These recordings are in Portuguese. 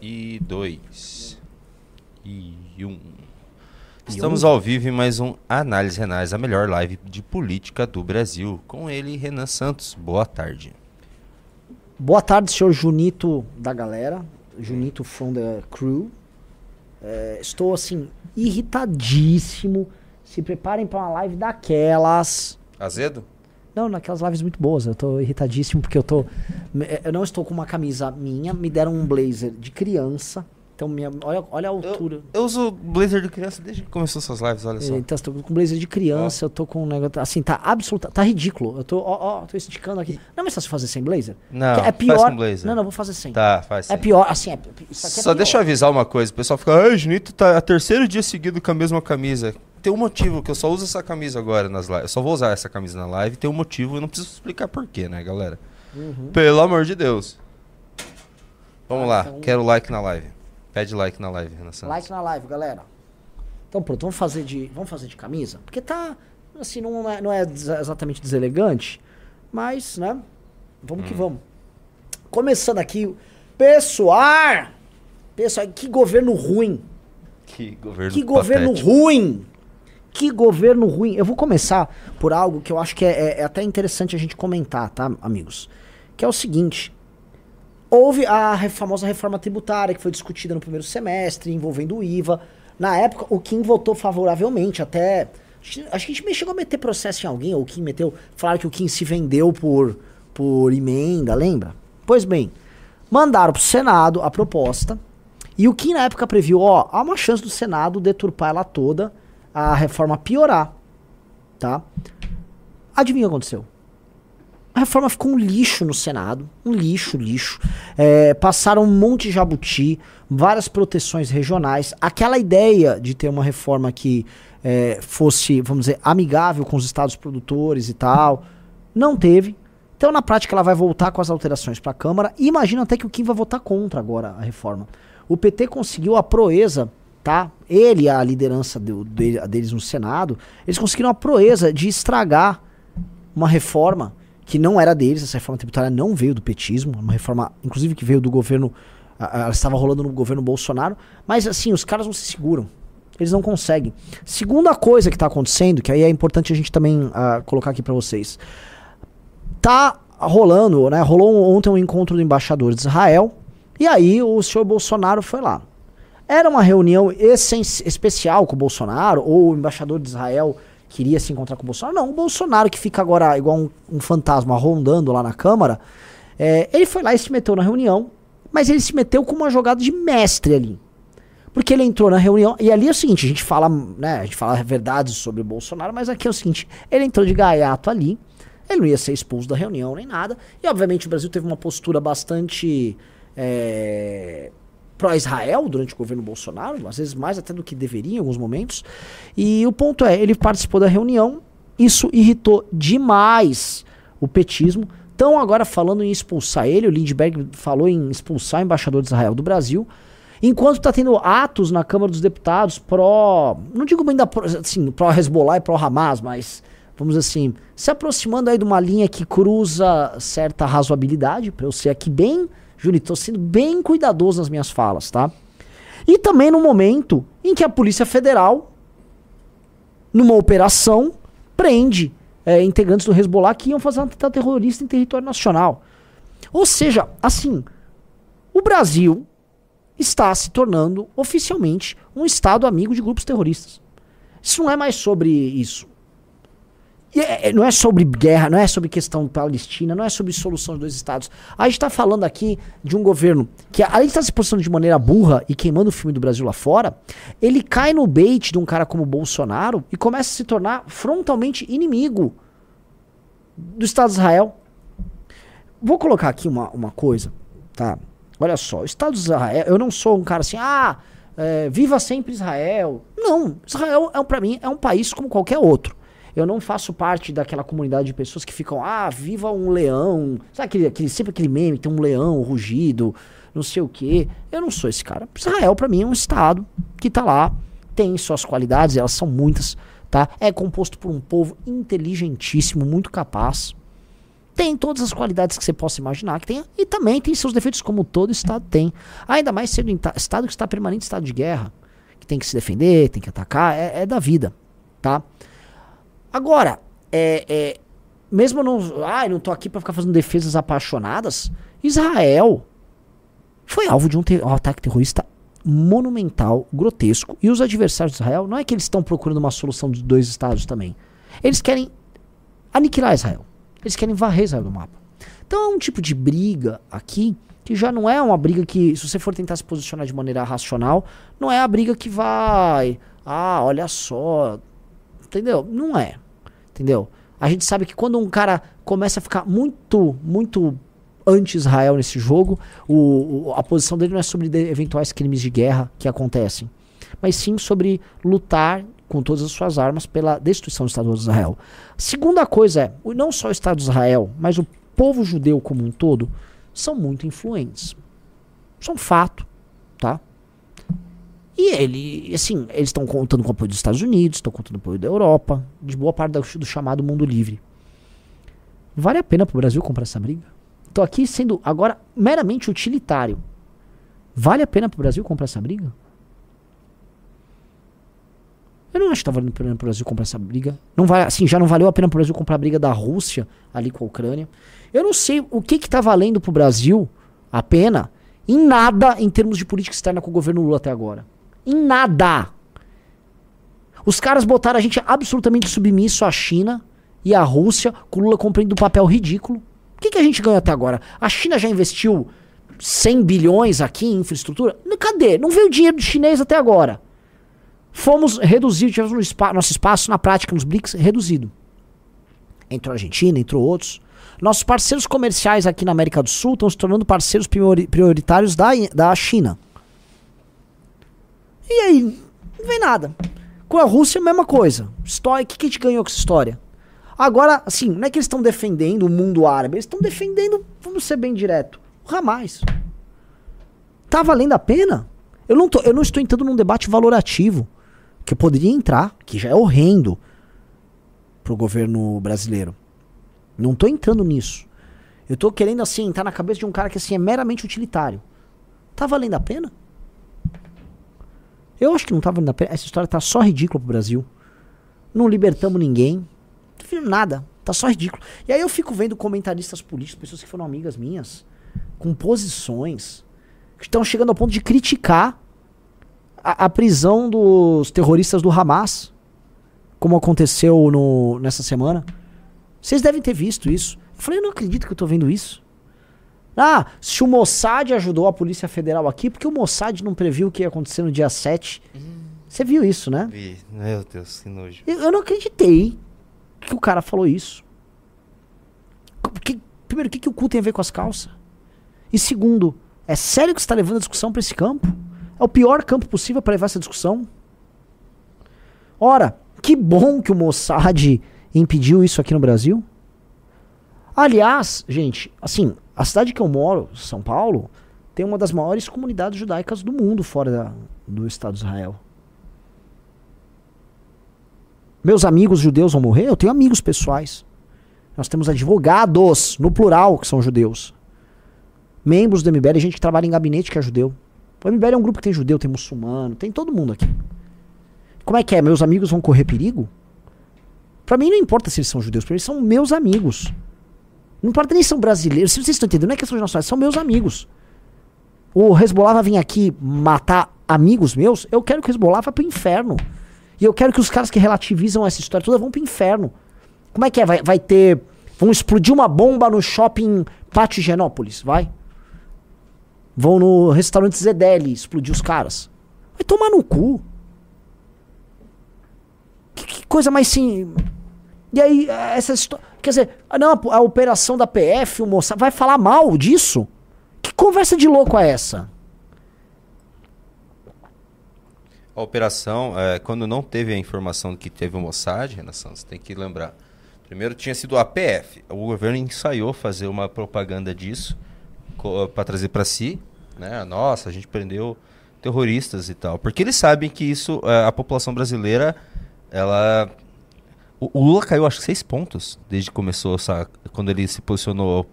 E dois. E um. Estamos ao vivo em mais um Análise Renais, a melhor live de política do Brasil. Com ele, Renan Santos. Boa tarde. Boa tarde, senhor Junito da galera. Junito from the crew. É, estou, assim, irritadíssimo. Se preparem para uma live daquelas. Azedo? Não, naquelas lives muito boas. Eu tô irritadíssimo porque eu tô. Eu não estou com uma camisa minha. Me deram um blazer de criança. Então, minha, olha, olha a altura. Eu, eu uso blazer de criança desde que começou suas lives, olha só. Então, eu tô com blazer de criança, eu tô com um negócio. Assim, tá absoluta. Tá ridículo. Eu tô, ó, ó, tô esticando aqui. Não é mais fácil fazer sem blazer? Não, é pior. faz com blazer. Não, não, vou fazer sem. Tá, faz sem. É pior, assim, é, Só é pior. deixa eu avisar uma coisa. O pessoal fica, ai, Junito tá a terceiro dia seguido com a mesma camisa. Tem um motivo que eu só uso essa camisa agora nas lives. Eu só vou usar essa camisa na live. Tem um motivo, eu não preciso explicar porquê, né, galera? Uhum. Pelo amor de Deus. Vamos ah, lá, então... quero like na live. Pede like na live, Renan Santos. Like na live, galera. Então pronto, vamos fazer de, vamos fazer de camisa? Porque tá, assim, não é, não é exatamente deselegante, mas, né? Vamos hum. que vamos. Começando aqui, pessoal! Pessoal, que governo ruim. Que governo Que governo ruim. Que governo ruim. Eu vou começar por algo que eu acho que é, é, é até interessante a gente comentar, tá, amigos? Que é o seguinte. Houve a famosa reforma tributária que foi discutida no primeiro semestre, envolvendo o IVA. Na época, o Kim votou favoravelmente, até. Acho que a gente chegou a meter processo em alguém, ou o Kim meteu. Falaram que o Kim se vendeu por, por emenda, lembra? Pois bem, mandaram pro Senado a proposta. E o Kim na época previu: ó, há uma chance do Senado deturpar ela toda, a reforma piorar. Tá? Adivinha o que aconteceu? A reforma ficou um lixo no Senado, um lixo, lixo. É, passaram um monte de jabuti, várias proteções regionais. Aquela ideia de ter uma reforma que é, fosse, vamos dizer, amigável com os estados produtores e tal, não teve. Então, na prática, ela vai voltar com as alterações para a Câmara. Imagina até que o Kim vai votar contra agora a reforma. O PT conseguiu a proeza, tá? Ele a liderança do, deles no Senado, eles conseguiram a proeza de estragar uma reforma que não era deles, essa reforma tributária não veio do petismo, uma reforma, inclusive, que veio do governo, ela estava rolando no governo Bolsonaro, mas assim, os caras não se seguram. Eles não conseguem. Segunda coisa que está acontecendo, que aí é importante a gente também uh, colocar aqui para vocês. Tá rolando, né? Rolou ontem um encontro do embaixador de Israel, e aí o senhor Bolsonaro foi lá. Era uma reunião especial com o Bolsonaro, ou o embaixador de Israel queria se encontrar com o Bolsonaro. Não, o Bolsonaro que fica agora igual um, um fantasma rondando lá na Câmara, é, ele foi lá e se meteu na reunião, mas ele se meteu com uma jogada de mestre ali. Porque ele entrou na reunião, e ali é o seguinte, a gente fala, né, a gente fala verdades sobre o Bolsonaro, mas aqui é o seguinte, ele entrou de gaiato ali, ele não ia ser expulso da reunião nem nada, e obviamente o Brasil teve uma postura bastante é, pró-Israel durante o governo Bolsonaro, às vezes mais até do que deveria em alguns momentos. E o ponto é, ele participou da reunião, isso irritou demais o petismo. Estão agora falando em expulsar ele, o Lindbergh falou em expulsar o embaixador de Israel do Brasil. Enquanto está tendo atos na Câmara dos Deputados pró. Não digo ainda assim, pró-Hezbollah e pró-Hamas, mas vamos assim, se aproximando aí de uma linha que cruza certa razoabilidade, para eu ser aqui bem Júlio, estou sendo bem cuidadoso nas minhas falas, tá? E também no momento em que a Polícia Federal, numa operação, prende é, integrantes do Hezbollah que iam fazer um atentado terrorista em território nacional. Ou seja, assim, o Brasil está se tornando oficialmente um Estado amigo de grupos terroristas. Isso não é mais sobre isso. É, é, não é sobre guerra, não é sobre questão palestina, não é sobre solução de dois estados. A gente está falando aqui de um governo que, além de estar se posicionando de maneira burra e queimando o filme do Brasil lá fora, ele cai no bait de um cara como Bolsonaro e começa a se tornar frontalmente inimigo do Estado de Israel. Vou colocar aqui uma, uma coisa, tá? Olha só, o Estado de Israel, eu não sou um cara assim, ah, é, viva sempre Israel. Não, Israel é para mim é um país como qualquer outro. Eu não faço parte daquela comunidade de pessoas que ficam, ah, viva um leão. Sabe aquele, aquele sempre aquele meme, tem um leão, rugido, não sei o quê. Eu não sou esse cara. Israel, para mim, é um estado que tá lá, tem suas qualidades, elas são muitas, tá? É composto por um povo inteligentíssimo, muito capaz, tem todas as qualidades que você possa imaginar que tem, e também tem seus defeitos, como todo Estado tem. Ainda mais sendo Estado que está permanente em estado de guerra, que tem que se defender, tem que atacar, é, é da vida, tá? Agora, é, é, mesmo não, ah, não tô aqui para ficar fazendo defesas apaixonadas, Israel foi alvo de um, um ataque terrorista monumental, grotesco, e os adversários de Israel não é que eles estão procurando uma solução dos dois estados também. Eles querem aniquilar Israel. Eles querem varrer Israel do mapa. Então é um tipo de briga aqui que já não é uma briga que, se você for tentar se posicionar de maneira racional, não é a briga que vai. Ah, olha só. Entendeu? Não é. Entendeu? A gente sabe que quando um cara começa a ficar muito, muito anti-Israel nesse jogo, o, o, a posição dele não é sobre eventuais crimes de guerra que acontecem, mas sim sobre lutar com todas as suas armas pela destruição do Estado de Israel. Segunda coisa é, não só o Estado de Israel, mas o povo judeu como um todo são muito influentes. Isso é um fato, tá? E ele, assim, eles estão contando com o apoio dos Estados Unidos, estão contando com o apoio da Europa, de boa parte do, do chamado mundo livre. Vale a pena para o Brasil comprar essa briga? Estou aqui sendo agora meramente utilitário. Vale a pena para o Brasil comprar essa briga? Eu não acho que tá valendo a pena pro Brasil comprar essa briga. Não vai, assim, já não valeu a pena pro Brasil comprar a briga da Rússia ali com a Ucrânia. Eu não sei o que que tá valendo pro Brasil a pena em nada em termos de política externa com o governo Lula até agora. Em nada. Os caras botaram a gente absolutamente submisso à China e à Rússia, com Lula cumprindo um papel ridículo. O que, que a gente ganhou até agora? A China já investiu 100 bilhões aqui em infraestrutura? Cadê? Não veio dinheiro de chinês até agora. Fomos reduzidos, tivemos nosso espaço na prática nos BRICS reduzido. Entrou a Argentina, entrou outros. Nossos parceiros comerciais aqui na América do Sul estão se tornando parceiros prioritários da, da China. E aí, não vem nada. Com a Rússia, mesma coisa. História, o que, que a gente ganhou com essa história? Agora, assim, não é que eles estão defendendo o mundo árabe, eles estão defendendo, vamos ser bem direto, o Hamas. Tá valendo a pena? Eu não, tô, eu não estou entrando num debate valorativo que poderia entrar, que já é horrendo pro governo brasileiro. Não tô entrando nisso. Eu tô querendo, assim, entrar na cabeça de um cara que, assim, é meramente utilitário. Tá valendo a pena? Eu acho que não tá valendo a pena. Essa história tá só ridícula pro Brasil. Não libertamos ninguém. Não fiz nada. Tá só ridículo. E aí eu fico vendo comentaristas políticos, pessoas que foram amigas minhas, com posições, que estão chegando ao ponto de criticar a, a, prisão dos terroristas do Hamas, como aconteceu no, nessa semana. Vocês devem ter visto isso. Eu falei, eu não acredito que eu tô vendo isso. Ah, se o Mossad ajudou a Polícia Federal aqui, porque o Mossad não previu o que ia acontecer no dia 7. Você viu isso, né? Vi. Meu Deus, que nojo. Eu, eu não acreditei que o cara falou isso. Que, primeiro, o que, que o cu tem a ver com as calças? E segundo, é sério que você está levando a discussão para esse campo? É o pior campo possível para levar essa discussão. Ora, que bom que o Mossad impediu isso aqui no Brasil. Aliás, gente, assim, a cidade que eu moro, São Paulo, tem uma das maiores comunidades judaicas do mundo fora da, do Estado de Israel. Meus amigos judeus vão morrer? Eu tenho amigos pessoais. Nós temos advogados, no plural, que são judeus. Membros do MBL, gente que trabalha em gabinete que é judeu. O MBL é um grupo que tem judeu, tem muçulmano, tem todo mundo aqui. Como é que é? Meus amigos vão correr perigo? Pra mim não importa se eles são judeus, pra eles são meus amigos. Não importa nem são brasileiros. Se vocês estão entendendo, não é questão de nacionalidade, são meus amigos. O Hezbollah vai vir aqui matar amigos meus, eu quero que o Hezbollah vá pro inferno. E eu quero que os caras que relativizam essa história toda vão pro inferno. Como é que é? Vai, vai ter. Vão explodir uma bomba no shopping Pátio Genópolis, vai? Vão no restaurante Zedeli explodir os caras. Vai tomar no cu. Que, que coisa mais sim. E aí, essa história. Quer dizer, não, a operação da PF, o moça, vai falar mal disso? Que conversa de louco é essa? A operação, é, quando não teve a informação que teve o Mossad, Renação, você tem que lembrar. Primeiro tinha sido a PF. O governo ensaiou fazer uma propaganda disso para trazer para si, né? Nossa, a gente prendeu terroristas e tal, porque eles sabem que isso é, a população brasileira ela O, o Lula caiu, acho que seis pontos desde que começou essa. Quando ele se posicionou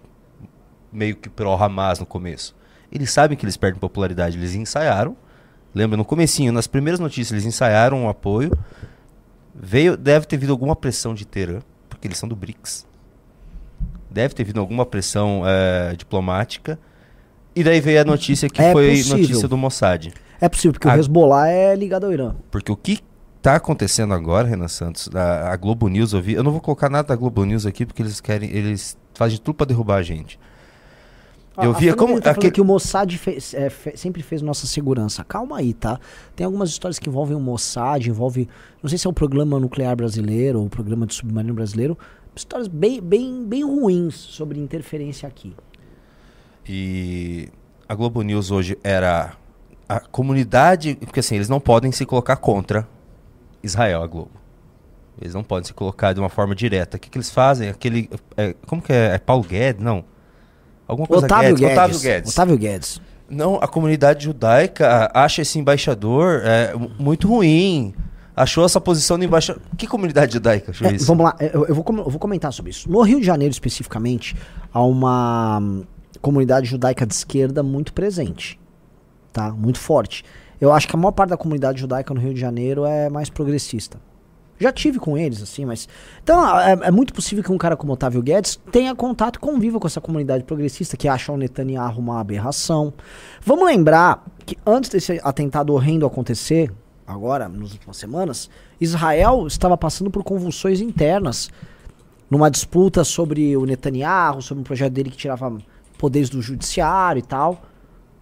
meio que pro Hamas no começo. Eles sabem que eles perdem popularidade, eles ensaiaram. Lembra, no comecinho, nas primeiras notícias, eles ensaiaram um apoio. Veio, deve ter vindo alguma pressão de Teherã, porque eles são do BRICS. Deve ter vindo alguma pressão é, diplomática. E daí veio a notícia que É foi possível. notícia do Mossad. É possível, porque A- o Hezbollah é ligado ao Irã. Porque o que tá acontecendo agora, Renan Santos, a, a Globo News, eu vi, eu não vou colocar nada da Globo News aqui porque eles querem, eles fazem tudo pra derrubar a gente. Eu a via como tá aquele- que o Mossad fez- é, fe- sempre fez nossa segurança. Calma aí, tá? Tem algumas histórias que envolvem o Mossad, envolve, não sei se é o programa nuclear brasileiro ou o programa de submarino brasileiro, histórias bem, bem, bem ruins sobre interferência aqui. E a Globo News hoje era a comunidade, porque assim, eles não podem se colocar contra Israel, a Globo. Eles não podem se colocar de uma forma direta. O que, que eles fazem? Aquele. é, como que é? É Paulo Guedes? Não. Alguma coisa Otávio Guedes. Otávio Guedes. Otávio Guedes. Não, a comunidade judaica acha esse embaixador é, mu- muito ruim. Achou essa posição do embaixador. Que comunidade judaica achou É, isso? vamos lá, eu, eu vou, eu vou comentar sobre isso. No Rio de Janeiro, especificamente, há uma hum, comunidade judaica de esquerda muito presente. Tá? Muito forte. Eu acho que a maior parte da comunidade judaica no Rio de Janeiro é mais progressista. Já tive com eles, assim, mas. Então, é, é muito possível que um cara como Otávio Guedes tenha contato e conviva com essa comunidade progressista que acha o Netanyahu uma aberração. Vamos lembrar que antes desse atentado horrendo acontecer, agora, nas últimas semanas, Israel estava passando por convulsões internas numa disputa sobre o Netanyahu, sobre um projeto dele que tirava poderes do judiciário e tal.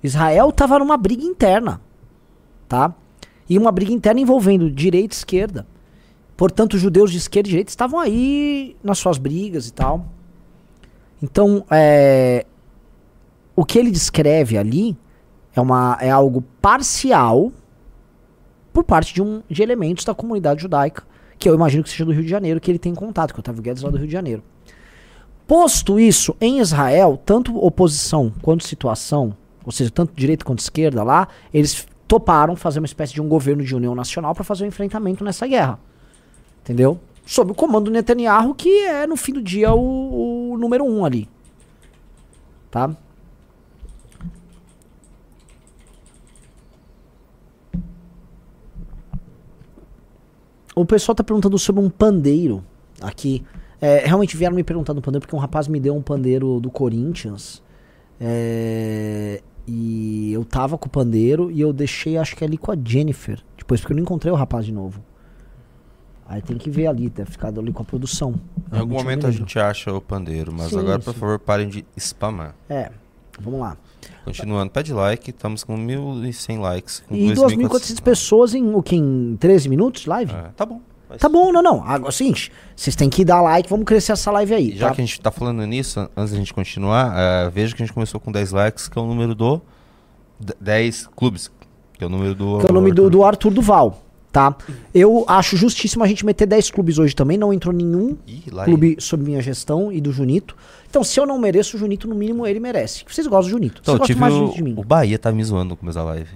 Israel estava numa briga interna, tá? E uma briga interna envolvendo direita e esquerda. Portanto, judeus de esquerda e direita estavam aí nas suas brigas e tal. Então, é, o que ele descreve ali é, uma, é algo parcial por parte de, um, de elementos da comunidade judaica, que eu imagino que seja do Rio de Janeiro, que ele tem contato, que o Otávio Guedes é lá do Rio de Janeiro. Posto isso, em Israel, tanto oposição quanto situação, ou seja, tanto direita quanto esquerda lá, eles toparam fazer uma espécie de um governo de união nacional para fazer um enfrentamento nessa guerra. Entendeu? Sob o comando do Netanyahu, que é, no fim do dia, o, o número um ali. Tá? O pessoal tá perguntando sobre um pandeiro aqui. É, realmente vieram me perguntando um pandeiro, porque um rapaz me deu um pandeiro do Corinthians. É, e eu tava com o pandeiro e eu deixei, acho que ali com a Jennifer. Depois, porque eu não encontrei o rapaz de novo. Aí tem que ver ali, deve ficar ali com a produção. Em algum momento a gente acha o pandeiro, mas Sim, agora, por sim. favor, parem de spamar. É, vamos lá. Continuando, pede like, estamos com 1.100 likes. Com E 2.400 2.400 pessoas em o que? Em 13 minutos de live? É, tá bom. Vai Tá bom, não, não. Agora é o seguinte, vocês têm que dar like, vamos crescer essa live aí. Já tá? que a gente tá falando nisso, an- antes da gente continuar, eh, veja que a gente começou com 10 likes, que é o número do d- 10 clubes, que é o número do... Que é o nome do, do Arthur Duval, tá? Eu acho justíssimo a gente meter 10 clubes hoje também, não entrou nenhum Ih, clube sob minha gestão e do Junito. Então, se eu não mereço o Junito, no mínimo ele merece. Vocês gostam do Junito. Então, Vocês gostam mais o, de mim. o Bahia tá me zoando no começo da live.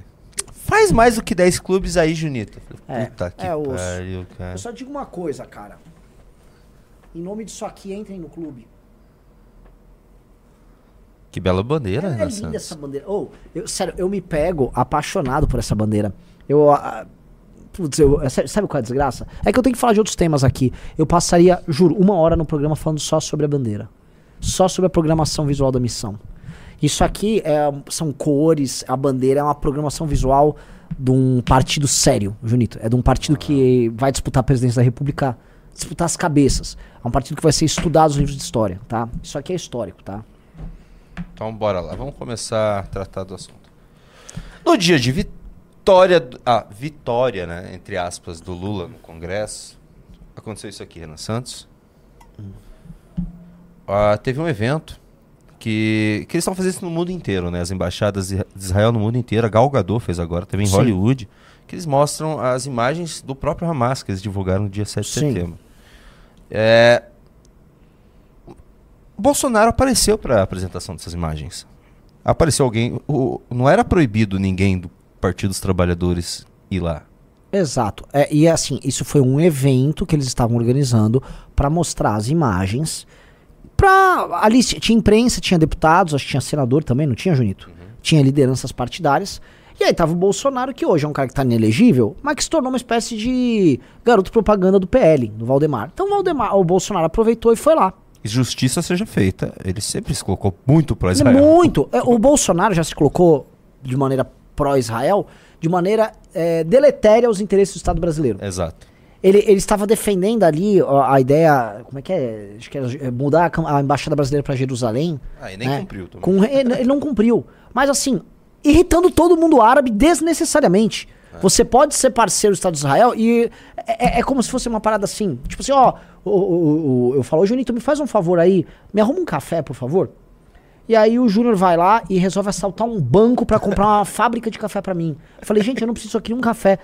Faz mais do que 10 clubes aí, Junito. É, Puta que é pariu, cara. Eu só digo uma coisa, cara. Em nome disso aqui, entrem no clube. Que bela bandeira, É, é né, linda essa bandeira. Oh, eu, sério, eu me pego apaixonado por essa bandeira. Eu. ah, putz, eu- é sabe qual é a desgraça? É que eu tenho que falar de outros temas aqui. Eu passaria, juro, uma hora no programa falando só sobre a bandeira. Só sobre a programação visual da missão. Isso aqui é, são cores, a bandeira é uma programação visual de um partido sério, Junito. É de um partido que vai disputar a presidência da República, disputar as cabeças. É um partido que vai ser estudado nos livros de história, tá? Isso aqui é histórico, tá? Então bora lá, vamos começar a tratar do assunto. No dia de vitória, do- ah, vitória, né, entre aspas, do Lula no Congresso, aconteceu isso aqui, Renan Santos. Ah, teve um evento que, que eles estão fazendo isso no mundo inteiro, né? As embaixadas de Israel no mundo inteiro, a Gal Gadot fez agora, também em Sim. Hollywood, que eles mostram as imagens do próprio Hamas que eles divulgaram no dia 7 de Sim. setembro. É, Bolsonaro apareceu para a apresentação dessas imagens. Apareceu alguém. o- não era proibido ninguém do Partido dos Trabalhadores ir lá. Exato. É, e assim, isso foi um evento que eles estavam organizando para mostrar as imagens. Pra, ali tinha imprensa, tinha deputados, acho que tinha senador também, não tinha, Junito? Tinha lideranças partidárias. E aí tava o Bolsonaro, que hoje é um cara que tá inelegível, mas que se tornou uma espécie de garoto propaganda do PL, do Valdemar. Então o, Valdemar, o Bolsonaro aproveitou e foi lá. E justiça seja feita. Ele sempre se colocou muito pro Israel. Muito. É, O Bolsonaro já se colocou de maneira pró-Israel, de maneira é, deletéria aos interesses do Estado brasileiro. Exato. Ele, ele estava defendendo ali ó, a ideia, como é que é? Acho que era é, mudar a, a embaixada brasileira para Jerusalém. Ah, e nem né? cumpriu também. Com, ele, ele não cumpriu. Mas assim, irritando todo mundo árabe desnecessariamente. É. Você pode ser parceiro do Estado de Israel e é, é- é como se fosse uma parada assim. Tipo assim, ó, o, o- o- eu falo, ô Junito, me faz um favor aí, me arruma um café, por favor. E aí o Júnior vai lá e resolve assaltar um banco pra comprar uma fábrica de café pra mim. Eu falei, gente, eu não preciso só queria um café.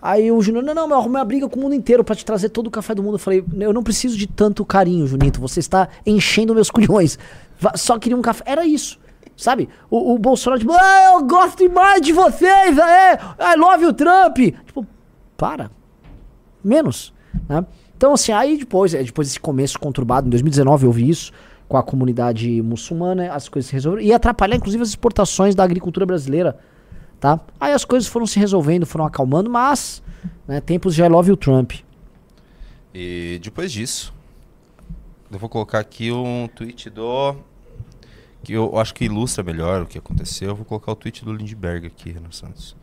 Aí o Júnior, não, não, eu arrumei uma briga com o mundo inteiro pra te trazer todo o café do mundo. Eu falei, eu não preciso de tanto carinho, Junito. Você está enchendo meus culhões. Só queria um café. Era isso. Sabe? O, o Bolsonaro, tipo, ah, eu gosto demais de vocês, é, I love you, Trump. Tipo, para. Menos. Né? Então, assim, aí depois, é, depois desse começo conturbado, em 2019 eu vi isso com a comunidade muçulmana, as coisas se resolveram. E atrapalhar, inclusive, as exportações da agricultura brasileira. Tá? Aí as coisas foram se resolvendo, foram acalmando, mas né, tempos de I love you, Trump. E depois disso, eu vou colocar aqui um tweet do. Que eu acho que ilustra melhor o que aconteceu. Eu vou colocar o tweet do Lindbergh aqui, Renan Santos.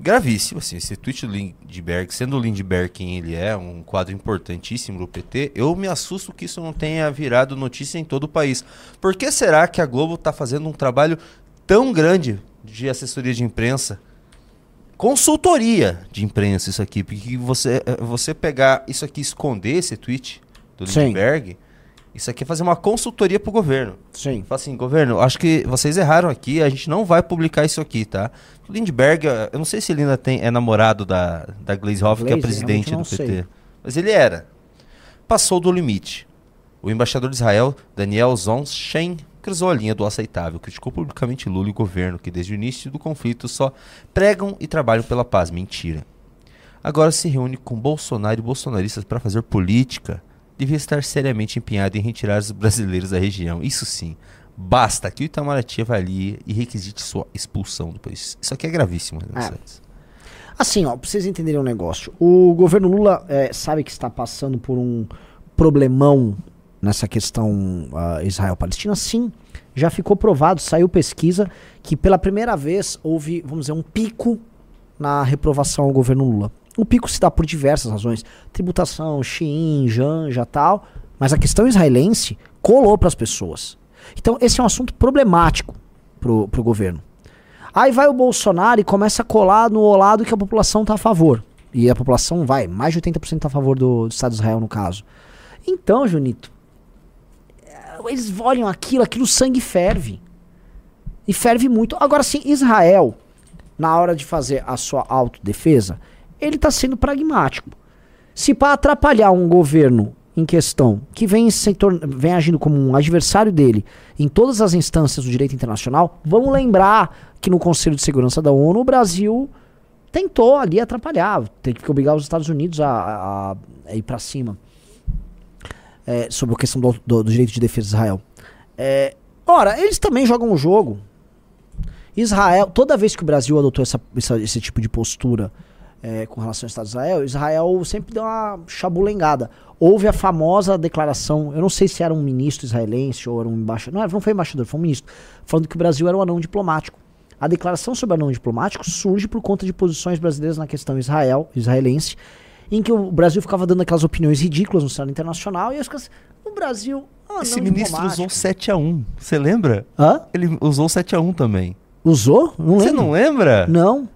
Gravíssimo, assim, esse tweet do Lindbergh, sendo o Lindbergh quem ele é, um quadro importantíssimo do PT, eu me assusto que isso não tenha virado notícia em todo o país. Por que será que a Globo está fazendo um trabalho tão grande de assessoria de imprensa consultoria de imprensa isso aqui, porque você, eh, você pegar isso aqui esconder esse tweet do Sim. Lindbergh, isso aqui é fazer uma consultoria pro governo. Sim. Fala assim, governo, acho que vocês erraram aqui, a gente não vai publicar isso aqui, tá? O Lindbergh, eh, eu não sei se ele ainda tem, é namorado da, da Glaze Hoff, que é presidente do PT. sei. Mas ele era. Passou do limite. O embaixador de Israel, Daniel Zonshen, cruzou a linha do aceitável, criticou publicamente Lula e o governo, que desde o início do conflito só pregam e trabalham pela paz. Mentira. Agora se reúne com Bolsonaro e bolsonaristas para fazer política. Devia estar seriamente empenhado em retirar os brasileiros da região. Isso sim. Basta que o Itamaraty avalie e requisite sua expulsão do país. Isso aqui é gravíssimo, Renan É. Assim, ó, pra vocês entenderem um negócio. O governo Lula é, sabe que está passando por um problemão nessa questão ah, Israel-Palestina? Sim. Já ficou provado, saiu pesquisa que pela primeira vez houve, vamos dizer, um pico na reprovação ao governo Lula. O pico se dá por diversas razões. Tributação, Shein, Janja tal. Mas a questão israelense colou para as pessoas. Então, esse é um assunto problemático pro, pro governo. Aí vai o Bolsonaro e começa a colar no lado que a população tá a favor. E a população vai, mais de 80% tá a favor do, do Estado de Israel, no caso. Então, Junito, eles olham aquilo, aquilo sangue ferve. E ferve muito. Agora sim, Israel, na hora de fazer a sua autodefesa, ele tá sendo pragmático. Se para atrapalhar um governo em questão que vem, vem agindo como um adversário dele em todas as instâncias do direito internacional, vamos lembrar que no Conselho de Segurança da ONU o Brasil tentou ali atrapalhar, tem que obrigar os Estados Unidos a, a- a ir para cima é, sobre a questão do, do- do direito de defesa de Israel. É, ora, eles também jogam o jogo. Israel, toda vez que o Brasil adotou essa- essa- esse tipo de postura é, com relação ao Estado de Israel, Israel sempre deu uma chabulengada. Houve a famosa declaração, eu não sei se era um ministro israelense ou era um embaixador, não, não foi embaixador, foi um ministro, falando que o Brasil era um anão diplomático. A declaração sobre anão diplomático surge por conta de posições brasileiras na questão Israel, israelense, em que o Brasil ficava dando aquelas opiniões ridículas no cenário internacional e as coisas. O Brasil. anão Esse ministro usou 7x1. Você lembra? Hã? Ele usou 7x1 também. Usou? Não Você lembro. não lembra? Não.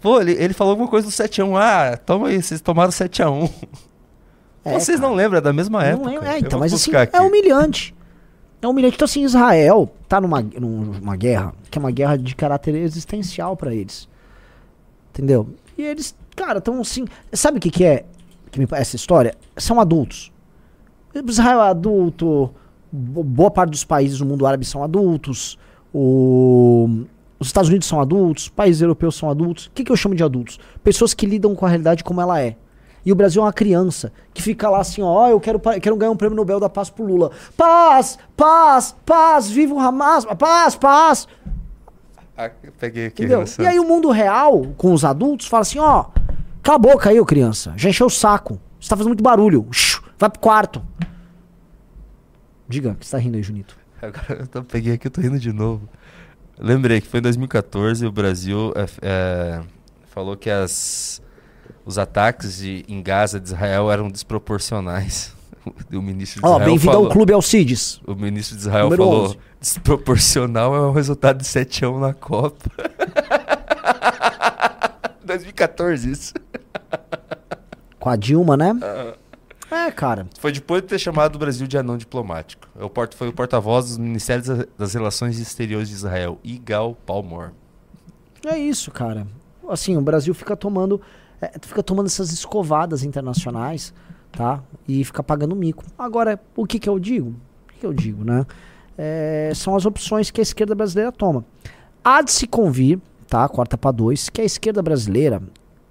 Pô, ele, ele falou alguma coisa do 7x1. Ah, toma aí, vocês tomaram 7x1. É, vocês cara. não lembram, é da mesma Não época. lembro. É, então, mas assim, buscar aqui. é humilhante. É humilhante. Então, assim, Israel tá numa, numa guerra, que é uma guerra de caráter existencial pra eles. Entendeu? E eles, cara, tão assim. Sabe o que, que é que me parece história? São adultos. Israel é adulto, bo- boa parte dos países do mundo árabe são adultos. O, Os Estados Unidos são adultos, países europeus são adultos. O que, que eu chamo de adultos? Pessoas que lidam com a realidade como ela é. E o Brasil é uma criança que fica lá assim, ó, eu quero, quero ganhar um prêmio Nobel da Paz pro Lula. Paz, paz, paz, viva o Hamas, paz, paz. Ah, peguei aqui. E aí o mundo real, com os adultos, fala assim, ó, cala a boca aí, ô criança. Já encheu o saco. Você tá fazendo muito barulho. Vai pro quarto. Diga, o que você tá rindo aí, Junito? Agora eu tô- peguei aqui, eu tô rindo de novo. Lembrei que foi em 2014 o Brasil é, é, falou que as, os ataques de- em Gaza de Israel eram desproporcionais. O ministro de Ó, Israel bem-vindo falou, ao Clube Alcides. O ministro de Israel Número falou: 11. desproporcional é um resultado de 7 a 1 na Copa. 2014 isso. Com a Dilma, né? É, cara. Foi depois de ter chamado o Brasil de anão diplomático. É O porta, foi o porta-voz dos Ministérios das- das Relações Exteriores de Israel, Igal Palmor. É isso, cara. Assim, o Brasil fica tomando, é, fica tomando essas escovadas internacionais, tá? E fica pagando mico. Agora, o que que eu digo? O que que eu digo, né? É, são as opções que a esquerda brasileira toma. Há de se convir, tá? Corta para dois, que a esquerda brasileira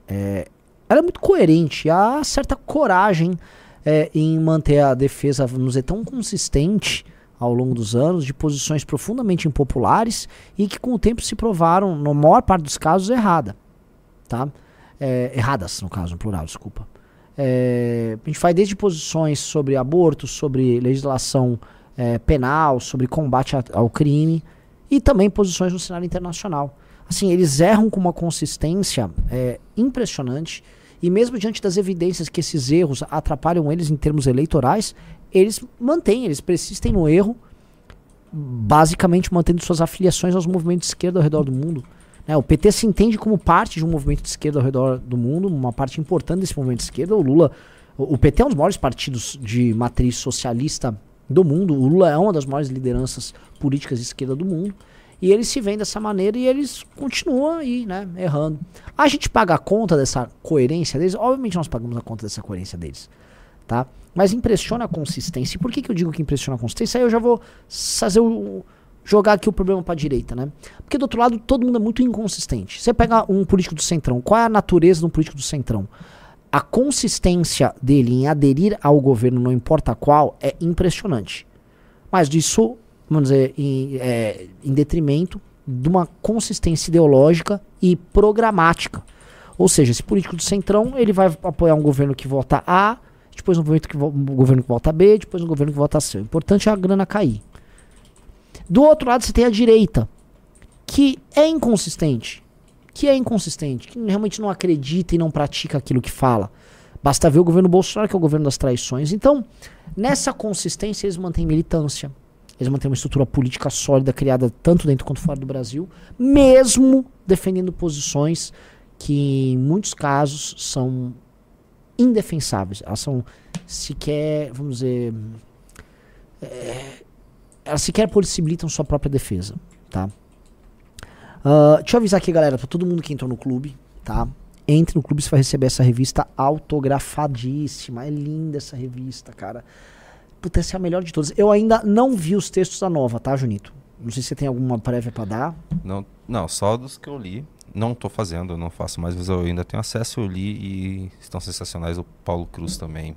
é, ela é muito coerente, há certa coragem é, em manter a defesa, vamos dizer, tão consistente ao longo dos anos, de posições profundamente impopulares e que com o tempo se provaram, na maior parte dos casos, errada. Tá? É, erradas, no caso, no plural, desculpa. É, a gente vai desde posições sobre aborto, sobre legislação é, penal, sobre combate a- ao crime e também posições no cenário internacional. Assim, eles erram com uma consistência é, impressionante e mesmo diante das evidências que esses erros atrapalham eles em termos eleitorais, eles mantêm, eles persistem no erro, basicamente mantendo suas afiliações aos movimentos de esquerda ao redor do mundo. né? o PT se entende como parte de um movimento de esquerda ao redor do mundo, uma parte importante desse movimento de esquerda. O Lula, o, o PT é um dos maiores partidos de matriz socialista do mundo. O Lula é uma das maiores lideranças políticas de esquerda do mundo. E eles se veem dessa maneira e eles continuam aí, né, errando. A gente paga a conta dessa coerência deles? Obviamente nós pagamos a conta dessa coerência deles, tá? Mas impressiona a consistência. E por que, que eu digo que impressiona a consistência? Aí eu já vou fazer o, jogar aqui o problema pra direita, né? Porque do outro lado todo mundo é muito inconsistente. Você pega um político do centrão, qual é a natureza de um político do centrão? A consistência dele em aderir ao governo, não importa qual, é impressionante. Mas disso, vamos dizer, em, é, em detrimento de uma consistência ideológica e programática. Ou seja, esse político do centrão, ele vai apoiar um governo que vota A, depois um governo que, um governo que vota B, depois um governo que vota C. O importante é a grana cair. Do outro lado, você tem a direita, que é inconsistente. Que é inconsistente, que realmente não acredita e não pratica aquilo que fala. Basta ver o governo Bolsonaro, que é o governo das traições. Então, nessa consistência, eles mantêm militância. Eles mantêm uma estrutura política sólida, criada tanto dentro quanto fora do Brasil, mesmo defendendo posições que, em muitos casos, são indefensáveis. Elas são sequer, vamos dizer. é, elas sequer possibilitam sua própria defesa, tá? Ah, deixa eu avisar aqui, galera, pra todo mundo que entrou no clube, tá? Entre no clube, você vai receber essa revista autografadíssima. É linda essa revista, cara. É a melhor de todas. Eu ainda não vi os textos da nova, tá, Junito? Não sei se você tem alguma prévia pra dar. Não, não, só dos que eu li. Não tô fazendo, eu não faço mais, mas eu ainda tenho acesso, eu li e estão sensacionais. O Paulo Cruz também.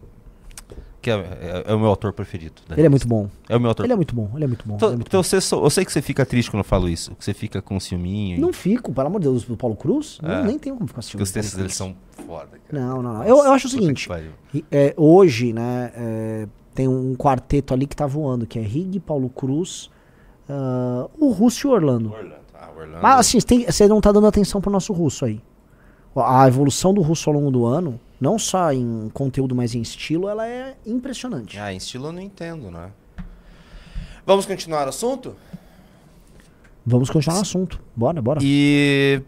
Que é, é- é o meu autor preferido. da Ele é muito bom. É o meu autor Ele é muito bom, ele é muito bom. Então, é muito então bom. você eu sei que você fica triste quando eu falo isso. Que você fica com ciúminho. e- Não fico, pelo amor de Deus, do Paulo Cruz. É. Não, nem tenho como ficar que os textos dele são foda, cara. Não, não, não. Eu, eu acho o seguinte. E, é, hoje, né, é, tem um quarteto ali que tá voando, que é Rig, Paulo Cruz, ah, o Russo e o Orlando. Orlando. Ah, Orlando. Mas assim, você tem- você não tá dando atenção pro nosso russo aí. A evolução do russo ao longo do ano, não só em conteúdo, mas em estilo, ela é impressionante. Ah, em estilo eu não entendo, né? Vamos continuar o assunto? Vamos continuar no assunto. Bora, bora. E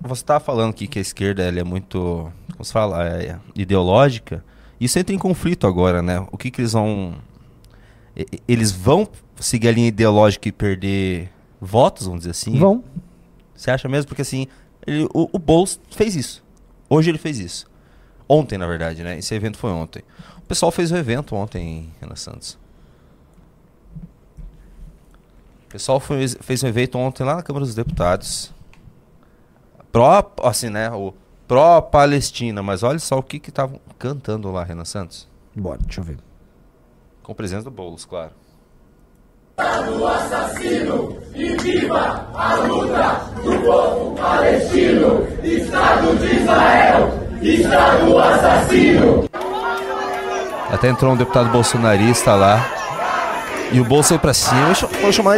você estava falando aqui que a esquerda ela é muito, como se fala, é ideológica. Isso entra em conflito agora, né? O que, que eles vão. Eles vão seguir a linha ideológica e perder votos, vamos dizer assim? Vão. Você acha mesmo? Porque assim, ele- o, o Boulos fez isso. Hoje ele fez isso. Ontem, na verdade, né? Esse evento foi ontem. O pessoal fez o evento ontem, Renan Santos. O pessoal foi- fez um evento ontem lá na Câmara dos Deputados. Pró, assim, né? O pró-Palestina. Mas olha só o que que estavam cantando lá, Renan Santos. Bora, deixa eu ver. Com presença do Boulos, claro. Até entrou um deputado bolsonarista lá. E o Bolso foi pra cima e ch- foi chamar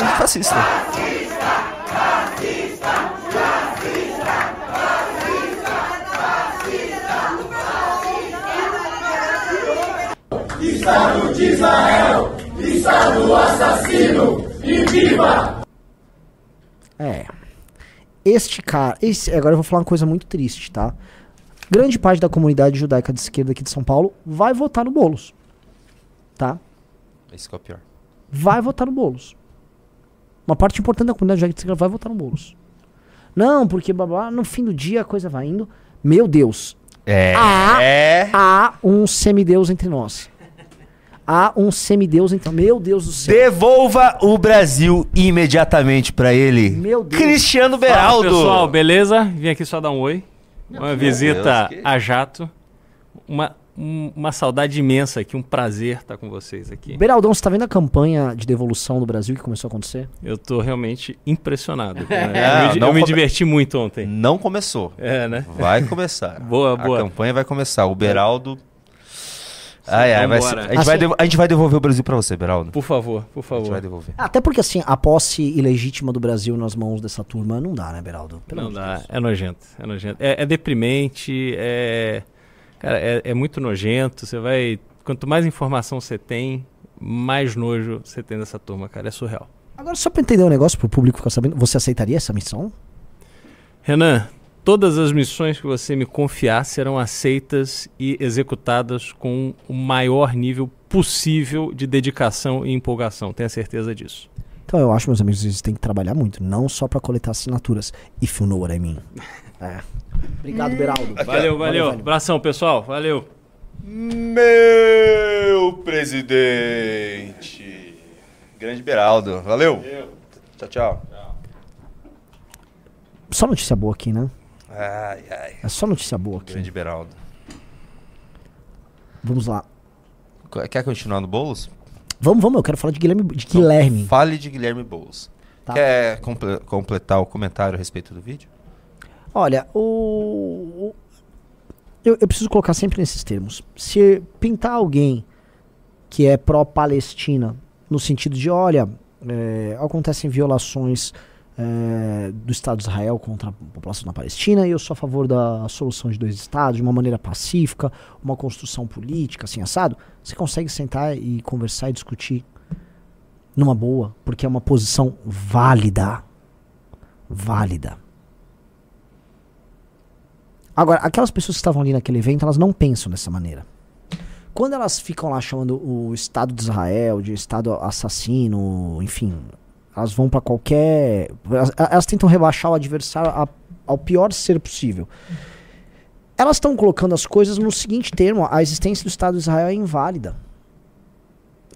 ele de fascista. É. Este cara. Esse, agora eu vou falar uma coisa muito triste, tá? Grande parte da comunidade judaica de esquerda aqui de São Paulo vai votar no Boulos. Tá? Esse que é o pior. Vai votar no Boulos. Uma parte importante da comunidade judaica de esquerda vai votar no Boulos. Não, porque blá, blá, no fim do dia a coisa vai indo. Meu Deus, É. Ah. É. há um semideus entre nós. Há um semideus entre Meu Deus do céu. Devolva o Brasil imediatamente pra ele. Meu Deus. Cristiano Fala, Beraldo. pessoal, beleza? Vim aqui só dar um oi. Uma visita Deus, que- a jato. Uma, um- uma saudade imensa aqui, um prazer estar com vocês aqui. Beraldão, você tá vendo a campanha de devolução do Brasil que começou a acontecer? Eu tô realmente impressionado. Não, eu me, não eu me come- diverti muito ontem. Não começou. É, né? Vai começar. Boa, a boa. campanha vai começar. O Beraldo. Ai, ai, vai ser- a, gente vai Assim- devo- a gente vai devolver o Brasil pra você, Beraldo. Por favor, por A gente vai favor. devolver. Até porque, assim, a posse ilegítima do Brasil nas mãos dessa turma não dá, né, Beraldo? Pelo Não amor de dá, Deus. é nojento, é nojento. É, é deprimente, é. Cara, é, é muito nojento. Você vai. Quanto mais informação você tem, mais nojo você tem dessa turma, cara. É surreal. Agora, só pra entender o negócio, pro público ficar sabendo, você aceitaria essa missão? Renan, todas as missões que você me confiar serão aceitas e executadas com o maior nível possível de dedicação e empolgação. Tenha certeza disso. Então, eu acho, meus amigos, vocês têm que trabalhar muito, não só pra coletar assinaturas. If you know what I mean. É. Obrigado, Beraldo. Valeu, valeu. velho. Abração, pessoal. Valeu. Meu presidente. Grande Beraldo. Valeu. Tchau, tchau. Só notícia boa aqui, né? Ai, ai. É só notícia boa aqui. Grande Beraldo. Vamos lá. Qu- Quer continuar no Boulos? Vamos, vamos, eu quero falar de Guilherme. De Guilherme. Fale de Guilherme Boulos. Tá. Quer comple- completar o comentário a respeito do vídeo? Olha, o- Eu, eu preciso colocar sempre nesses termos. Se pintar alguém que é pró-Palestina, no sentido de, olha, é, acontecem violações é, do Estado de Israel contra a população da Palestina e eu sou a favor da solução de dois Estados, de uma maneira pacífica, uma construção política, assim, assado, você consegue sentar e conversar e discutir numa boa, porque é uma posição válida. Válida. Agora, aquelas pessoas que estavam ali naquele evento, elas não pensam dessa maneira. Quando elas ficam lá chamando o Estado de Israel de Estado assassino, enfim, elas vão pra qualquer. Elas, elas tentam rebaixar o adversário a- ao pior ser possível. Elas estão colocando as coisas no seguinte termo: a existência do Estado de Israel é inválida.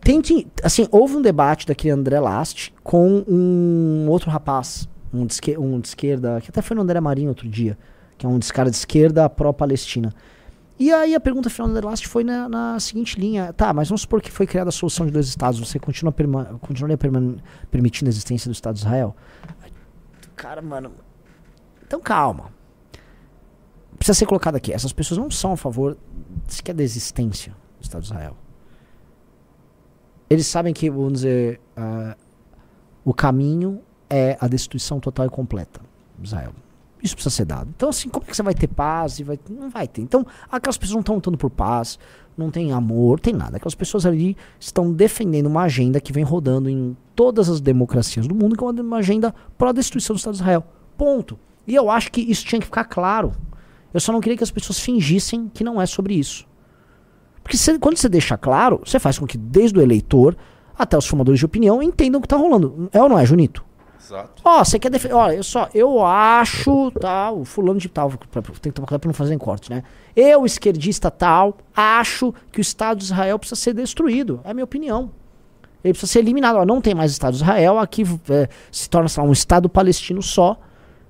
Tente. Assim, houve um debate daquele André Last com um outro rapaz, um de, esque- um de esquerda, que até foi no André Marinho outro dia, que é um cara de esquerda pró-Palestina. E aí a pergunta final do Last foi na, na seguinte linha: tá, mas vamos supor que foi criada a solução de dois estados, você continua perma- continuaria permitindo a existência do Estado de Israel? Cara, mano. Então calma. Precisa ser colocado aqui: essas pessoas não são a favor sequer da existência do Estado de Israel. Eles sabem que, vamos dizer, ah, o caminho é a destruição total e completa de Israel. Isso precisa ser dado. Então, assim, como é que você vai ter paz? Vai... Não vai ter. Então, aquelas pessoas não estão lutando por paz, não tem amor, tem nada. Aquelas pessoas ali estão defendendo uma agenda que vem rodando em todas as democracias do mundo, que é uma- agenda pró-destruição do Estado de Israel. Ponto. E eu acho que isso tinha que ficar claro. Eu só não queria que as pessoas fingissem que não é sobre isso. Porque você- quando você deixa claro, você faz com que desde o eleitor até os formadores de opinião entendam o que está rolando. É ou não é, Junito? Exato. Ó, você quer defender. Olha, eu só, eu acho, tal, o fulano de tal, tem que tomar cuidado pra não fazer cortes, né? Eu, esquerdista tal, acho que o Estado de Israel precisa ser destruído. É a minha opinião. Ele precisa ser eliminado. Ó, não tem mais Estado de Israel, aqui é, se torna lá, um Estado palestino só.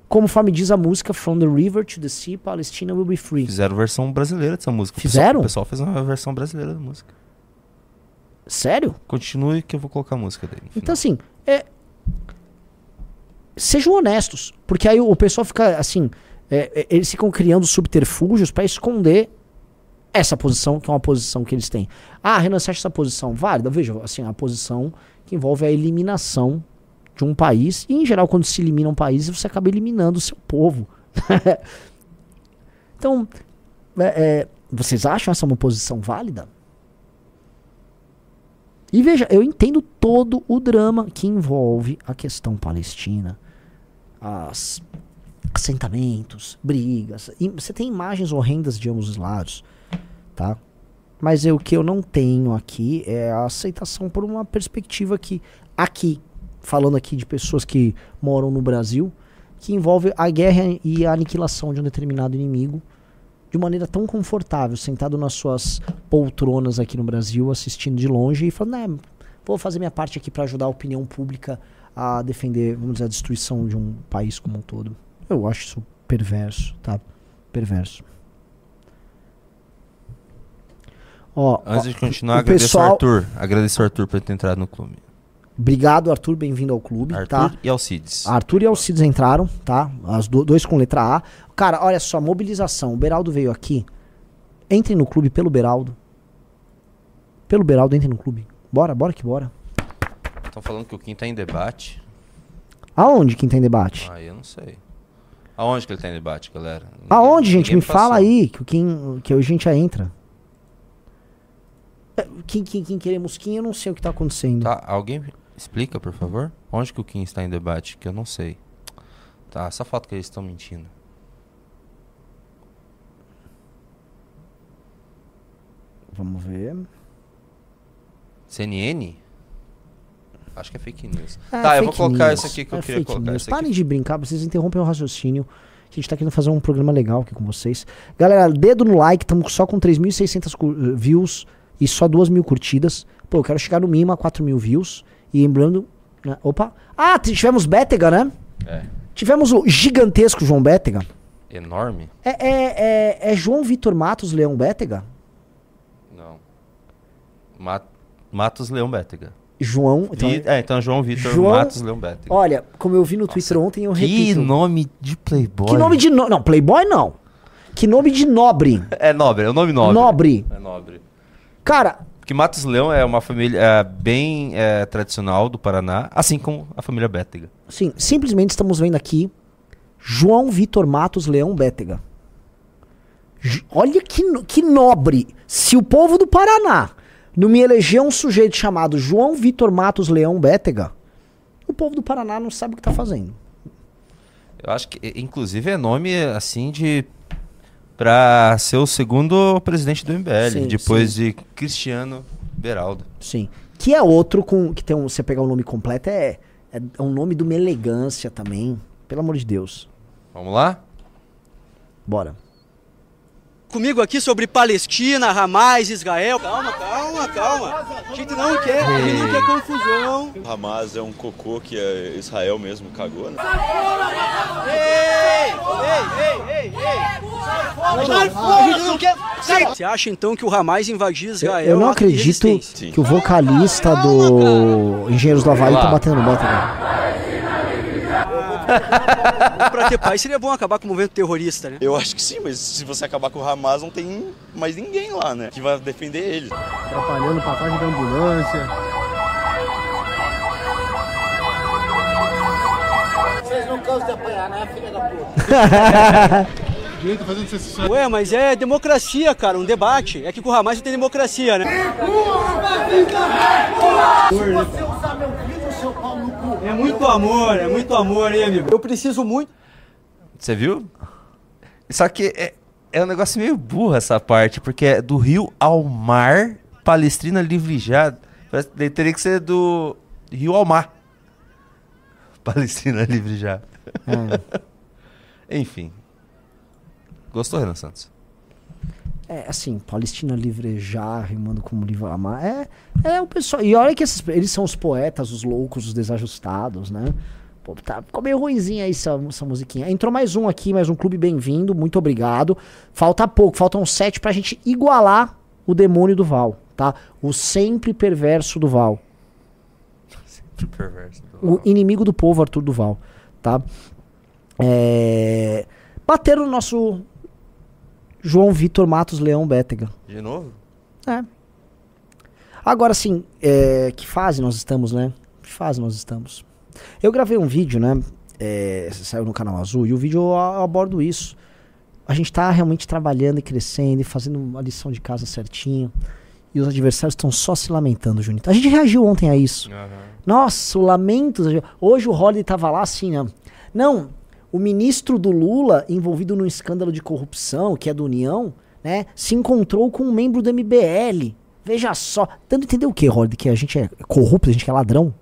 Conforme diz a música From the River to the Sea, Palestina will be free. Fizeram versão brasileira dessa música. O Fizeram? pessoal- O pessoal, fez uma versão brasileira da música. Sério? Continue que eu vou colocar a música dele. Então, assim, é... sejam honestos. Porque aí o pessoal fica assim. é, é, eles ficam criando subterfúgios pra esconder essa posição, que é uma posição que eles têm. Ah, Renan, você acha essa posição válida? Veja, assim, a posição que envolve a eliminação de um país. E, em geral, quando se elimina um país, você acaba eliminando o seu povo. então, é, é, vocês acham essa uma posição válida? E veja, eu entendo todo o drama que envolve a questão palestina, as assentamentos, brigas. Você tem imagens horrendas de ambos os lados, tá? Mas eu, o que eu não tenho aqui é a aceitação por uma perspectiva que aqui, falando aqui de pessoas que moram no Brasil, que envolve a guerra e a aniquilação de um determinado inimigo de maneira tão confortável, sentado nas suas poltronas aqui no Brasil, assistindo de longe e falando, né, vou fazer minha parte aqui para ajudar a opinião pública a defender, vamos dizer, a destruição de um país como um todo. Eu acho isso perverso, tá? Perverso. Ó, Antes ó, de continuar, agradeço pessoal- ao Arthur. Agradeço ao Arthur por ter entrado no clube. obrigado, Arthur, bem-vindo ao clube, Arthur tá? e Alcides. Arthur e Alcides entraram, tá? As do- dois com letra A. Cara, olha só, mobilização. O Beraldo veio aqui. Entrem no clube pelo Beraldo. Pelo Beraldo, entrem no clube. Bora, bora que bora. Estão falando que o Kim tá em debate. Aonde quem tem debate? Ah, eu não sei. Aonde que ele tá em debate, galera? Ninguém- Aonde, gente? Me fala passou. aí, que, o Kim, que a gente já entra. É, Quem, quem, quem queremos quem, eu não sei o que tá acontecendo. Tá, alguém explica, por favor? Onde que o Kim está em debate? Que eu não sei. Tá, só falta que eles estão mentindo. Vamos ver. CNN? Acho que é fake news. Ah, tá, eu vou colocar news. isso aqui que É eu queria fake colocar. news. Parem de brincar, vocês interrompem o raciocínio. A gente tá querendo fazer um programa legal aqui com vocês. Galera, dedo no like, estamos só com 3.600 cu- eh, views e só 2 mil curtidas. Pô, eu quero chegar no mínimo a 4 mil views. E lembrando. né, Opa! Ah, tivemos Bétega, né? É. Tivemos o gigantesco João Bétega. Enorme? É, é, é, é João Vitor Matos Leão Bétega? Não. Ma- Matos Leão Bétega. João. Então, Vi- é, então João Vitor João- Matos Leão Bétega. Olha, como eu vi no Twitter ontem, eu que repito. nome de playboy. Que nome de. No... Não, Playboy não. Que nome de nobre. É nobre, é o nome nobre. Nobre. É nobre. Cara, Porque Matos Leão é uma família é, bem é, tradicional do Paraná, assim como a família Bétega. Sim, simplesmente estamos vendo aqui João Vitor Matos Leão Bétega. J- Olha que, que nobre. Se o povo do Paraná não me eleger um sujeito chamado João Vitor Matos Leão Bétega, o povo do Paraná não sabe o que tá fazendo. Eu acho que, inclusive, é nome assim de. Pra ser o segundo presidente do MBL, Sim, depois de Cristiano Beraldo. Sim. Que é outro com. Que tem um. Você pegar o nome completo, é, é um nome de uma elegância também. Pelo amor de Deus. Vamos lá? Bora. Comigo aqui sobre Palestina, Hamas, Israel. Calma, calma, calma. A gente não quer, a gente não quer confusão. Hamas é um cocô que é Israel mesmo cagou, né? Ei, ei, ei, ei, ei. Sai fora, a gente não quer. Sai. Você acha então que o Hamas invadir Israel? eu não acredito que o vocalista do Engenheiros do Havaí tá batendo no Bétega. Pra ter paz seria bom acabar com o movimento terrorista, né? Eu acho que sim, mas se você acabar com o Hamas, não tem mais ninguém lá, né? Que vai defender eles. atrapalhando passagem da ambulância. Direito fazendo secessão. Ué, mas é democracia, cara, um debate. É que com o Hamas não tem democracia, né? É muito amor, é muito amor, hein, amigo? Eu preciso muito. Você viu? Só que é, é um negócio meio burro essa parte, porque é do rio ao mar, Palestrina livre já. Parece- daí Teria que ser do rio ao mar. Palestrina livre já. Enfim. Gostou, Renan Santos? É, assim, Palestina livrejar, rimando como livro amar. É, é o pessoal. E olha que esses, eles são os poetas, os loucos, os desajustados, né? Pô, tá, ficou meio ruimzinha aí essa, essa musiquinha. Entrou mais um aqui, mais um clube bem-vindo, muito obrigado. Falta pouco, faltam sete pra gente igualar o demônio do Val, tá? O sempre perverso do Val. Que perverso. O inimigo do povo, Arthur Duval, tá? É... Bateram no nosso João Vitor Matos Leão Bétega. De novo? É. Agora sim, é, que fase nós estamos, né? Que fase nós estamos? Eu gravei um vídeo, né? É, saiu no canal Azul, e o vídeo eu, abordo isso. A gente tá realmente trabalhando e crescendo e fazendo uma lição de casa certinho. E os adversários estão só se lamentando, Junito. A gente reagiu ontem a isso. Nossa, o lamento. Hoje o Holly tava lá assim, né? Não, o ministro do Lula, envolvido num escândalo de corrupção, que é da União, né? Se encontrou com um membro do MBL. Veja só. Dando a entender o que, Holly? Que a gente é corrupto, a gente é ladrão?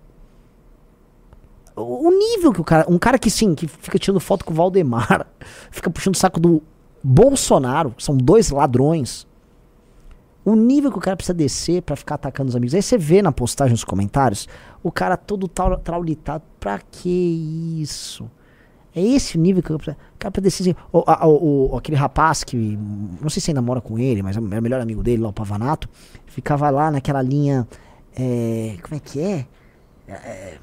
O nível que o cara. Um cara que sim, que fica tirando foto com o Valdemar, fica puxando o saco do Bolsonaro, são dois ladrões. O nível que o cara precisa descer pra ficar atacando os amigos. Aí você vê na postagem, nos comentários, o cara todo trau- traulitado. Pra que isso? É esse o nível que eu cara assim. O, a- o- aquele rapaz que. Não sei se ainda mora com ele, mas é o melhor amigo dele lá, o Pavanato. Ficava lá naquela linha. é, como é que é? É,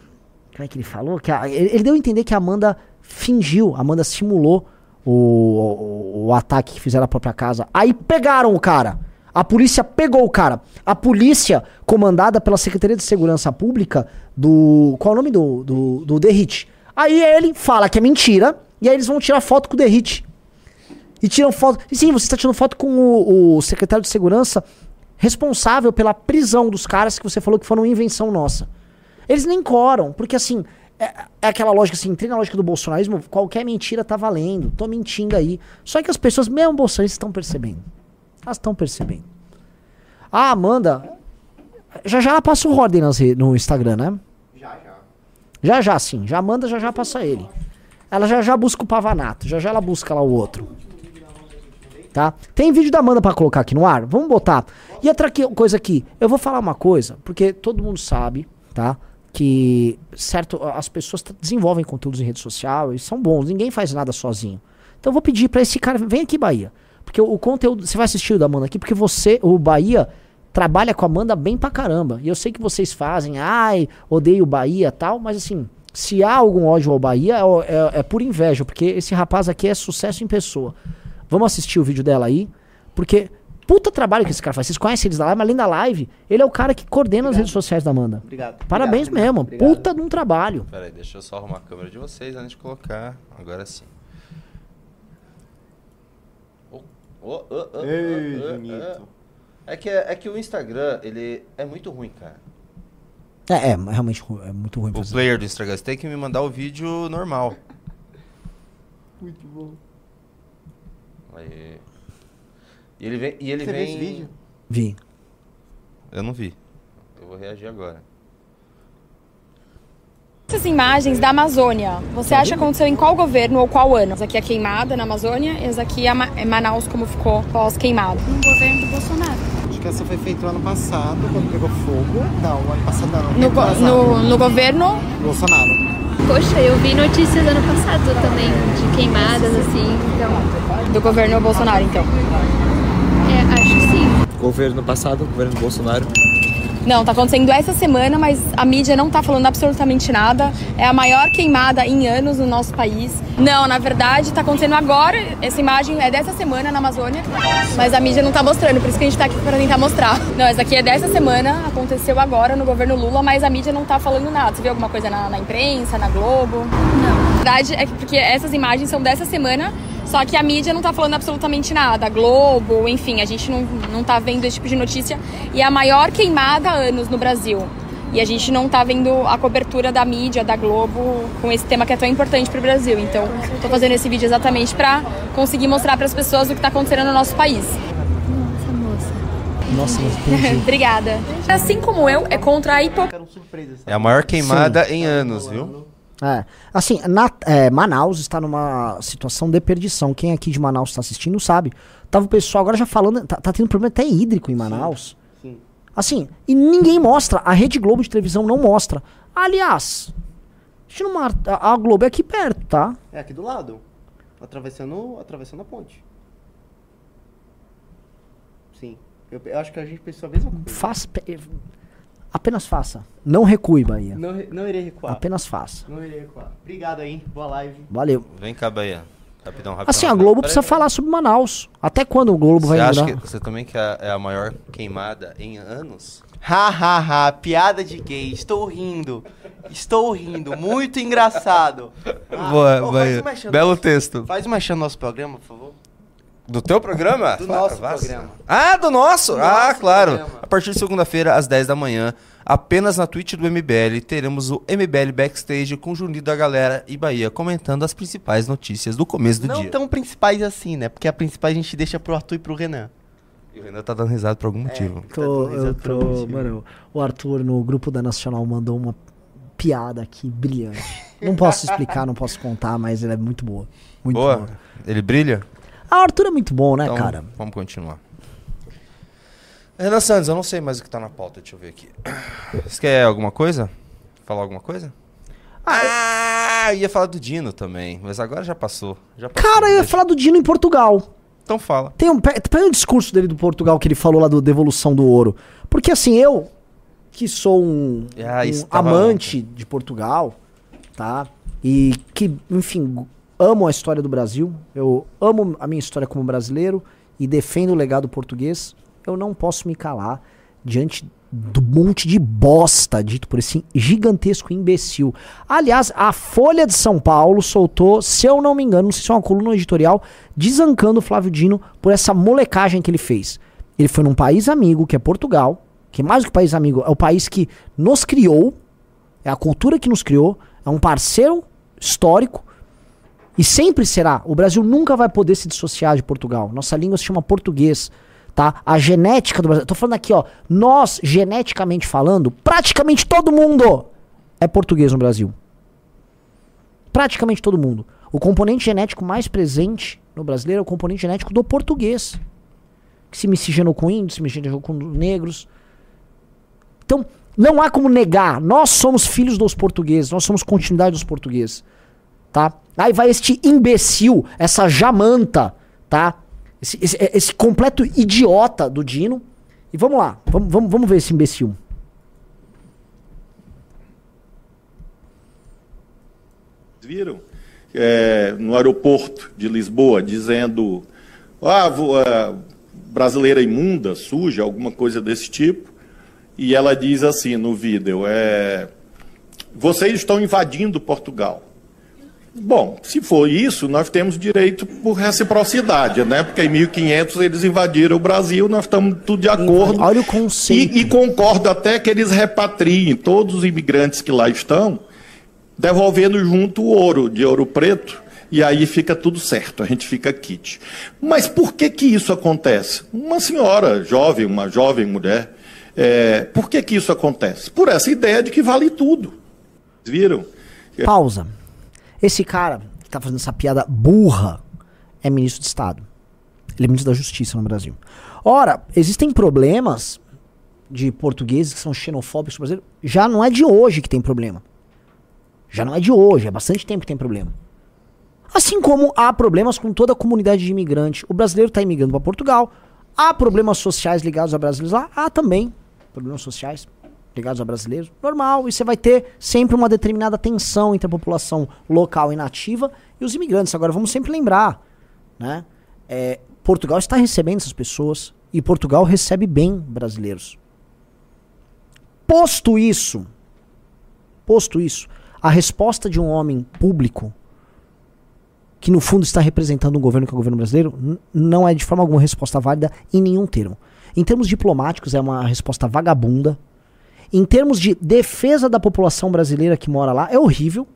Como é que ele falou? Que a- ele, ele deu a entender que a Amanda fingiu, a Amanda simulou o, o, o ataque que fizeram à própria casa. Aí pegaram o cara. A polícia pegou o cara. A polícia, comandada pela Secretaria de Segurança Pública do. Qual é o nome do, do, do Derrite? Aí ele fala que é mentira. E aí eles vão tirar foto com o Derrite. E tiram foto. E sim, você está tirando foto com o, o secretário de segurança responsável pela prisão dos caras que você falou que foram invenção nossa. Eles nem coram, porque assim, é, é aquela lógica assim, entrei na lógica do bolsonarismo, qualquer mentira tá valendo, tô mentindo aí. Só que as pessoas, mesmo bolsonaristas, estão percebendo. Elas estão percebendo. A Amanda, já já ela passa o no Instagram, né? Já já. Sim. Já manda, já já passa ele. Ela já já busca o Pavanato, já já ela busca lá o outro. Tá? Tem vídeo da Amanda pra colocar aqui no ar? Vamos botar. E outra coisa aqui, eu vou falar uma coisa, porque todo mundo sabe, tá? Que certo, as pessoas desenvolvem conteúdos em rede social e são bons, ninguém faz nada sozinho. Então eu vou pedir pra esse cara, vem aqui Bahia. Porque o, o conteúdo, você vai assistir o da Amanda aqui, porque você, o Bahia, trabalha com a Amanda bem pra caramba. E eu sei que vocês fazem, ai, odeio o Bahia tal, mas assim, se há algum ódio ao Bahia, é, é- é por inveja, porque esse rapaz aqui é sucesso em pessoa. Vamos assistir o vídeo dela aí, porque puta trabalho que esse cara faz. Vocês conhecem eles da live, mas além da live, ele é o cara que coordena as redes sociais da Amanda. Obrigado. Parabéns Obrigado, mesmo, obrigado. puta de um trabalho. Pera aí, deixa eu só arrumar a câmera de vocês antes de colocar. Agora sim. Oh, oh, oh, oh, Ei, oh, oh, oh. É que, é que o Instagram, ele é muito ruim, cara. É, é realmente é muito ruim pra O você. player do Instagram, você tem que me mandar o vídeo normal. Muito bom. Aí. E ele vem. E ele Você viu vem... esse vídeo? Vi. Eu não vi. Eu vou reagir agora. Essas imagens da Amazônia, você acha que aconteceu em qual governo ou qual ano? Essa aqui é queimada na Amazônia, essa aqui é, é Manaus como ficou pós-queimado. no governo do Bolsonaro. Acho que essa foi feita no ano passado, quando pegou fogo. Não, ano passado não. No, go- no, no governo, Bolsonaro. Poxa, eu vi notícias ano passado também de queimadas assim, então. do governo Bolsonaro, então. É, acho que sim. Governo passado, governo Bolsonaro. Não, tá acontecendo essa semana, mas a mídia não tá falando absolutamente nada. É a maior queimada em anos no nosso país. Não, na verdade, tá acontecendo agora. Essa imagem é dessa semana na Amazônia, mas a mídia não tá mostrando, por isso que a gente tá aqui pra tentar mostrar. Não, essa aqui é dessa semana, aconteceu agora no governo Lula, mas a mídia não tá falando nada. Você viu alguma coisa na, na imprensa, na Globo? Não. Na verdade, é que- porque essas imagens são dessa semana, só que a mídia não tá falando absolutamente nada. A Globo, enfim, a gente não, não tá vendo esse tipo de notícia. E é a maior queimada há anos no Brasil. E a gente não tá vendo a cobertura da mídia, da Globo, com esse tema que é tão importante pro Brasil. Então, tô fazendo esse vídeo exatamente pra conseguir mostrar para as pessoas o que tá acontecendo no nosso país. Nossa, moça. Nossa, mas. Obrigada. Assim como eu, é contra a hipocrisia. É a maior queimada em anos, viu? É. Assim, na- é, Manaus está numa situação de perdição. Quem aqui de Manaus está assistindo sabe. Tava o pessoal agora já falando. Tá, tá tendo problema até hídrico em Manaus. sim. Assim, e ninguém mostra. A Rede Globo de televisão não mostra. Aliás, a, a Globo é aqui perto, tá? É aqui do lado. Atravessando, atravessando a ponte. Sim. Eu, eu acho que a gente pensou a mesma coisa. Pe- Apenas faça. Não recue, Bahia. Não, re- não irei recuar. Apenas faça. Não irei recuar. Obrigado aí. Boa live. Valeu. Vem cá, Bahia. Rapidão, rapidão. Assim, a. Globo precisa falar sobre Manaus. Até quando o Globo Você vai acha mudar? que você também que é é a maior queimada em anos? Ha, ha, ha. Piada de gay. Estou rindo. Estou rindo. Muito engraçado. Ah, Boa, Bahia. um Belo nosso- texto. Faz uma chance no nosso programa, por favor. Do teu programa? Do nosso faça. programa. Ah, do nosso? Do ah, nosso claro. programa. A partir de segunda-feira, às 10 da manhã, apenas na Twitch do MBL, teremos o MBL Backstage com o Juninho da Galera e Bahia comentando as principais notícias do começo do não dia. tão principais assim, né? Porque a principal a gente deixa pro Arthur e pro Renan. E o Renan tá dando risada por algum motivo. Tô, dando eu tô, motivo. mano, o Arthur no grupo da Nacional mandou uma piada aqui brilhante. Não posso explicar, não posso contar, mas ela é muito boa. Muito Boa. boa. Ele brilha? Ah, Arthur é muito bom, né, Então, cara? Vamos continuar. Renan Santos, eu não sei mais o que tá na pauta, deixa eu ver aqui. Você quer alguma coisa? Falar alguma coisa? Ah, eu ia falar do Dino também, mas agora já passou. Já passou Cara, eu ia falar do Dino em Portugal. Então fala. Tem um, pega o discurso dele do Portugal que ele falou lá do devolução do ouro. Porque assim, eu, que sou um, Ah, um amante de Portugal, tá? E que, enfim, amo a história do Brasil. Eu amo a minha história como brasileiro e defendo o legado português. Eu não posso me calar diante do monte de bosta dito por esse gigantesco imbecil. Aliás, a Folha de São Paulo soltou, se eu não me engano, não sei se é uma coluna editorial, desancando o Flávio Dino por essa molecagem que ele fez. Ele foi num país amigo, que é Portugal, que mais do que país amigo, é o país que nos criou, é a cultura que nos criou, é um parceiro histórico e sempre será. O Brasil nunca vai poder se dissociar de Portugal. Nossa língua se chama português, tá? A genética do Brasil. Tô falando aqui, ó. Nós, geneticamente falando, praticamente todo mundo é português no Brasil. Praticamente todo mundo. O componente genético mais presente no brasileiro é o componente genético do português. Que se miscigenou com índios, se miscigenou com negros. Então, não há como negar. Nós somos filhos dos portugueses, nós somos continuidade dos portugueses tá? Aí vai este imbecil, essa jamanta, tá? Esse, esse- esse completo idiota do Dino. E vamos lá, vamos, vamos, vamos ver esse imbecil. viram é, no aeroporto de Lisboa dizendo ah, vo- ah, brasileira imunda, suja, alguma coisa desse tipo. E ela diz assim no vídeo: é, vocês estão invadindo Portugal. Bom, se for isso, nós temos direito por reciprocidade, né? Porque em 1500 eles invadiram o Brasil, nós estamos tudo de acordo. Olha o conceito. E, e concordo até que eles repatriem todos os imigrantes que lá estão, devolvendo junto o ouro, de ouro preto, e aí fica tudo certo, a gente fica kit. Mas por que que isso acontece? Uma senhora jovem, uma jovem mulher, é, por que que isso acontece? Por essa ideia de que vale tudo. Viram? Pausa. Esse cara que tá fazendo essa piada burra é ministro de Estado. Ele é ministro da Justiça no Brasil. Ora, existem problemas de portugueses que são xenofóbicos no Brasil. Já não é de hoje que tem problema. Já não é de hoje, é bastante tempo que tem problema. Assim como há problemas com toda a comunidade de imigrante. O brasileiro está imigrando para Portugal. Há problemas sociais ligados a brasileiros lá. Há também problemas sociais ligados a brasileiros. Normal. E você vai ter sempre uma determinada tensão entre a população local e nativa e os imigrantes. Agora, vamos sempre lembrar, né? É, Portugal está recebendo essas pessoas e Portugal recebe bem brasileiros. Posto isso, posto isso, a resposta de um homem público que no fundo está representando um governo que é o governo brasileiro, não é de forma alguma resposta válida em nenhum termo. Em termos diplomáticos, é uma resposta vagabunda. Em termos de defesa da população brasileira que mora lá, é horrível,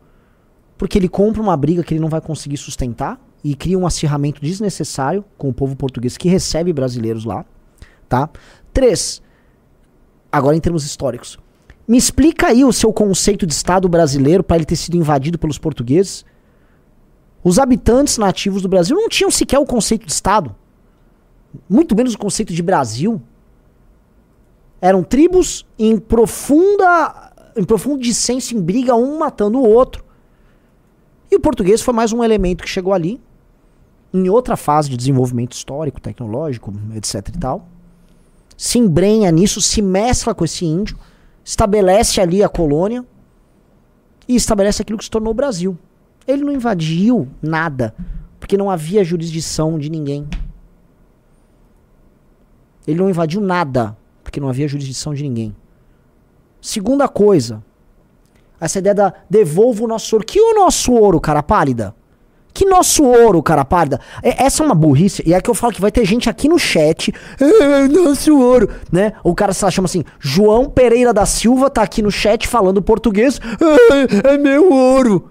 porque ele compra uma briga que ele não vai conseguir sustentar e cria um acirramento desnecessário com o povo português que recebe brasileiros lá, tá? Três, agora em termos históricos, Me explica aí o seu conceito de Estado brasileiro para ele ter sido invadido pelos portugueses. Os habitantes nativos do Brasil não tinham sequer o conceito de Estado. Muito menos o conceito de Brasil. Eram tribos em profunda em profundo dissenso, em briga, um matando o outro. E o português foi mais um elemento que chegou ali, em outra fase de desenvolvimento histórico, tecnológico, etc e tal. Se embrenha nisso, se mescla com esse índio, estabelece ali a colônia e estabelece aquilo que se tornou o Brasil. Ele não invadiu nada, porque não havia jurisdição de ninguém. Ele não invadiu nada, porque não havia jurisdição de ninguém. Segunda coisa, essa ideia da devolva o nosso ouro. Que o nosso ouro, cara pálida? Que nosso ouro, cara pálida? É, essa é uma burrice. E é que eu falo que vai ter gente aqui no chat. É, nosso ouro, né? O cara, lá, chama assim. João Pereira da Silva tá aqui no chat falando português. É, é meu ouro.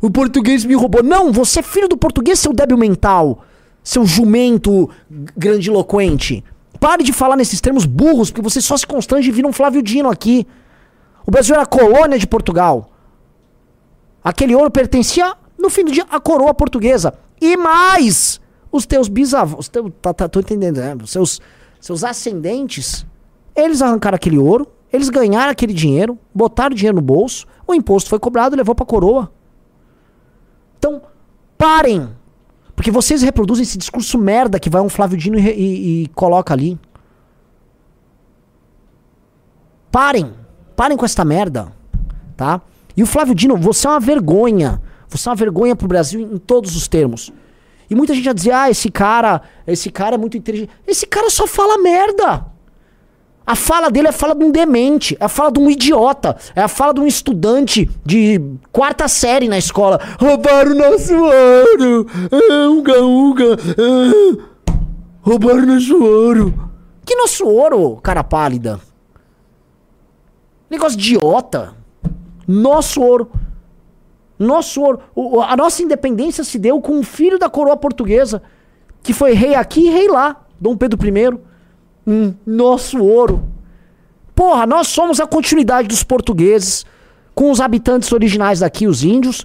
O português me roubou. Não, você é filho do português, seu débil mental. Seu jumento grandiloquente. Pare de falar nesses termos burros, porque você só se constrange e vira um Flávio Dino aqui. O Brasil era colônia de Portugal. Aquele ouro pertencia, no fim do dia, à coroa portuguesa. E mais, os teus bisavós, teu, tá, tá, tô entendendo, né? Os seus, seus ascendentes, eles arrancaram aquele ouro, eles ganharam aquele dinheiro, botaram o dinheiro no bolso, o imposto foi cobrado e levou pra coroa. Então, parem. Porque vocês reproduzem esse discurso merda que vai um Flávio Dino e, e, e coloca ali. Parem. Parem com esta merda. Tá? E o Flávio Dino, você é uma vergonha. Você é uma vergonha pro Brasil em todos os termos. E muita gente já dizia, ah, esse cara, esse cara é muito inteligente. Esse cara só fala merda. A fala dele é a fala de um demente, é a fala de um idiota, é a fala de um estudante de quarta série na escola. Roubaram nosso ouro! Ah, uga, uga! Ah, roubaram nosso ouro! Que nosso ouro, cara pálida? Negócio idiota. Nosso ouro. Nosso ouro. O, a nossa independência se deu com um filho da coroa portuguesa, que foi rei aqui e rei lá, Dom Pedro I. Nosso ouro. Porra, nós somos a continuidade dos portugueses, com os habitantes originais daqui, os índios,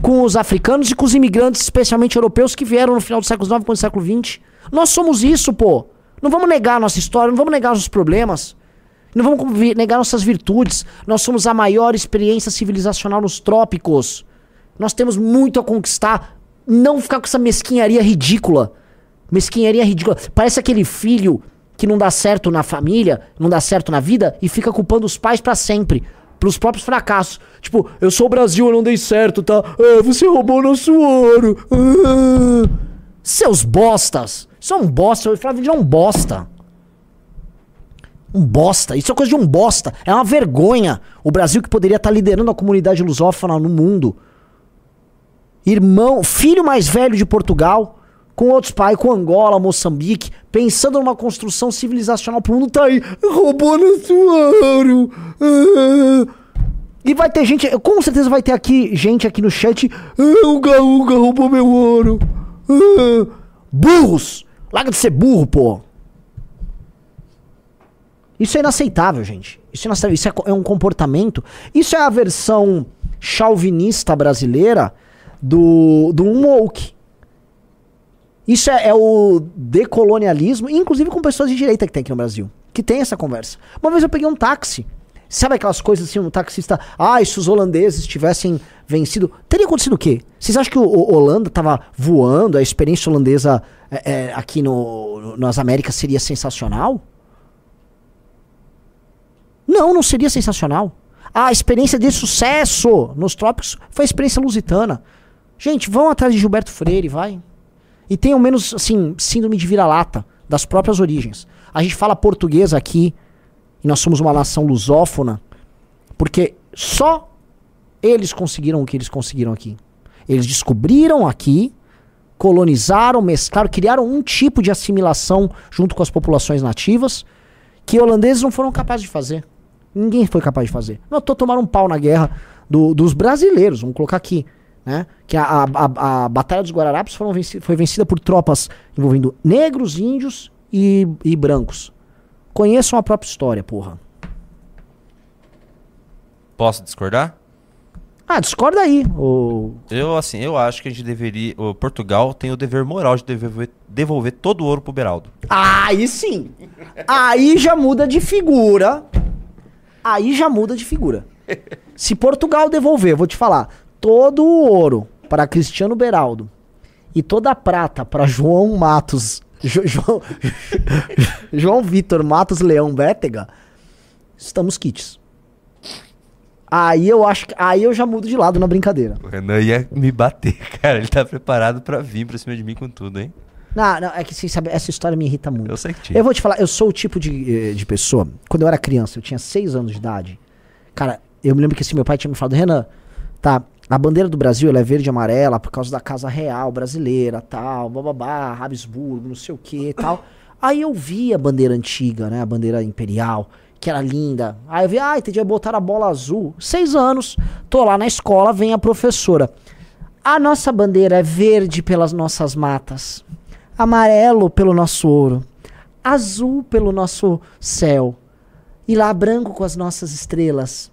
com os africanos e com os imigrantes, especialmente europeus, que vieram no final do século XIX e do século XX. Nós somos isso, pô. Não vamos negar nossa história, não vamos negar os problemas. Não vamos negar nossas virtudes. Nós somos a maior experiência civilizacional nos trópicos. Nós temos muito a conquistar. Não ficar com essa mesquinharia ridícula. Mesquinharia ridícula. Parece aquele filho que não dá certo na família, não dá certo na vida e fica culpando os pais para sempre. Pelos próprios fracassos. Tipo, eu sou o Brasil, eu não dei certo, tá? Ah, você roubou nosso ouro. Ah. Seus bostas. Isso é um bosta. O Flávio é um bosta. Um bosta. Isso é coisa de um bosta. É uma vergonha. O Brasil que poderia estar liderando a comunidade lusófona no mundo. Irmão, filho mais velho de Portugal, com outros pais, com Angola, Moçambique, pensando numa construção civilizacional pro mundo, tá aí, roubou nosso ouro. E vai ter gente, com certeza vai ter aqui gente aqui no chat, ah, o Gaúga roubou meu ouro. Ah. Burros! Larga de ser burro, pô. Isso é inaceitável, gente. Isso é, inaceitável. Isso é, é um comportamento. Isso é a versão chauvinista brasileira do, do woke. Isso é, é, o decolonialismo, inclusive com pessoas de direita que tem aqui no Brasil, que tem essa conversa. Uma vez eu peguei um táxi. Sabe aquelas coisas assim, um taxista. Ah, se os holandeses tivessem vencido. Teria acontecido o quê? Vocês acham que o, o Holanda tava voando, a experiência holandesa é, é, aqui no, nas Américas seria sensacional? Não, não seria sensacional. A experiência de sucesso nos trópicos foi a experiência lusitana. Gente, vão atrás de Gilberto Freire, vai. E tenham menos, assim, síndrome de vira-lata das próprias origens. A gente fala português aqui, e nós somos uma nação lusófona, porque só eles conseguiram o que eles conseguiram aqui. Eles descobriram aqui, colonizaram, mesclaram, criaram um tipo de assimilação junto com as populações nativas que holandeses não foram capazes de fazer. Ninguém foi capaz de fazer. Não, tô tomando um pau na guerra do, dos brasileiros, vamos colocar aqui. Né? Que a, a, a, a Batalha dos Guararapes venci, foi vencida por tropas envolvendo negros, índios e, e brancos. Conheçam a própria história, porra. Posso discordar? Ah, discorda aí. Eu, assim, eu acho que a gente deveria. O Portugal tem o dever moral de devolver, devolver todo o ouro pro Beraldo. Aí sim. Aí já muda de figura. Aí já muda de figura. Se Portugal devolver, vou te falar, todo o ouro para Cristiano Beraldo e toda a prata para João Matos, Jo- João, João Vitor Matos Leão Bétega, estamos kits. Aí eu acho que aí eu já mudo de lado na brincadeira. O Renan ia me bater, cara. Ele tá preparado pra vir pra cima de mim com tudo, hein? Não, não, é que você sabe, essa história me irrita muito. Eu sei que te Eu vou te falar, eu sou o tipo de, eh, de pessoa. Quando eu era criança, eu tinha seis anos de idade. Cara, eu me lembro que assim, meu pai tinha me falado, Renan, tá, a bandeira do Brasil ela é verde e amarela por causa da Casa Real brasileira, tal, bababá, Habsburgo, não sei o que tal. Aí eu vi a bandeira antiga, né, a bandeira imperial, que era linda. Aí eu vi, ah, entendi, botar a bola azul. Seis anos, tô lá na escola, vem a professora. A nossa bandeira é verde pelas nossas matas, amarelo pelo nosso ouro, azul pelo nosso céu e lá branco com as nossas estrelas.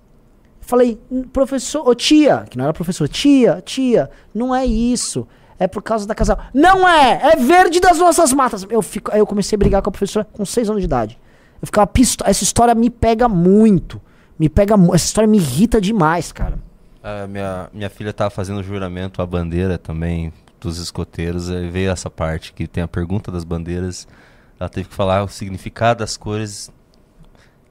Falei, "Hum, professor, ô tia, que não era professor, tia, tia, não é isso. É por causa da casal. Não é! É verde das nossas matas. Eu fico, aí eu comecei a brigar com a professora com seis anos de idade. Eu ficava pistola. Essa história me pega muito. Me pega Essa história me irrita demais, cara. Minha, minha filha tava fazendo juramento à bandeira também dos escoteiros. Aí veio essa parte que tem a pergunta das bandeiras. Ela teve que falar o significado das cores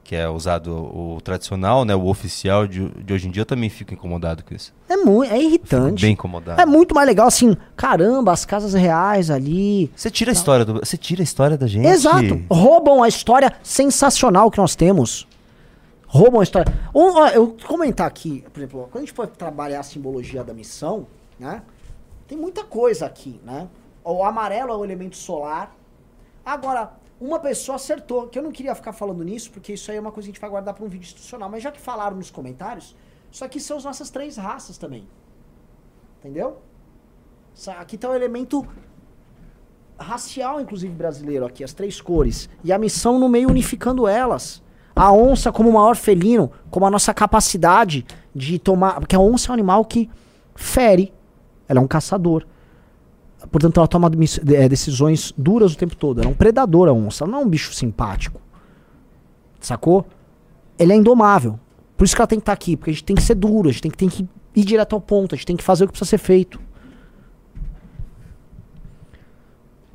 que é usado o, tradicional, né? O oficial de, de hoje em dia. Eu também fico incomodado com isso. É muito, é irritante. Bem incomodado. É muito mais legal assim, caramba, as casas reais ali. Você tira a história do, você tira a história da gente. Exato. Roubam a história sensacional que nós temos. Roubam a história. Um, ó, eu vou comentar aqui, por exemplo, quando a gente for trabalhar a simbologia da missão, né? Tem muita coisa aqui, né? O amarelo é o elemento solar. Agora, uma pessoa acertou, que eu não queria ficar falando nisso, porque isso aí é uma coisa que a gente vai guardar para um vídeo institucional, mas já que falaram nos comentários, isso aqui são as nossas três raças também. Entendeu? Aqui tá o elemento racial, inclusive brasileiro, aqui, as três cores. E a missão no meio unificando elas. A onça como o maior felino, como a nossa capacidade de tomar. Porque a onça é um animal que fere. Ela é um caçador. Portanto, ela toma eh, decisões duras o tempo todo. Ela é um predador, a onça. Ela não é um bicho simpático. Sacou? Ele é indomável. Por isso que ela tem que estar aqui. Porque a gente tem que ser duro, a gente tem que, tem que ir direto ao ponto, a gente tem que fazer o que precisa ser feito.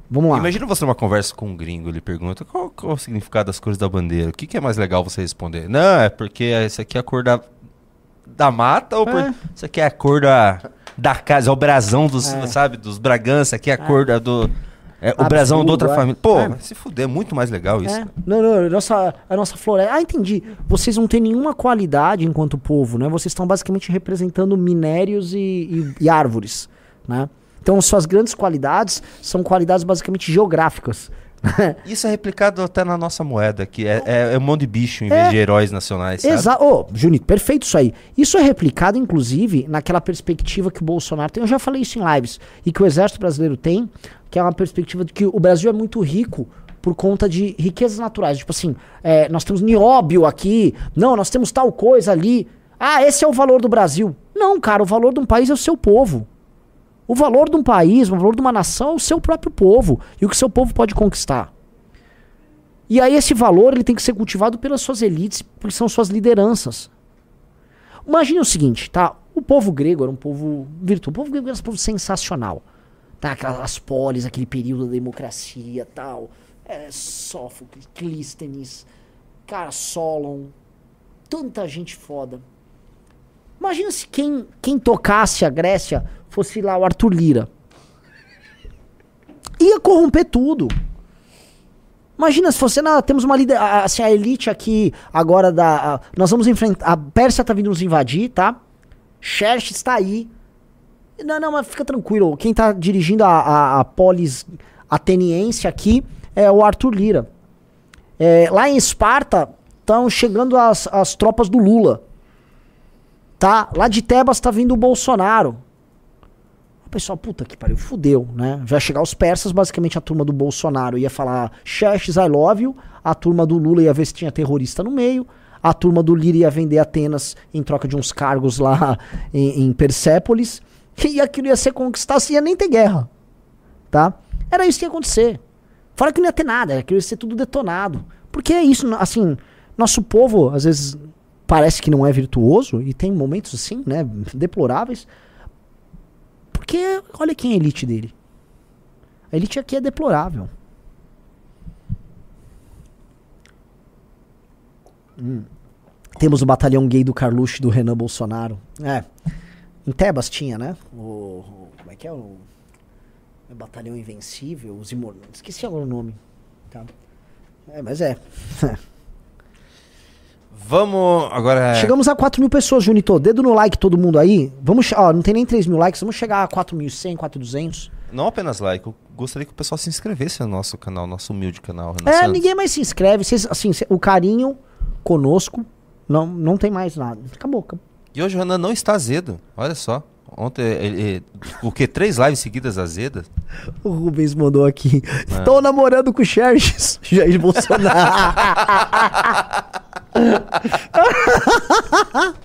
Vamos lá. Imagina você numa conversa com um gringo, ele pergunta qual, qual é o significado das cores da bandeira. O que, que é mais legal você responder? Não, é porque essa aqui é a cor da, da mata ou por, É. isso aqui é a cor da, da casa, é o brasão dos, É. sabe, dos Bragança, aqui é a cor da, do... É, o Habsburgo, brasão de outra é. família. Pô, É. se fuder, é muito mais legal isso. É. Não, não, a nossa, a nossa floresta. Ah, entendi. Vocês não têm nenhuma qualidade enquanto povo, né? Vocês estão basicamente representando minérios e, e- e árvores, né? Então, suas grandes qualidades são qualidades basicamente geográficas. Isso é replicado até na nossa moeda, que é, é, é um monte de bicho em vez de heróis nacionais? Exato. Ô, Junito, perfeito isso aí. Isso é replicado, inclusive, naquela perspectiva que o Bolsonaro tem. Eu já falei isso em lives. E que o Exército Brasileiro tem, que é uma perspectiva de que o Brasil é muito rico por conta de riquezas naturais. Tipo assim, é, nós temos nióbio aqui. Não, nós temos tal coisa ali. Ah, esse é o valor do Brasil. Não, cara, o valor de um país é o seu povo. O valor de um país, o valor de uma nação é o seu próprio povo. E o que seu povo pode conquistar. E aí esse valor ele tem que ser cultivado pelas suas elites, porque são suas lideranças. Imagine o seguinte, tá? O povo grego era um povo virtuoso. O povo grego era um povo sensacional. Tá? Aquelas polis, aquele período da democracia tal. É, Sófocles, Clístenes, cara, Solon. Tanta gente foda. Imagina se quem, quem tocasse a Grécia fosse lá o Arthur Lira. Ia corromper tudo. Imagina se fosse, não, temos uma assim, a elite aqui agora da, a- nós vamos enfrentar, a Pérsia tá vindo nos invadir, tá? Xerxes está aí. Não, não, mas fica tranquilo, quem tá dirigindo a, a, a polis ateniense aqui é o Arthur Lira. É, lá em Esparta estão chegando as, as tropas do Lula. Tá? Lá de Tebas tá vindo o Bolsonaro. O pessoal, puta que pariu, fudeu, né? Vai chegar os persas, basicamente a turma do Bolsonaro ia falar Xerxes, I love you. A turma do Lula ia ver se tinha terrorista no meio. a turma do Lira ia vender Atenas em troca de uns cargos lá em, em Persépolis, e aquilo ia ser conquistado, assim, ia nem ter guerra, tá? Era isso que ia acontecer. Fora que não ia ter nada, aquilo ia ser tudo detonado. Porque é isso, assim, nosso povo, às vezes, parece que não é virtuoso, e tem momentos assim, né, deploráveis, porque olha quem é a elite dele. A elite aqui é deplorável. Hum. Temos o batalhão gay do Carluxo e do Renan Bolsonaro. É. Em Tebas tinha, né? O, como é que é o, o batalhão invencível, os imor... Esqueci agora o nome. Tá. É, mas é. Vamos agora. Chegamos a 4 mil pessoas, Junito. Dedo no like, todo mundo aí. Vamos, ó, não tem nem 3 mil likes, vamos chegar a 4.100, 4.200. Não apenas like, eu gostaria que o pessoal se inscrevesse no nosso canal, nosso humilde canal. Renan É, Santos. ninguém mais se inscreve. Vocês, assim, o carinho conosco não, não tem mais nada. Acabou, acabou. E hoje o Renan não está azedo. Olha só. Ontem, ele, ele- o que? Três lives seguidas azedas? O Rubens mandou aqui. Ah. Estou namorando com o Xerxes, Jair Bolsonaro.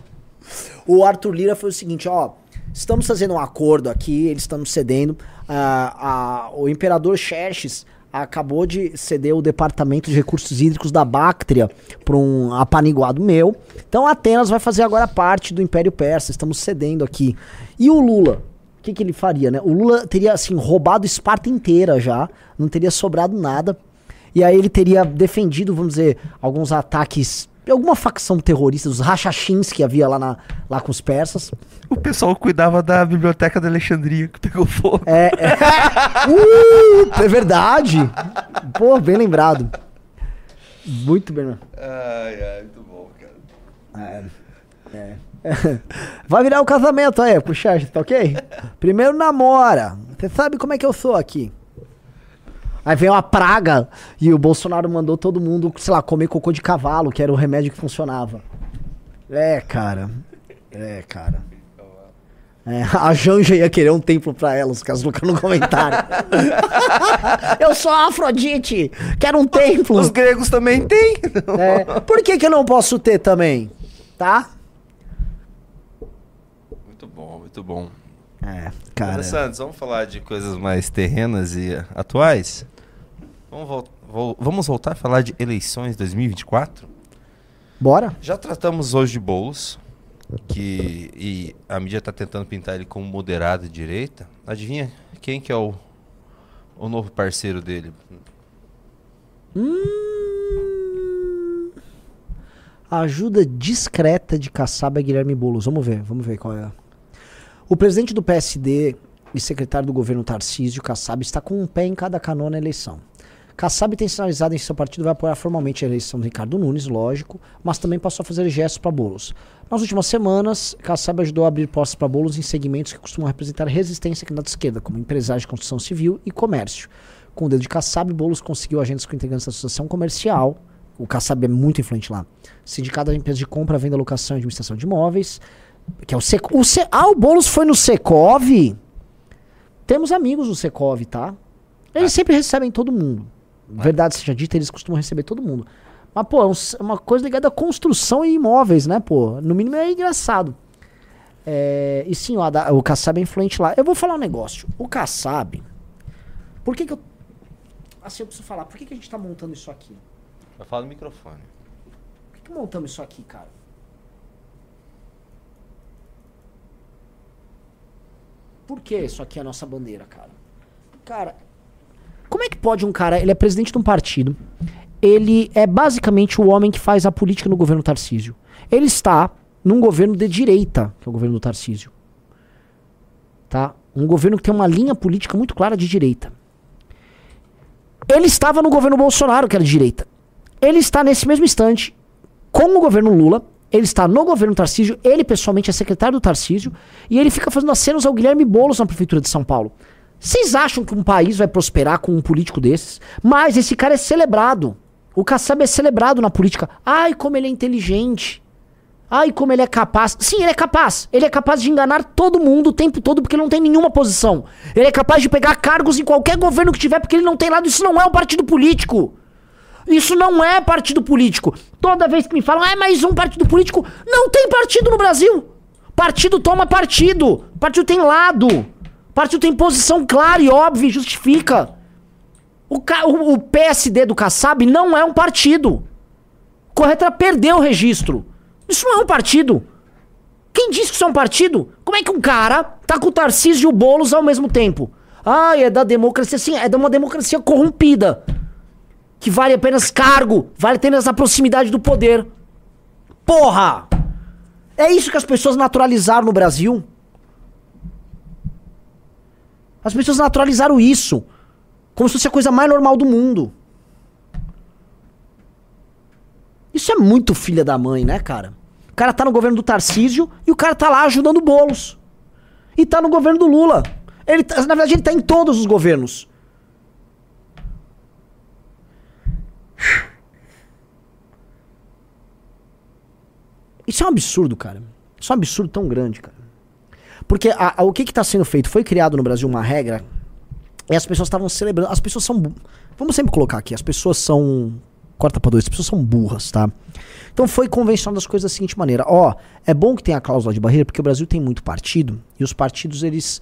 o Arthur Lira foi o seguinte, ó. Estamos fazendo um acordo aqui, eles estão cedendo. Ah, ah, o imperador Xerxes acabou de ceder o departamento de recursos hídricos da Báctria para um apaniguado meu. Então Atenas vai fazer agora parte do Império Persa. Estamos cedendo aqui. E o Lula? O que, que ele faria, né? O Lula teria, assim, roubado Esparta inteira já. Não teria sobrado nada. E aí ele teria defendido, vamos dizer, alguns ataques. Alguma facção terrorista, os Rachachins que havia lá, na, lá com os persas. O pessoal cuidava da biblioteca da Alexandria que pegou fogo. É, é, Uh, é verdade. Pô, bem lembrado. Muito bem lembrado. Ai, ai, muito bom, cara. É. é. Vai virar o casamento aí, pro Xerxes, tá ok? Primeiro namora. Você sabe como é que eu sou aqui. Aí veio uma praga e o Bolsonaro mandou todo mundo, sei lá, comer cocô de cavalo, que era o remédio que funcionava. É, cara. É, cara. É, a Janja ia querer um templo pra ela, os caras colocando no comentário. eu sou Afrodite, quero um templo. Os gregos também têm. É, por que, que eu não posso ter também? Tá? Muito bom, muito bom. É, cara. Renan Santos, vamos falar de coisas mais terrenas e atuais? Vamos, vol- vol- vamos voltar a falar de eleições 2024? Bora? Já tratamos hoje de Boulos, que e a mídia está tentando pintar ele como moderado de direita. Adivinha quem que é o, o novo parceiro dele? Ajuda discreta de caçaba é Guilherme Boulos. Vamos ver, vamos ver qual é. O presidente do PSD e secretário do governo Tarcísio Kassab está com um pé em cada canoa na eleição. Kassab tem sinalizado em seu partido vai apoiar formalmente a eleição do Ricardo Nunes, lógico, mas também passou a fazer gestos para Boulos. Nas últimas semanas, Kassab ajudou a abrir postos para Boulos em segmentos que costumam representar resistência à candidato esquerda, como empresários de construção civil e comércio. Com o dedo de Kassab, Boulos conseguiu agendas com integrantes da associação comercial, o Kassab é muito influente lá. Sindicato das empresas de compra, venda, locação e administração de imóveis. Que é o Sec... o Ce... Ah, o Boulos foi no Secov? Temos amigos no Secov, tá? Eles sempre recebem todo mundo. Verdade seja dita, eles costumam receber todo mundo. Mas, pô, é um uma coisa ligada à construção e imóveis, né, pô? No mínimo é engraçado. É, e sim, o, Haddad- o Kassab é influente lá. Eu vou falar um negócio. O Kassab. Por que que eu. Assim, eu preciso falar. Por que, que a gente tá montando isso aqui? Eu falo no microfone. Por que, que montamos isso aqui, cara? Por que isso aqui é a nossa bandeira, cara? Cara, como é que pode um cara. Ele é presidente de um partido. Ele é basicamente o homem que faz a política no governo Tarcísio. Ele está num governo de direita, que é o governo do Tarcísio. Tá? Um governo que tem uma linha política muito clara de direita. Ele estava no governo Bolsonaro, que era de direita. Ele está nesse mesmo instante com o governo Lula. Ele está no governo Tarcísio. Ele pessoalmente é secretário do Tarcísio. E ele fica fazendo acenos ao Guilherme Boulos na prefeitura de São Paulo. Vocês acham que um país vai prosperar com um político desses? Mas esse cara é celebrado. O Kassab é celebrado na política. Ai, como ele é inteligente. Ai, como ele é capaz. Sim, ele é capaz. Ele é capaz de enganar todo mundo o tempo todo porque ele não tem nenhuma posição. Ele é capaz de pegar cargos em qualquer governo que tiver porque ele não tem lado. Isso não é um partido político. Isso não é partido político. Toda vez que me falam, é mais um partido político, não tem partido no Brasil. Partido toma partido. Partido tem lado. Partido tem posição clara e óbvia e justifica. O, o- o PSD do Kassab não é um partido. Corretora perdeu o registro. Isso não é um partido. Quem disse que isso é um partido? Como é que um cara tá com o Tarcísio e o Boulos ao mesmo tempo? Ah, é da democracia. Sim, é de uma democracia corrompida. Que vale apenas cargo, vale apenas a proximidade do poder. Porra! É isso que as pessoas naturalizaram no Brasil. As pessoas naturalizaram isso. Como se fosse a coisa mais normal do mundo. Isso é muito filha da mãe, né, cara? O cara tá no governo do Tarcísio e o cara tá lá ajudando o Boulos. E tá no governo do Lula. Ele tá- na verdade, ele tá em todos os governos. Isso é um absurdo, cara. Isso é um absurdo tão grande, cara. Porque a- a- o que está sendo feito? Foi criado no Brasil uma regra e as pessoas estavam celebrando. As pessoas são. Vamos sempre colocar aqui: as pessoas são. Corta pra dois, as pessoas são burras, tá? Então foi convencionado as coisas da seguinte maneira: ó, é bom que tenha a cláusula de barreira, porque o Brasil tem muito partido e os partidos eles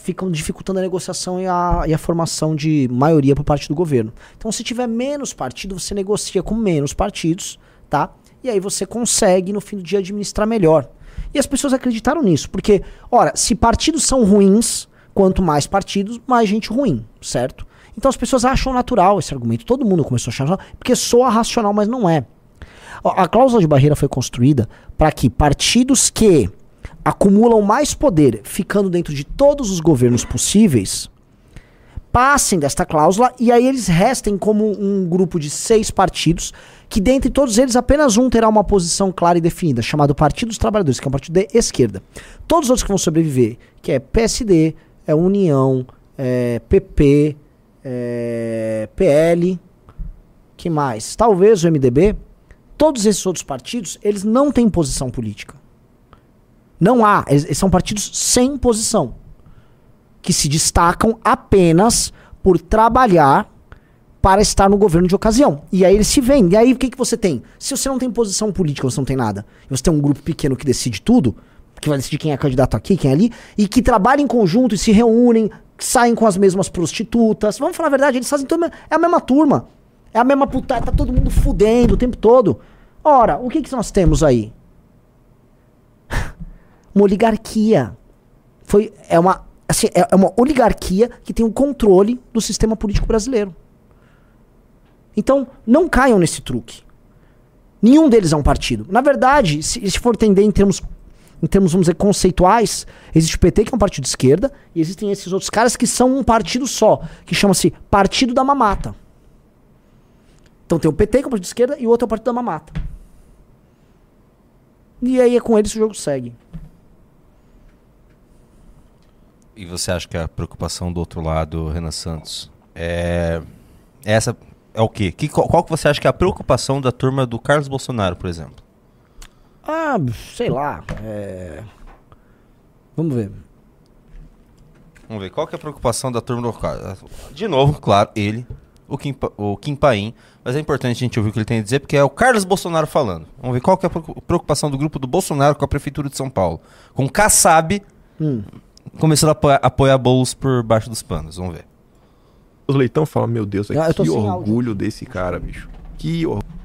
ficam dificultando a negociação e a, e a formação de maioria por parte do governo. Então, se tiver menos partido, você negocia com menos partidos, tá? E aí você consegue, no fim do dia, administrar melhor. E as pessoas acreditaram nisso, porque, ora, se partidos são ruins, quanto mais partidos, mais gente ruim, certo? Então as pessoas acham natural esse argumento. Todo mundo começou a achar natural, porque soa racional, mas não é. A cláusula de barreira foi construída para que partidos que acumulam mais poder, ficando dentro de todos os governos possíveis, passem desta cláusula e aí eles restem como um grupo de seis partidos, que dentre todos eles apenas um terá uma posição clara e definida, chamado Partido dos Trabalhadores, que é um partido de esquerda. Todos os outros que vão sobreviver, que é PSD, é União, é PP, é PL, que mais? Talvez o MDB. Todos esses outros partidos, eles não têm posição política. Não há. Eles, são partidos sem posição. Que se destacam apenas por trabalhar para estar no governo de ocasião. E aí eles se vendem. E aí o que, que você tem? Se você não tem posição política, você não tem nada. Você tem um grupo pequeno que decide tudo, que vai decidir quem é candidato aqui, quem é ali, e que trabalha em conjunto e se reúnem, saem com as mesmas prostitutas. Vamos falar a verdade, eles fazem tudo. É a mesma turma. É a mesma puta, tá todo mundo fudendo o tempo todo. Ora, o que, que nós temos aí? Uma oligarquia. Foi, é, uma, assim, é, é uma oligarquia que tem o controle do sistema político brasileiro. Então, não caiam nesse truque. Nenhum deles é um partido. Na verdade, se, se for entender em termos, em termos, vamos dizer, conceituais, existe o PT, que é um partido de esquerda, e existem esses outros caras que são um partido só, que chama-se Partido da Mamata. Então tem o PT, que é um partido de esquerda, e o outro é o Partido da Mamata. E aí é com eles que o jogo segue. E você acha que a preocupação do outro lado, Renan Santos, é essa é o quê? Que, qual, qual que você acha que é a preocupação da turma do Carlos Bolsonaro, por exemplo? Ah, sei lá. É... Vamos ver. Vamos ver, qual que é a preocupação da turma do Carlos? De novo, claro, ele, o Kim, o Kim Paim, mas é importante a gente ouvir o que ele tem a dizer, porque é o Carlos Bolsonaro falando. Vamos ver qual que é a preocu- preocupação do grupo do Bolsonaro com a Prefeitura de São Paulo. Com o Kassab Hum. Começando a apoiar, apoiar bolos por baixo dos panos. Vamos ver. Os leitão falam, meu Deus, Ah, eu tô que orgulho desse cara, bicho. Que orgulho.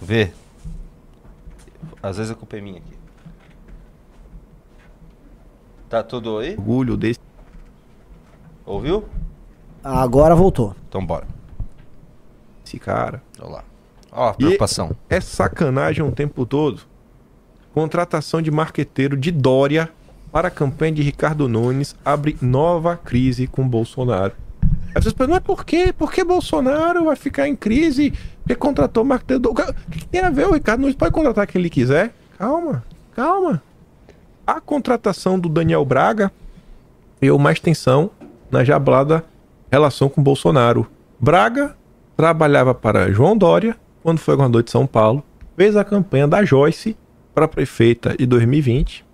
Vê. Às vezes a culpa é minha aqui. Tá tudo aí? Orgulho desse. Ouviu? Agora voltou. Então bora. Esse cara. Olha lá. Ó, a preocupação. E é sacanagem o tempo todo. Contratação de marqueteiro de Dória para a campanha de Ricardo Nunes abre nova crise com Bolsonaro. Aí vocês perguntam, mas por quê? Por que Bolsonaro vai ficar em crise? Porque contratou marqueteiro. do- O que tem a ver? O Ricardo Nunes pode contratar quem ele quiser. Calma, calma. A contratação do Daniel Braga deu mais tensão na jablada relação com Bolsonaro. Braga trabalhava para João Dória quando foi governador de São Paulo, fez a campanha da Joyce para prefeita de 2020.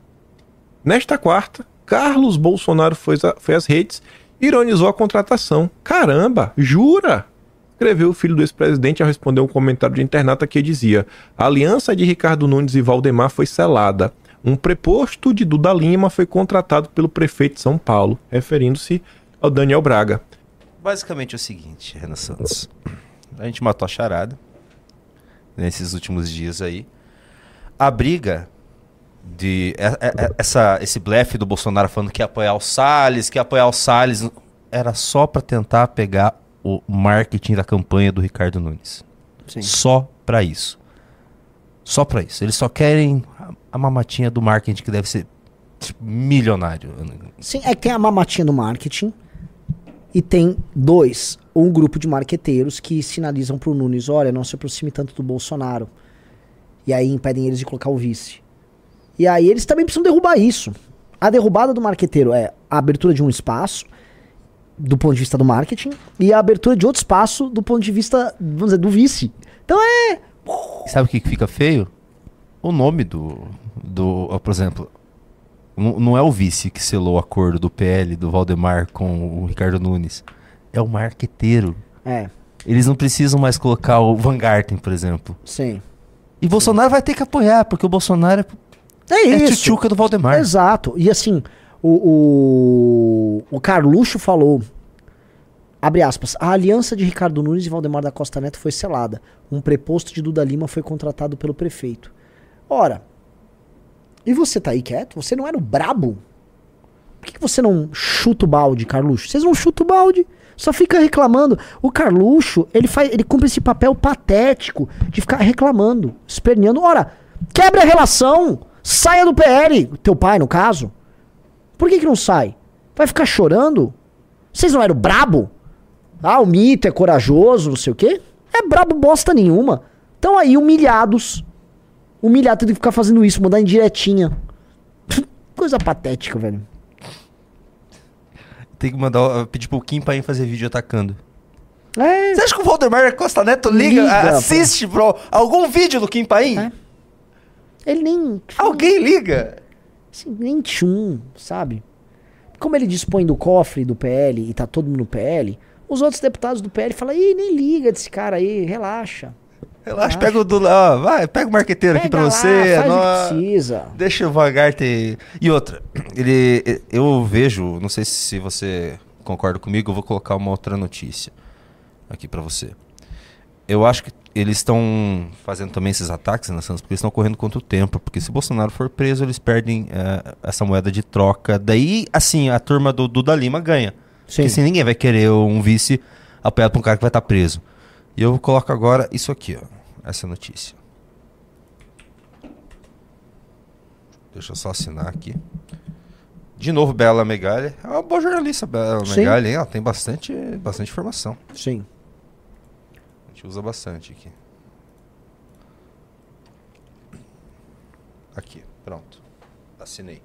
Nesta quarta, Carlos Bolsonaro foi, a- foi às redes ironizou a contratação. Caramba, jura? Escreveu o filho do ex-presidente ao responder um comentário de internata que dizia: A aliança de Ricardo Nunes e Valdemar foi selada. Um preposto de Duda Lima foi contratado pelo prefeito de São Paulo, referindo-se ao Daniel Braga. Basicamente é o seguinte, Renan Santos. A gente matou a charada nesses últimos dias aí. A briga de é- é- é- essa, esse blefe do Bolsonaro falando que ia apoiar o Salles, que ia apoiar o Salles, era só pra tentar pegar o marketing da campanha do Ricardo Nunes. Só pra isso. Só pra isso. Eles só querem a, a mamatinha do marketing que deve ser tipo, milionário. Sim, é que tem a mamatinha do marketing e tem dois, um grupo de marqueteiros que sinalizam pro Nunes, olha, não se aproxime tanto do Bolsonaro. E aí impedem eles de colocar o vice. E aí eles também precisam derrubar isso. A derrubada do marqueteiro é a abertura de um espaço do ponto de vista do marketing e a abertura de outro espaço do ponto de vista, vamos dizer, do vice. Então é E sabe o que fica feio? O nome do. do por exemplo, não não é o vice que selou o acordo do PL, do Valdemar com o Ricardo Nunes. É o marqueteiro. É. Eles não precisam mais colocar o Van Garten, por exemplo. Sim. E Bolsonaro vai ter que apoiar, porque o Bolsonaro é, É é isso. tchutchuca do Valdemar. Exato. E assim, o, o, o Carluxo falou, abre aspas, a aliança de Ricardo Nunes e Valdemar da Costa Neto foi selada. Um preposto de Duda Lima foi contratado pelo prefeito. Ora, e você tá aí quieto? Você não era o brabo? Por que, que você não chuta o balde, Carluxo? Vocês não chutam o balde. Só fica reclamando. O Carluxo, ele, faz, ele cumpre esse papel patético de ficar reclamando, esperneando. Ora, quebra a relação. Saia do PL, teu pai, no caso. Por que, que não sai? Vai ficar chorando? Vocês não eram brabo? Ah, o mito é corajoso, não sei o quê. É brabo bosta nenhuma. Estão aí humilhados. Humilhado, tem que ficar fazendo isso, mandar em diretinha. Coisa patética, velho. Tem que mandar, pedir pro Kim Paim fazer vídeo atacando. É. Você acha que o Valdemar Costa Neto liga, Liga, assiste pro algum vídeo do Kim Paim? Ele nem. Alguém liga? Assim, nem tchum, sabe? Como ele dispõe do cofre do PL e tá todo mundo no PL, os outros deputados do PL falam, ih, nem liga desse cara aí, relaxa. Relaxa, pega o do ó, vai, pega o marqueteiro aqui pra lá, você. faz nó- precisa. Deixa o Van Garten. E outra, ele. Eu vejo, não sei se você concorda comigo, eu vou colocar uma outra notícia aqui pra você. Eu acho que eles estão fazendo também esses ataques na Santos porque eles estão correndo contra o tempo. Porque se Bolsonaro for preso, eles perdem eh, essa moeda de troca. Daí, assim, a turma do Duda Lima ganha. Sim. Porque assim, ninguém vai querer um vice apoiado por um cara que vai estar preso. E eu coloco agora isso aqui, ó. Essa notícia. Deixa eu só assinar aqui. De novo, Bela Megalha. É uma boa jornalista, Bela Sim. Megalha, hein? Ela tem bastante, bastante informação. Sim. A gente usa bastante aqui. Aqui, pronto. Assinei.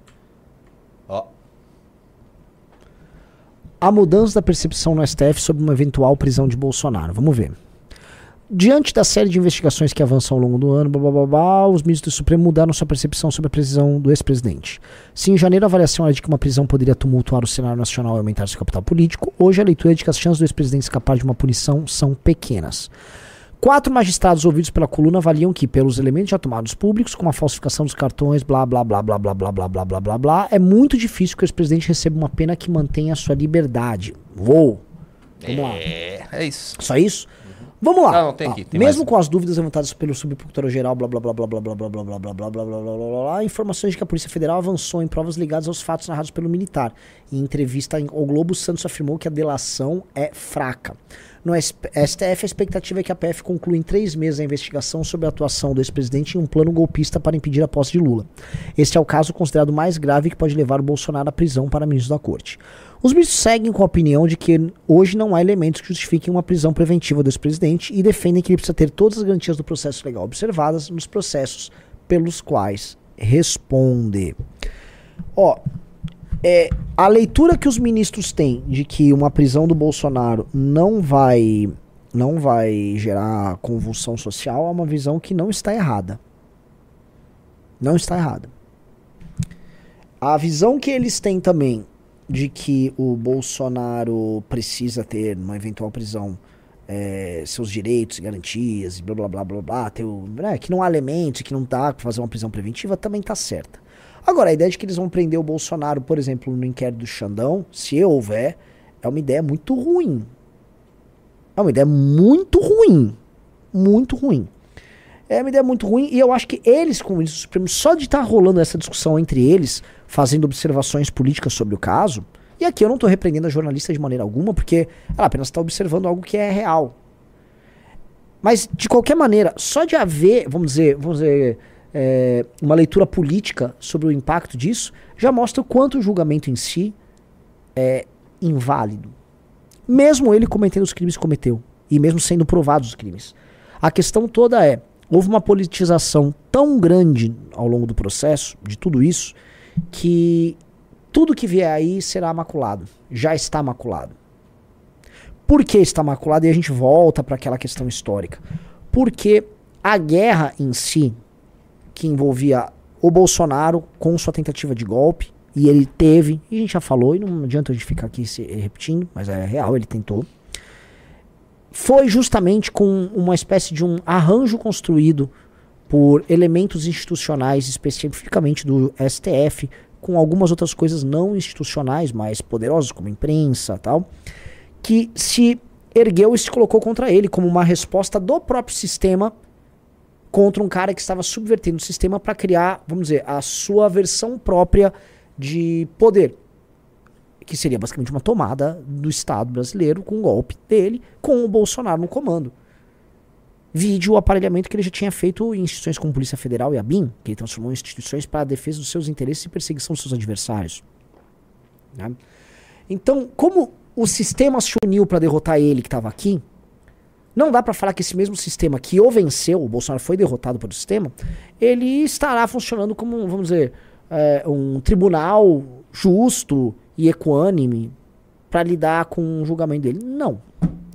Ó. a mudança da percepção no STF sobre uma eventual prisão de Bolsonaro. Vamos ver. Diante da série de investigações que avançam ao longo do ano, blá, blá, blá, blá, os ministros do Supremo mudaram sua percepção sobre a prisão do ex-presidente. Se em janeiro a avaliação era de que uma prisão poderia tumultuar o cenário nacional e aumentar seu capital político, hoje a leitura é de que as chances do ex-presidente escapar de uma punição são pequenas. Quatro magistrados ouvidos pela coluna avaliam que, pelos elementos já tomados públicos, como a falsificação dos cartões, blá blá blá blá blá blá blá blá blá blá blá, é muito difícil que o ex-presidente receba uma pena que mantenha a sua liberdade. Vou. Vamos lá. É, é isso. Só isso? Vamos lá. Não, não, tem aqui, tem Mesmo mais. com as dúvidas levantadas pelo subprocurador-geral, blá blá blá blá blá blá blá blá blá blá blá blá blá blá blá blá blá informações de que a Polícia Federal avançou em provas ligadas aos fatos narrados pelo militar. Em entrevista ao Globo, Santos afirmou que a delação é fraca. No SP STF, a expectativa é que a PF conclua em três meses a investigação sobre a atuação do ex-presidente em um plano golpista para impedir a posse de Lula. Este é o caso considerado mais grave que pode levar o Bolsonaro à prisão para ministro da corte. Os ministros seguem com a opinião de que hoje não há elementos que justifiquem uma prisão preventiva do ex-presidente e defendem que ele precisa ter todas as garantias do processo legal observadas nos processos pelos quais responde. Ó, é, a leitura que os ministros têm de que uma prisão do Bolsonaro não vai não vai gerar convulsão social é uma visão que não está errada. Não está errada. A visão que eles têm também de que o Bolsonaro precisa ter, numa eventual prisão, é, seus direitos garantias, blá blá blá blá blá, ter o, né, que não há elementos, que não dá pra fazer uma prisão preventiva, também tá certa. Agora, a ideia de que eles vão prender o Bolsonaro, por exemplo, no inquérito do Xandão, se houver, é uma ideia muito ruim. É uma ideia muito ruim. Muito ruim. É uma ideia muito ruim e eu acho que eles, como ministro supremo, só de estar rolando essa discussão entre eles, fazendo observações políticas sobre o caso, e aqui eu não estou repreendendo a jornalista de maneira alguma, porque ela apenas está observando algo que é real. Mas, de qualquer maneira, só de haver, vamos dizer, vamos dizer é, uma leitura política sobre o impacto disso, já mostra o quanto o julgamento em si é inválido. Mesmo ele cometendo os crimes que cometeu, e mesmo sendo provados os crimes. A questão toda é, houve uma politização tão grande ao longo do processo, de tudo isso, que tudo que vier aí será maculado. Já está maculado. Por que está maculado? E a gente volta para aquela questão histórica. Porque a guerra em si, que envolvia o Bolsonaro com sua tentativa de golpe, e ele teve, e a gente já falou, e não adianta a gente ficar aqui se repetindo, mas é real, ele tentou. Foi justamente com uma espécie de um arranjo construído por elementos institucionais, especificamente do STF, com algumas outras coisas não institucionais, mais poderosas, como imprensa tal, que se ergueu e se colocou contra ele como uma resposta do próprio sistema contra um cara que estava subvertendo o sistema para criar, vamos dizer, a sua versão própria de poder. Que seria basicamente uma tomada do Estado brasileiro com um golpe dele, com o Bolsonaro no comando. Vide o aparelhamento que ele já tinha feito em instituições como Polícia Federal e a BIM, que ele transformou em instituições para a defesa dos seus interesses e perseguição dos seus adversários. Né? Então, como o sistema se uniu para derrotar ele que estava aqui, não dá para falar que esse mesmo sistema que o venceu, o Bolsonaro foi derrotado pelo sistema, ele estará funcionando como, vamos dizer, é, um tribunal justo e equânime para lidar com o julgamento dele. Não.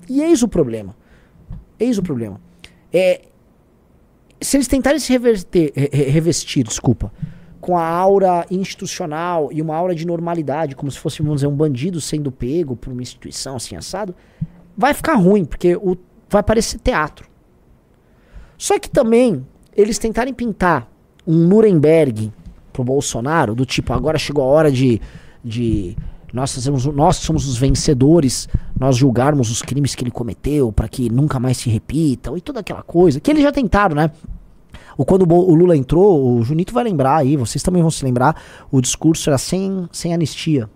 E eis o problema. Eis o problema. É, se eles tentarem se reverter, re- revestir, desculpa, com a aura institucional e uma aura de normalidade, como se fosse, vamos dizer, um bandido sendo pego por uma instituição assim assado, vai ficar ruim, porque o, vai parecer teatro. Só que também, eles tentarem pintar um Nuremberg pro Bolsonaro, do tipo, agora chegou a hora de. de nós, fazemos, nós somos os vencedores, nós julgarmos os crimes que ele cometeu para que nunca mais se repitam e toda aquela coisa. Que eles já tentaram, né? O, quando o Lula entrou, o Junito vai lembrar aí, vocês também vão se lembrar, o discurso era sem, sem anistia.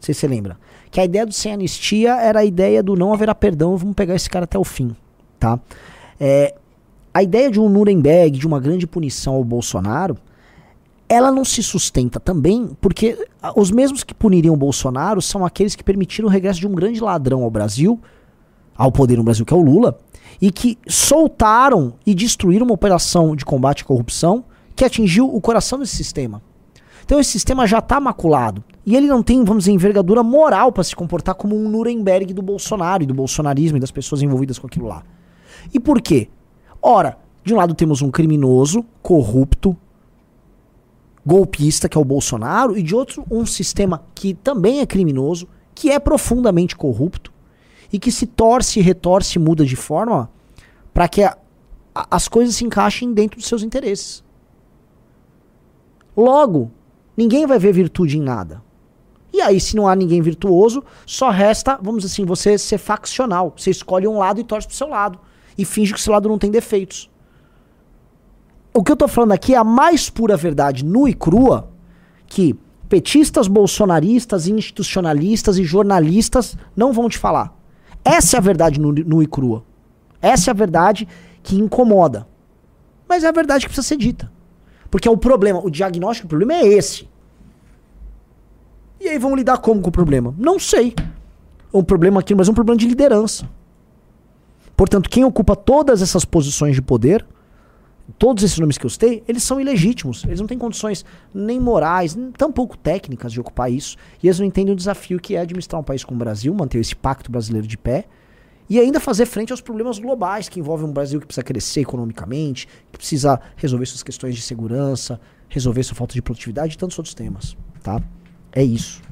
Não sei se você lembra. Que a ideia do sem anistia era a ideia do não haverá perdão, vamos pegar esse cara até o fim, tá? É, a ideia de um Nuremberg, de uma grande punição ao Bolsonaro, ela não se sustenta também porque os mesmos que puniriam o Bolsonaro são aqueles que permitiram o regresso de um grande ladrão ao Brasil, ao poder no Brasil, que é o Lula, e que soltaram e destruíram uma operação de combate à corrupção que atingiu o coração desse sistema. Então esse sistema já está maculado. E ele não tem, vamos dizer, envergadura moral para se comportar como um Nuremberg do Bolsonaro e do bolsonarismo e das pessoas envolvidas com aquilo lá. E por quê? Ora, de um lado temos um criminoso, corrupto, golpista, que é o Bolsonaro, e de outro, um sistema que também é criminoso, que é profundamente corrupto e que se torce, retorce, muda de forma para que a- a- as coisas se encaixem dentro dos seus interesses. Logo, ninguém vai ver virtude em nada. E aí, se não há ninguém virtuoso, só resta, vamos dizer assim, você ser faccional. Você escolhe um lado e torce pro seu lado. E finge que esse lado não tem defeitos. O que eu tô falando aqui é a mais pura verdade, nua e crua, que petistas, bolsonaristas, institucionalistas e jornalistas não vão te falar. Essa é a verdade nu- nua e crua. Essa é a verdade que incomoda. Mas é a verdade que precisa ser dita. Porque é o problema, o diagnóstico do problema é esse. E aí vamos lidar como com o problema? Não sei. Um problema aqui, mas um problema de liderança. Portanto, quem ocupa todas essas posições de poder, todos esses nomes que eu citei, eles são ilegítimos. Eles não têm condições nem morais, nem tampouco técnicas de ocupar isso. E eles não entendem o desafio que é administrar um país como o Brasil, manter esse pacto brasileiro de pé. E ainda fazer frente aos problemas globais que envolvem um Brasil que precisa crescer economicamente, que precisa resolver suas questões de segurança, resolver sua falta de produtividade e tantos outros temas, tá? É isso.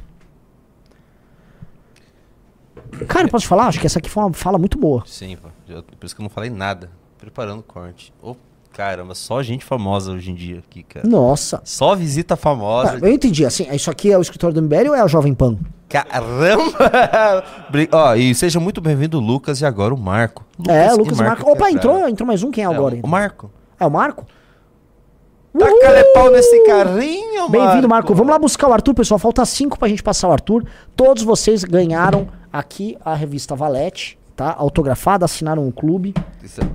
Cara, posso falar? Acho que essa aqui foi uma fala muito boa. Sim, pô. Por isso que eu não falei nada. Preparando o corte. Oh, caramba, só gente famosa hoje em dia aqui, cara. Nossa. Só visita famosa. Ah, eu entendi. Assim, é, isso aqui é o escritório do MBL ou é a Jovem Pan? Caramba! Ó, oh, e seja muito bem-vindo, Lucas, e agora o Marco. É, Lucas é, Lucas e Marco. Marco. Opa, entrou, entrou mais um. Quem é, é agora? O então? Marco. É o Marco? Taca-lhe pau nesse carrinho, Bem-vindo, Marco. Vamos lá buscar o Arthur, pessoal. Falta cinco pra gente passar o Arthur. Todos vocês ganharam aqui a revista Valete, tá? Autografada, assinaram um clube. Isso é-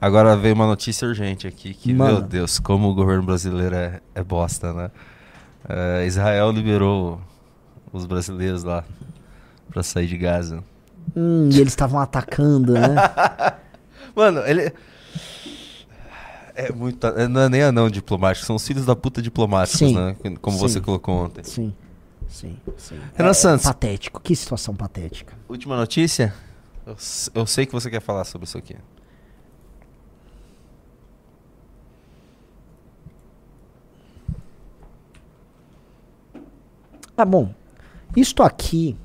Agora veio uma notícia urgente aqui, que, Mano. meu Deus, como o governo brasileiro é, é bosta, né? É, Israel liberou os brasileiros lá pra sair de Gaza. Hum, e eles estavam atacando, né? Mano, ele... É muito... é- Não é nem anão diplomático, são os filhos da puta diplomáticos, Sim. né? Como Sim. você colocou ontem. Sim, sim, sim. Renan É Santos. Patético, que situação patética. Última notícia? Eu, eu sei que você quer falar sobre isso aqui. Ah, bom. Isto aqui.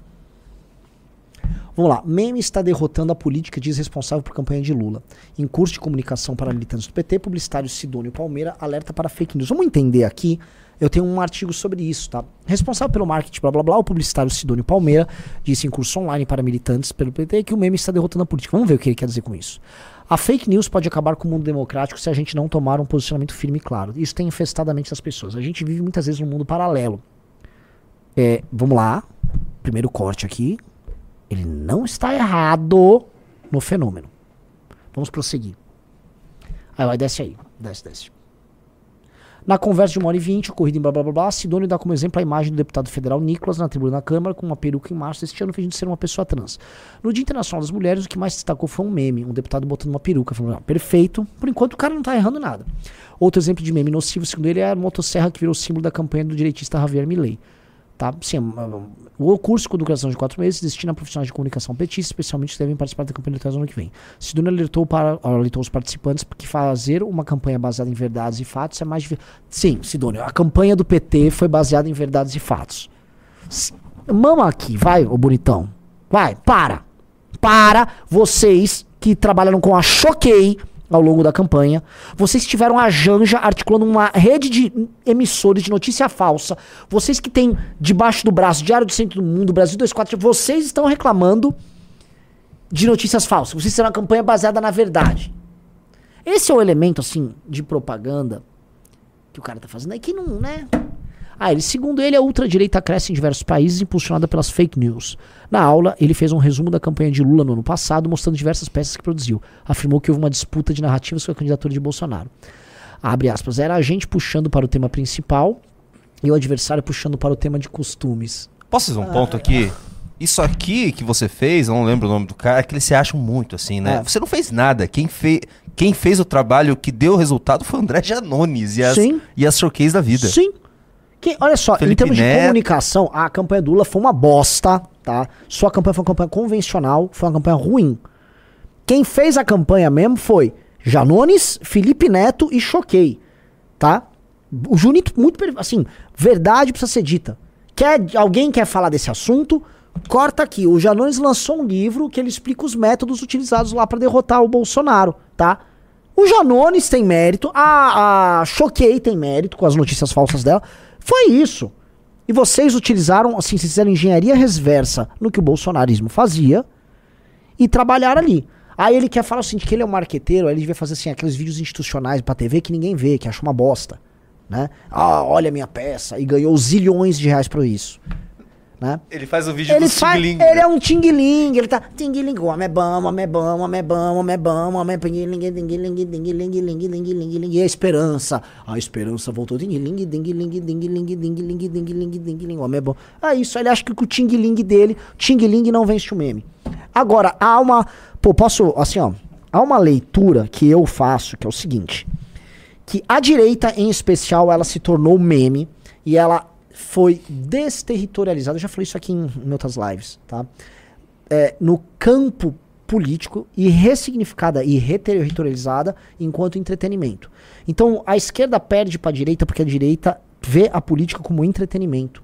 Vamos lá. Meme está derrotando a política diz responsável por campanha de Lula. Em curso de comunicação para militantes do PT, publicitário Sidônio Palmeira alerta para fake news. Vamos entender aqui. Eu tenho um artigo sobre isso, tá? Responsável pelo marketing, blá blá blá, o publicitário Sidônio Palmeira disse em curso online para militantes pelo PT que o meme está derrotando a política. Vamos ver o que ele quer dizer com isso. A fake news pode acabar com o mundo democrático se a gente não tomar um posicionamento firme e claro. Isso tem infestado a mente das pessoas. A gente vive muitas vezes num mundo paralelo. É, vamos lá. Primeiro corte aqui. Ele não está errado no fenômeno. Vamos prosseguir. Aí vai, desce aí. Desce, desce. Na conversa de 1 hora e 20, ocorrida em blá blá blá blá, Sidônio dá como exemplo a imagem do deputado federal Nicolas na tribuna da Câmara com uma peruca em março deste ano, fingindo ser uma pessoa trans. No Dia Internacional das Mulheres, o que mais destacou foi um meme, um deputado botando uma peruca. Falando, "Ah, perfeito, por enquanto o cara não tá errando nada. Outro exemplo de meme nocivo, segundo ele, é a motosserra que virou símbolo da campanha do direitista Javier Milei. Tá? Sim, o curso com duração de quatro meses destina a profissionais de comunicação petistas, especialmente que devem participar da campanha eleitoral no ano que vem. Sidônia alertou, para, alertou os participantes que fazer uma campanha baseada em verdades e fatos é mais difícil. Sim, Sidônia, a campanha do PT foi baseada em verdades e fatos. Mama aqui, vai, ô bonitão. Vai, para. Para vocês que trabalharam com a Choquei ao longo da campanha. Vocês tiveram a Janja articulando uma rede de emissores de notícia falsa. Vocês que têm debaixo do braço Diário do Centro do Mundo, Brasil 24, vocês estão reclamando de notícias falsas. Vocês fizeram uma campanha baseada na verdade. Esse é o elemento, assim, de propaganda que o cara tá fazendo aí que não, né? Ah, ele, segundo ele, a ultradireita cresce em diversos países, impulsionada pelas fake news. Na aula, ele fez um resumo da campanha de Lula no ano passado, mostrando diversas peças que produziu. Afirmou que houve uma disputa de narrativas com a candidatura de Bolsonaro. Abre aspas, era a gente puxando para o tema principal e o adversário puxando para o tema de costumes. Posso fazer um ponto aqui? Isso aqui que você fez, eu não lembro o nome do cara, é que eles se acham muito, assim, né? É. Você não fez nada. Quem, fe... Quem fez o trabalho que deu o resultado foi o André Janones e as, Sim. e as showcase da vida. Sim. Que, olha só, em Felipe termos de Neto. comunicação, a campanha do Lula foi uma bosta, tá? Sua campanha foi uma campanha convencional, foi uma campanha ruim. Quem fez a campanha mesmo foi Janones, Felipe Neto e Choquei, tá? O Junito, muito, assim, verdade precisa ser dita. Quer, alguém quer falar desse assunto? Corta aqui. O Janones lançou um livro que ele explica os métodos utilizados lá pra derrotar o Bolsonaro, tá? O Janones tem mérito, a, a Choquei tem mérito com as notícias falsas dela. Foi isso. E vocês utilizaram, assim, vocês fizeram engenharia reversa no que o bolsonarismo fazia e trabalharam ali. Aí ele quer falar o seguinte, que ele é um marqueteiro, aí ele devia fazer assim, aqueles vídeos institucionais pra TV que ninguém vê, que acha uma bosta. Né? Ah, olha a minha peça. E ganhou zilhões de reais por isso. Né? Ele faz o vídeo Ele, do faz, ele é um ting-ling, ele tá ting-ling, o homem é bom, o homem é bom, o homem é bom, o homem é bom, o homem é ting-ling, ting-ling, ting-ling, ting-ling, ting-ling, e a esperança, a esperança voltou, ting-ling, ting-ling, ting-ling, ting-ling, ting-ling, o homem é bom. É isso, ele acha que com o ting-ling dele, ting-ling não vence o meme. Agora, há uma, pô, posso, assim, ó, há uma leitura que eu faço, que é o seguinte, que a direita, em especial, ela se tornou meme e ela foi desterritorializada. Já falei isso aqui em, em outras lives, tá? É, no campo político e ressignificada e reterritorializada enquanto entretenimento. Então a esquerda perde para a direita porque a direita vê a política como entretenimento.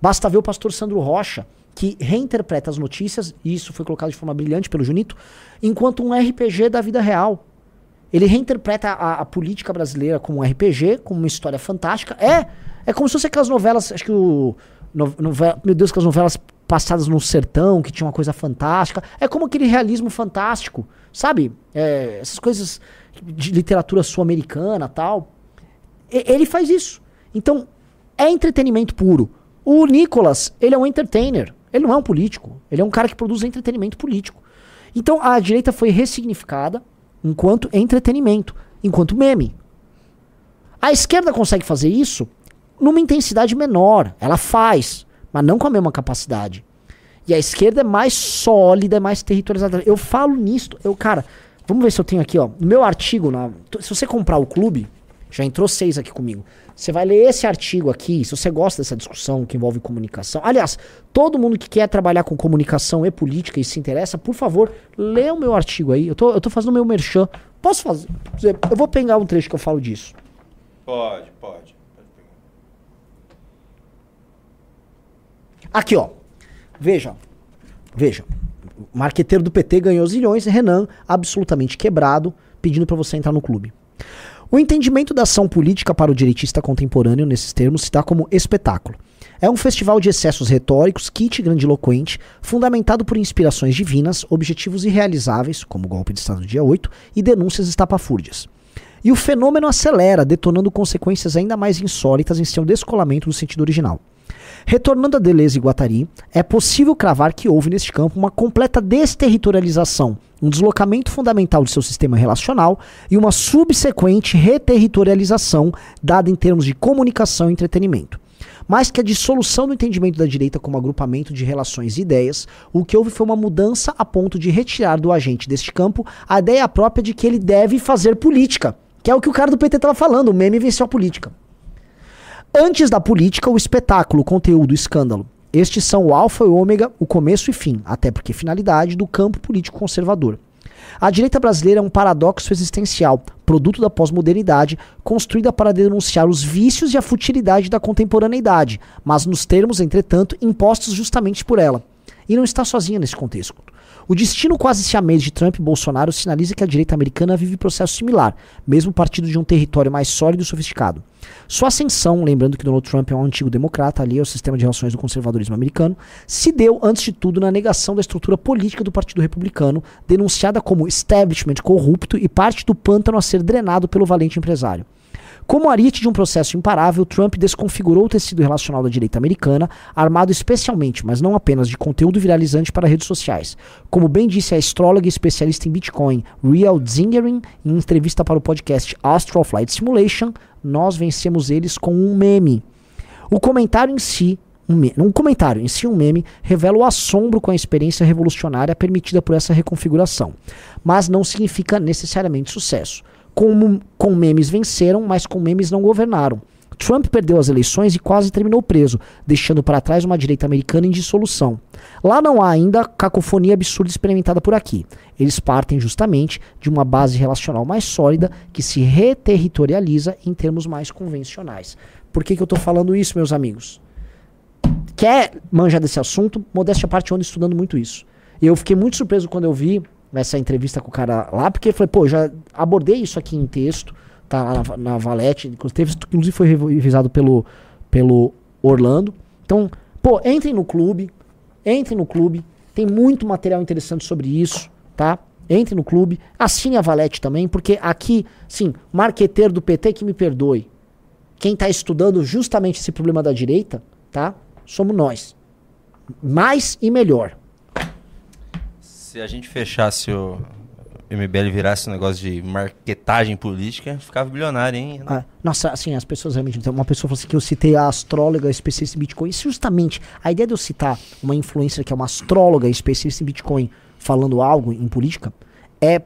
Basta ver o pastor Sandro Rocha, que reinterpreta as notícias, e isso foi colocado de forma brilhante pelo Junito, enquanto um RPG da vida real. Ele reinterpreta a, a política brasileira como um RPG, como uma história fantástica. É, é como se fosse aquelas novelas, acho que o. no- novela- meu Deus, aquelas novelas passadas no sertão, que tinha uma coisa fantástica. É como aquele realismo fantástico, sabe? É, essas coisas de literatura sul-americana tal. E- Ele faz isso. Então, é entretenimento puro. O Nicolas, ele é um entertainer. Ele não é um político. Ele é um cara que produz entretenimento político. Então, a direita foi ressignificada enquanto entretenimento, enquanto meme. A esquerda consegue fazer isso numa intensidade menor. Ela faz, mas não com a mesma capacidade. E a esquerda é mais sólida, é mais territorializada. Eu falo nisto, eu, cara, vamos ver se eu tenho aqui, ó. No meu artigo, na, se você comprar o clube, já entrou seis aqui comigo. Você vai ler esse artigo aqui, se você gosta dessa discussão que envolve comunicação. Aliás, todo mundo que quer trabalhar com comunicação e política e se interessa, por favor, lê o meu artigo aí. Eu tô, eu tô fazendo o meu merchan. Posso fazer? Eu vou pegar um trecho que eu falo disso. Pode, pode. Aqui, ó. Veja. Veja. Marqueteiro do PT ganhou zilhões, Renan, absolutamente quebrado, pedindo pra você entrar no clube. O entendimento da ação política para o direitista contemporâneo, nesses termos, se dá como espetáculo. É um festival de excessos retóricos, kit grandiloquente, fundamentado por inspirações divinas, objetivos irrealizáveis, como o golpe de Estado do dia 8, e denúncias estapafúrdias. E o fenômeno acelera, detonando consequências ainda mais insólitas em seu descolamento do sentido original. Retornando a Deleuze e Guattari, é possível cravar que houve neste campo uma completa desterritorialização, um deslocamento fundamental de seu sistema relacional e uma subsequente reterritorialização dada em termos de comunicação e entretenimento. Mais que a dissolução do entendimento da direita como agrupamento de relações e ideias, o que houve foi uma mudança a ponto de retirar do agente deste campo a ideia própria de que ele deve fazer política, que é o que o cara do PT estava falando, o meme venceu a política. Antes da política, o espetáculo, o conteúdo, o escândalo. Estes são o alfa e o ômega, o começo e fim, até porque finalidade do campo político conservador. A direita brasileira é um paradoxo existencial, produto da pós-modernidade, construída para denunciar os vícios e a futilidade da contemporaneidade, mas nos termos, entretanto, impostos justamente por ela. E não está sozinha nesse contexto. O destino quase siamês de Trump e Bolsonaro sinaliza que a direita americana vive processo similar, mesmo partido de um território mais sólido e sofisticado. Sua ascensão, lembrando que Donald Trump é um antigo democrata, ali é o sistema de relações do conservadorismo americano, se deu, antes de tudo, na negação da estrutura política do Partido Republicano, denunciada como establishment corrupto e parte do pântano a ser drenado pelo valente empresário. Como ariete de um processo imparável, Trump desconfigurou o tecido relacional da direita americana, armado especialmente, mas não apenas, de conteúdo viralizante para redes sociais. Como bem disse a astróloga e especialista em Bitcoin, Real Zingering, em entrevista para o podcast Astral Flight Simulation, nós vencemos eles com um meme. O comentário em si, um, me um comentário em si, um meme, revela o assombro com a experiência revolucionária permitida por essa reconfiguração, mas não significa necessariamente sucesso. Com, com memes venceram, mas com memes não governaram. Trump perdeu as eleições e quase terminou preso, deixando para trás uma direita americana em dissolução. Lá não há ainda cacofonia absurda experimentada por aqui. Eles partem justamente de uma base relacional mais sólida que se reterritorializa em termos mais convencionais. Por que, que eu estou falando isso, meus amigos? Quer manjar desse assunto? Modéstia à parte, eu ando estudando muito isso. Eu fiquei muito surpreso quando eu vi essa entrevista com o cara lá, porque eu falei, pô, já abordei isso aqui em texto, tá na, na Valete, inclusive, foi revisado pelo, pelo Orlando. Então, pô, entrem no clube, entrem no clube, tem muito material interessante sobre isso, tá? Entre no clube, assine a Valete também, porque aqui, sim, marqueteiro do PT que me perdoe. Quem tá estudando justamente esse problema da direita, tá? Somos nós. Mais e melhor. Se a gente fechasse o MBL virasse um negócio de marketagem política, ficava bilionário, hein? Ah, nossa, assim, as pessoas realmente. Então, uma pessoa falou assim que eu citei a astróloga especialista em Bitcoin. Justamente, a ideia de eu citar uma influencer que é uma astróloga especialista em Bitcoin falando algo em política é.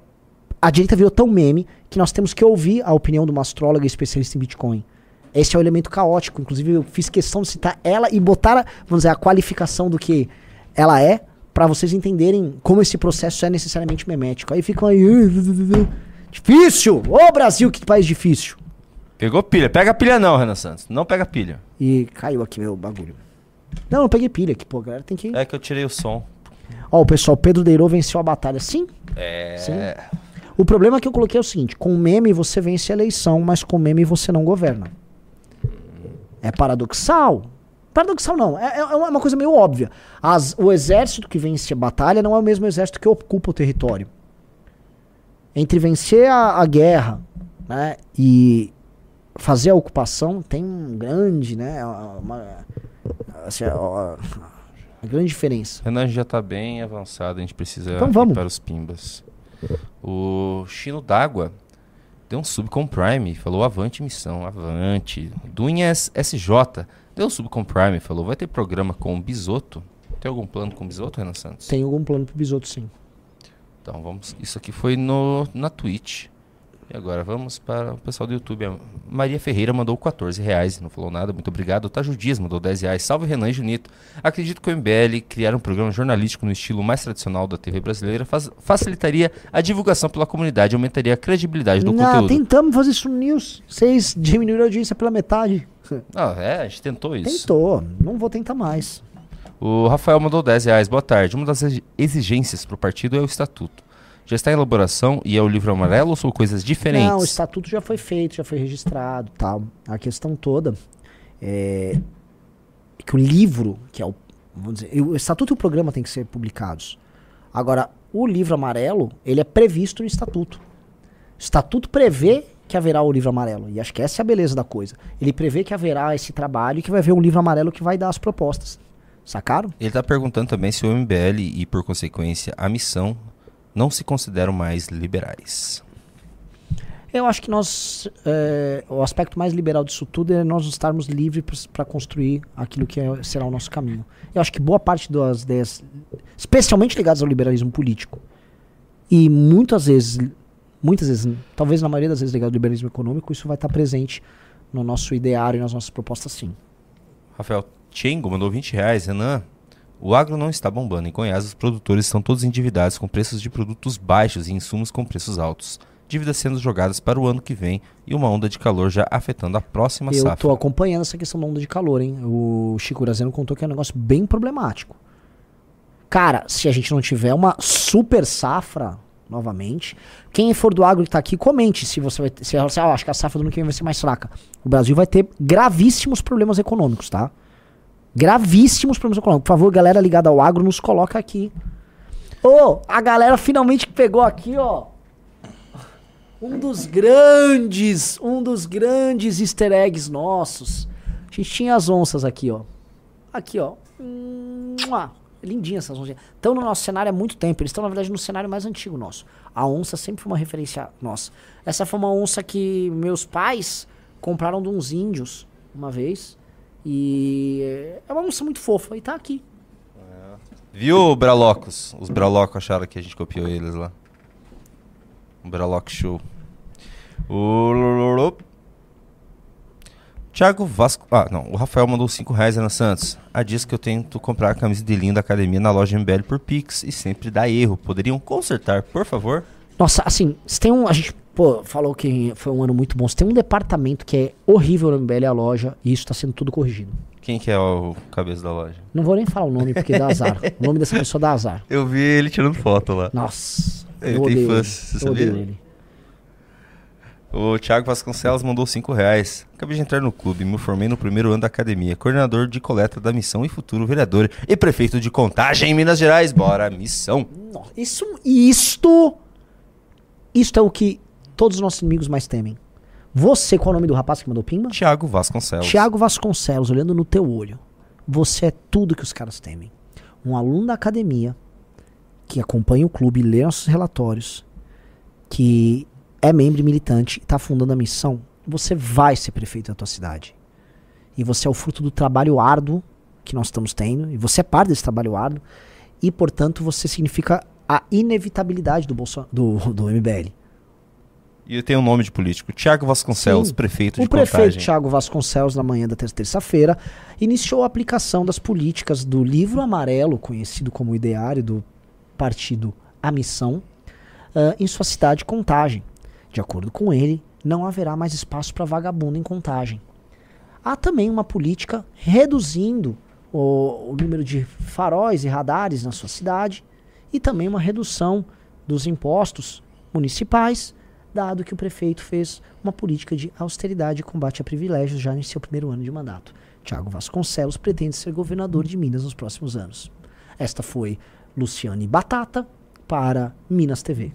A direita virou tão meme que nós temos que ouvir a opinião de uma astróloga especialista em Bitcoin. Esse é o elemento caótico. Inclusive, eu fiz questão de citar ela e botar, vamos dizer, a qualificação do que ela é, para vocês entenderem como esse processo é necessariamente memético. Aí ficam aí. Difícil! Ô Brasil, que país difícil! Pegou pilha. Pega pilha não, Renan Santos. Não pega pilha. E caiu aqui meu bagulho. Não, eu peguei pilha aqui, pô, galera tem que... É que eu tirei o som. Ó, o pessoal, Pedro Deirô venceu a batalha. Sim, É. Sim. O problema que eu coloquei é o seguinte: com meme você vence a eleição, mas com meme você não governa. É paradoxal? Paradoxal não, é, é uma coisa meio óbvia. As- o exército que vence a batalha não é o mesmo exército que ocupa o território. Entre vencer a, a guerra né, e fazer a ocupação tem um grande, né, uma, assim, uma grande diferença. Renan já tá bem avançado, a gente precisa Então vamos. para os pimbas. O Chino d'Água deu um sub com Prime, falou avante missão, avante. Dunhas SJ deu um sub com Prime, falou vai ter programa com o Bisoto. Tem algum plano com o Bisoto, Renan Santos? Tem algum plano pro bisoto, sim. Então vamos. Isso aqui foi no, na Twitch. E agora vamos para o pessoal do YouTube. A Maria Ferreira mandou 14 reais, não falou nada, muito obrigado. O Taju Dias mandou 10 reais. Salve Renan e Junito. Acredito que o MBL criar um programa jornalístico no estilo mais tradicional da TV brasileira faz- facilitaria a divulgação pela comunidade e aumentaria a credibilidade do Não, conteúdo. tentamos fazer isso no News. Vocês diminuíram a audiência pela metade. Ah, é, a gente tentou isso. Tentou, não vou tentar mais. O Rafael mandou 10 reais. Boa tarde. Uma das exi- exigências para o partido é o estatuto. Já está em elaboração e é o livro amarelo ou são coisas diferentes? Não, o estatuto já foi feito, já foi registrado tal. A questão toda é que o livro, que é o. Vamos dizer, o estatuto e o programa têm que ser publicados. Agora, o livro amarelo, ele é previsto no estatuto. O estatuto prevê que haverá o livro amarelo. E acho que essa é a beleza da coisa. Ele prevê que haverá esse trabalho e que vai haver um livro amarelo que vai dar as propostas. Sacaram? Ele está perguntando também se o MBL e, por consequência, a missão não se consideram mais liberais. Eu acho que nós. é, o aspecto mais liberal disso tudo é nós estarmos livres para construir aquilo que é- será o nosso caminho. Eu acho que boa parte das ideias, especialmente ligadas ao liberalismo político, e muitas vezes, muitas vezes, talvez na maioria das vezes ligado ao liberalismo econômico, isso vai estar presente no nosso ideário e nas nossas propostas, sim. Rafael Chengo mandou 20 reais. Renan, o agro não está bombando. Em Goiás, os produtores estão todos endividados com preços de produtos baixos e insumos com preços altos. Dívidas sendo jogadas para o ano que vem e uma onda de calor já afetando a próxima Eu safra. tô acompanhando essa questão da onda de calor, hein? O Chico Urazeno contou que é um negócio bem problemático. Cara, se a gente não tiver uma super safra, novamente, quem for do agro que tá aqui, comente se você vai se você ah, acha que a safra do ano que vem vai ser mais fraca. O Brasil vai ter gravíssimos problemas econômicos, tá? Gravíssimos problemas econômicos. Por favor, galera ligada ao agro, nos coloca aqui. Ô, a galera finalmente pegou aqui, ó. Um dos grandes, um dos grandes easter eggs nossos. A gente tinha as onças aqui, ó. Aqui, ó. Mua. Lindinhas essas onças. Estão no nosso cenário há muito tempo. Eles estão, na verdade, no cenário mais antigo nosso. A onça sempre foi uma referência nossa. Essa foi uma onça que meus pais compraram de uns índios uma vez. E é uma onça muito fofa. E tá aqui. Viu, Bralocos? Os Bralocos acharam que a gente copiou eles lá. O Braloc Show. O... Thiago Vasco. Ah, não. O Rafael mandou 5 reais, Ana Santos. Há dias que eu tento comprar a camisa de linho da academia na loja MBL por Pix e sempre dá erro. Poderiam consertar, por favor? Nossa, assim, se tem um. A gente, pô, falou que foi um ano muito bom. Se tem um departamento que é horrível no MBL é a loja, e isso tá sendo tudo corrigido. Quem que é o cabeça da loja? Não vou nem falar o nome porque dá azar. o nome dessa pessoa dá azar. Eu vi ele tirando foto lá. Nossa. Ele eu tem fãs, você sabia? ele. O Thiago Vasconcelos mandou 5 reais. Acabei de entrar no clube, me formei no primeiro ano da academia, coordenador de coleta da missão e futuro vereador e prefeito de contagem em Minas Gerais. Bora, missão. Isso, isto. Isto é o que todos os nossos inimigos mais temem. Você, qual é o nome do rapaz que mandou pimba? Thiago Vasconcelos. Tiago Vasconcelos, olhando no teu olho. Você é tudo que os caras temem. Um aluno da academia que acompanha o clube, lê nossos relatórios, que é membro e militante e está fundando a missão, você vai ser prefeito da tua cidade. E você é o fruto do trabalho árduo que nós estamos tendo, e você é parte desse trabalho árduo, e portanto você significa a inevitabilidade do, Bolso do, do MBL. E eu tenho um nome de político. Thiago Vasconcelos, Sim. prefeito o de prefeito contagem. Tiago Vasconcelos, na manhã da ter- terça-feira, iniciou a aplicação das políticas do livro amarelo, conhecido como ideário do partido A Missão, ah, em sua cidade Contagem. De acordo com ele, não haverá mais espaço para vagabundo em Contagem. Há também uma política reduzindo o, o número de faróis e radares na sua cidade e também uma redução dos impostos municipais, dado que o prefeito fez uma política de austeridade e combate a privilégios já em seu primeiro ano de mandato. Tiago Vasconcelos pretende ser governador de Minas nos próximos anos. Esta foi Luciane Batata para Minas TV.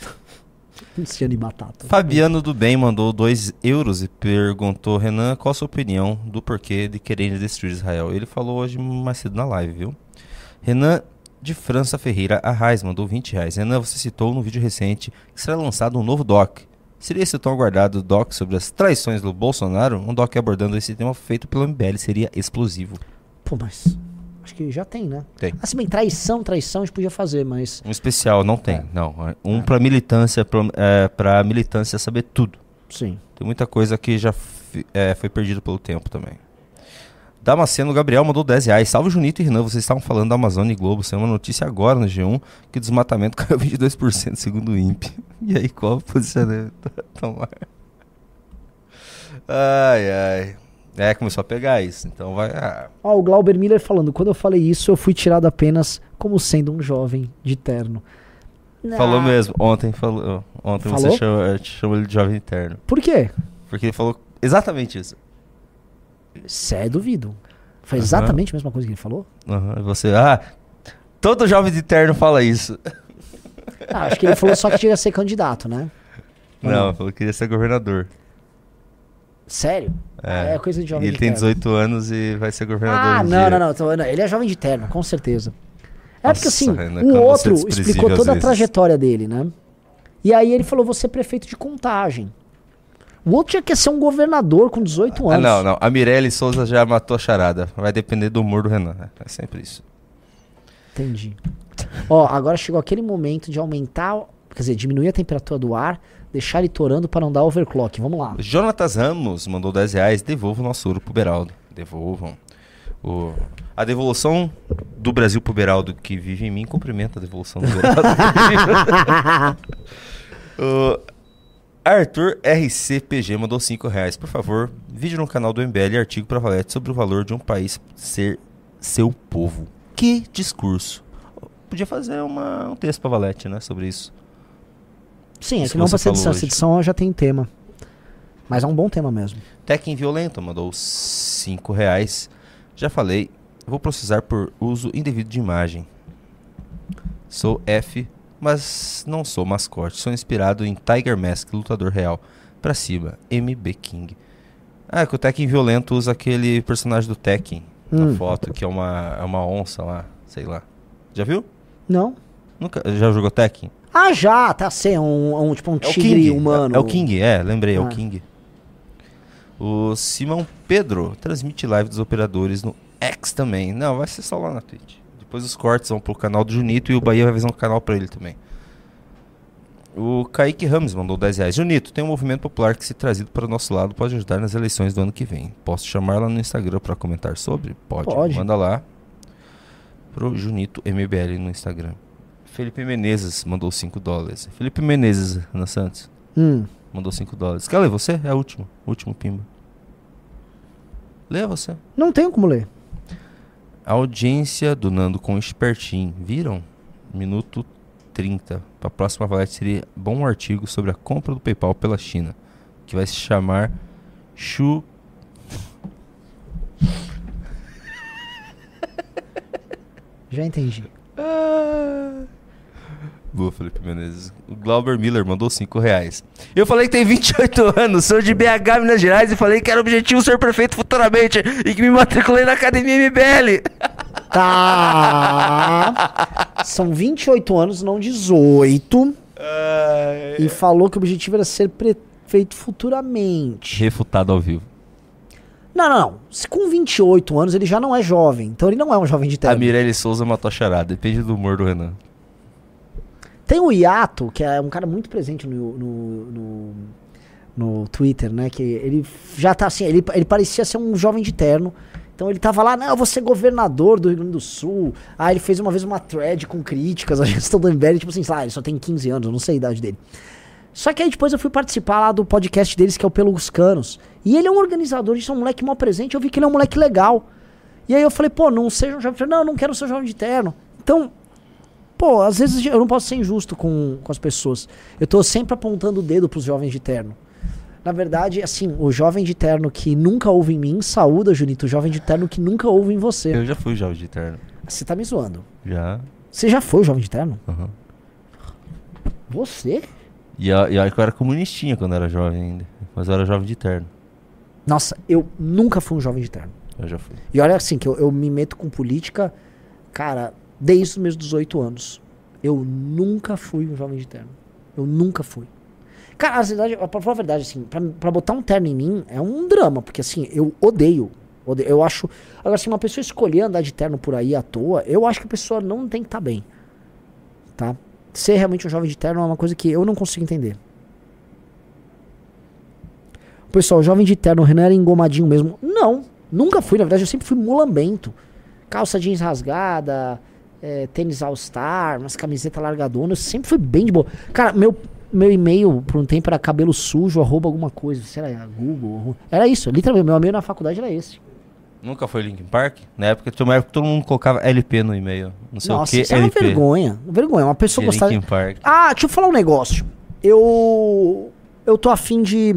Luciane Batata. Fabiano do Bem mandou 2 euros e perguntou, Renan, qual a sua opinião do porquê de querer destruir Israel? Ele falou hoje mais cedo na live, viu? Renan de França Ferreira Arraes mandou 20 reais. Renan, você citou no vídeo recente que será lançado um novo doc. Seria esse tão aguardado doc sobre as traições do Bolsonaro? Um doc abordando esse tema feito pelo MBL seria explosivo. Pô, mas acho que já tem, né? Tem. Assim, bem, traição, traição a gente podia fazer, mas Um especial não tem, não. Um pra militância, pra, é, pra militância saber tudo. Sim. Tem muita coisa que já é, foi perdido pelo tempo também. Damasceno Gabriel mandou 10 reais. Salve Junito e Renan, vocês estavam falando da Amazônia e Globo. Saiu uma notícia agora no G1 que o desmatamento caiu 22% segundo o INPE. E aí, qual o posicionamento? Tomar. Ai, ai. É, começou a pegar isso. Então vai. ah, Ó, o Glauber Miller falando, quando eu falei isso, eu fui tirado apenas como sendo um jovem de terno. Falou Ah, mesmo. Ontem falou. Ontem Falou? você chamou, chamou ele de jovem interno. Por quê? Porque ele falou exatamente isso. Cé, duvido. Foi exatamente a mesma coisa que ele falou? E você. Ah, todo jovem de terno fala isso. Ah, acho que ele falou só que queria ser candidato, né? Não, ele falou que queria ser governador. Sério? Ah, é coisa de jovem E ele de tem terno. 18 anos e vai ser governador. Ah, um não, não, não, tô- não, Ele é jovem de terno, com certeza. É Nossa, porque assim, Renan, é outro explicou toda a trajetória dele, né? E aí ele falou, você é prefeito de contagem. O outro tinha que ser um governador com 18 Ah, anos. não, não. A Mirelle Souza já matou a charada. Vai depender do humor do Renan. É sempre isso. Entendi. Ó, agora chegou aquele momento de aumentar, quer dizer, diminuir a temperatura do ar, deixar ele torando para não dar overclock. Vamos lá. Jonatas Ramos mandou 10 reais. Devolva o nosso ouro pro Beraldo. Devolvam. O... A devolução do Brasil pro Beraldo que vive em mim cumprimenta a devolução do Beraldo. o Arthur RCPG mandou 5 reais. Por favor, vídeo no canal do MBL e artigo pra Valete sobre o valor de um país ser seu povo. Que discurso. Podia fazer uma, um texto pra Valete, né, sobre isso. Sim, é que não pra ser edição. Essa edição já tem tema. Mas é um bom tema mesmo. Tekken Violento mandou 5 reais. Já falei, vou processar por uso indevido de imagem. Sou F, mas não sou mascote. Sou inspirado em Tiger Mask, lutador real. Pra cima, MB King. Ah, que o Tekken Violento usa aquele personagem do Tekken Hum. na foto, que é uma, é uma onça lá, sei lá. Já viu? Não? Nunca, já jogou Tekken? Ah, já, tá é um, um tipo um É tigre humano. É, é o King, é, lembrei, é Ah. o King. O Simão Pedro transmite live dos operadores no X também. Não, vai ser só lá na Twitch. Depois os cortes vão pro canal do Junito e o Bahia vai fazer um canal pra ele também. O Kaique Ramos mandou 10 reais. Junito, tem um movimento popular que, se trazido para o nosso lado, pode ajudar nas eleições do ano que vem. Posso chamar lá no Instagram para comentar sobre? Pode. Pode. Manda lá pro Junito MBL no Instagram. Felipe Menezes mandou 5 dólares. Felipe Menezes, Ana Santos. Hum. Mandou 5 dólares. Quer ler você? É o último. Último pimba. Lê você. Não tenho como ler. A audiência do Nando com o Espertin. Viram? Minuto 30. Para a próxima valete seria bom um artigo sobre a compra do PayPal pela China. Que vai se chamar Chu. Já entendi. Boa, Felipe Menezes. O Glauber Miller mandou 5 reais. Eu falei que tem 28 anos, sou de BH, Minas Gerais, e falei que era objetivo ser prefeito futuramente e que me matriculei na Academia MBL. Tá. São 28 anos, não 18. E falou que o objetivo era ser prefeito futuramente. Refutado ao vivo. Não, não, não. Se com 28 anos ele já não é jovem. Então ele não é um jovem de A terno. Mirelle Souza matou a charada. Depende do humor do Renan. Tem o Iato, que é um cara muito presente no, no, no, no Twitter, né? Que ele já tá assim, ele, ele parecia ser um jovem de terno. Então ele tava lá, não, eu vou ser governador do Rio Grande do Sul. Aí ele fez uma vez uma thread com críticas à gestão do MBL, tipo assim, sei lá, ele só tem 15 anos, eu não sei a idade dele. Só que aí depois eu fui participar lá do podcast deles, que é o Pelos Canos. E ele é um organizador, isso é um moleque mal presente, eu vi que ele é um moleque legal. E aí eu falei, pô, não seja um jovem de terno. Não, não quero ser um jovem de terno. Então, pô, às vezes eu não posso ser injusto com, com as pessoas. Eu tô sempre apontando o dedo pros jovens de terno. Na verdade, assim, o jovem de terno que nunca ouve em mim, saúda, Junito. O jovem de terno que nunca ouve em você. Eu já fui jovem de terno. Você tá me zoando. Já. Você já foi o jovem de terno? Aham. Você? E, e olha que eu era comunistinha quando era jovem ainda. Mas eu era jovem de terno. Nossa, eu nunca fui um jovem de terno. Eu já fui. E olha assim, que eu, eu me meto com política, cara, desde os meus 18 anos. Eu nunca fui um jovem de terno. Eu nunca fui. Cara, verdade, pra falar a verdade, assim, pra, pra botar um terno em mim é um drama, porque assim, eu odeio. odeio eu acho. Agora, se uma pessoa escolher andar de terno por aí à toa, eu acho que a pessoa não tem que estar bem. Tá? Ser realmente um jovem de terno é uma coisa que eu não consigo entender. Pessoal, jovem de terno, o Renan era engomadinho mesmo. Não, nunca fui, na verdade, eu sempre fui mulambento. Calça jeans rasgada, é, tênis all-star, umas camisetas largadonas, eu sempre fui bem de boa. Cara, meu, meu e-mail por um tempo era cabelo sujo, arroba alguma coisa, sei lá, Google. Era isso, literalmente, meu e-mail na faculdade era esse. Nunca foi Linkin Park? Na época tinha uma época que todo mundo colocava LP no e-mail. Não sei Nossa, o que, isso é uma LP. vergonha. Vergonha, uma pessoa De gostar. Linkin Park. Ah, deixa eu falar um negócio. Eu. Eu tô afim de.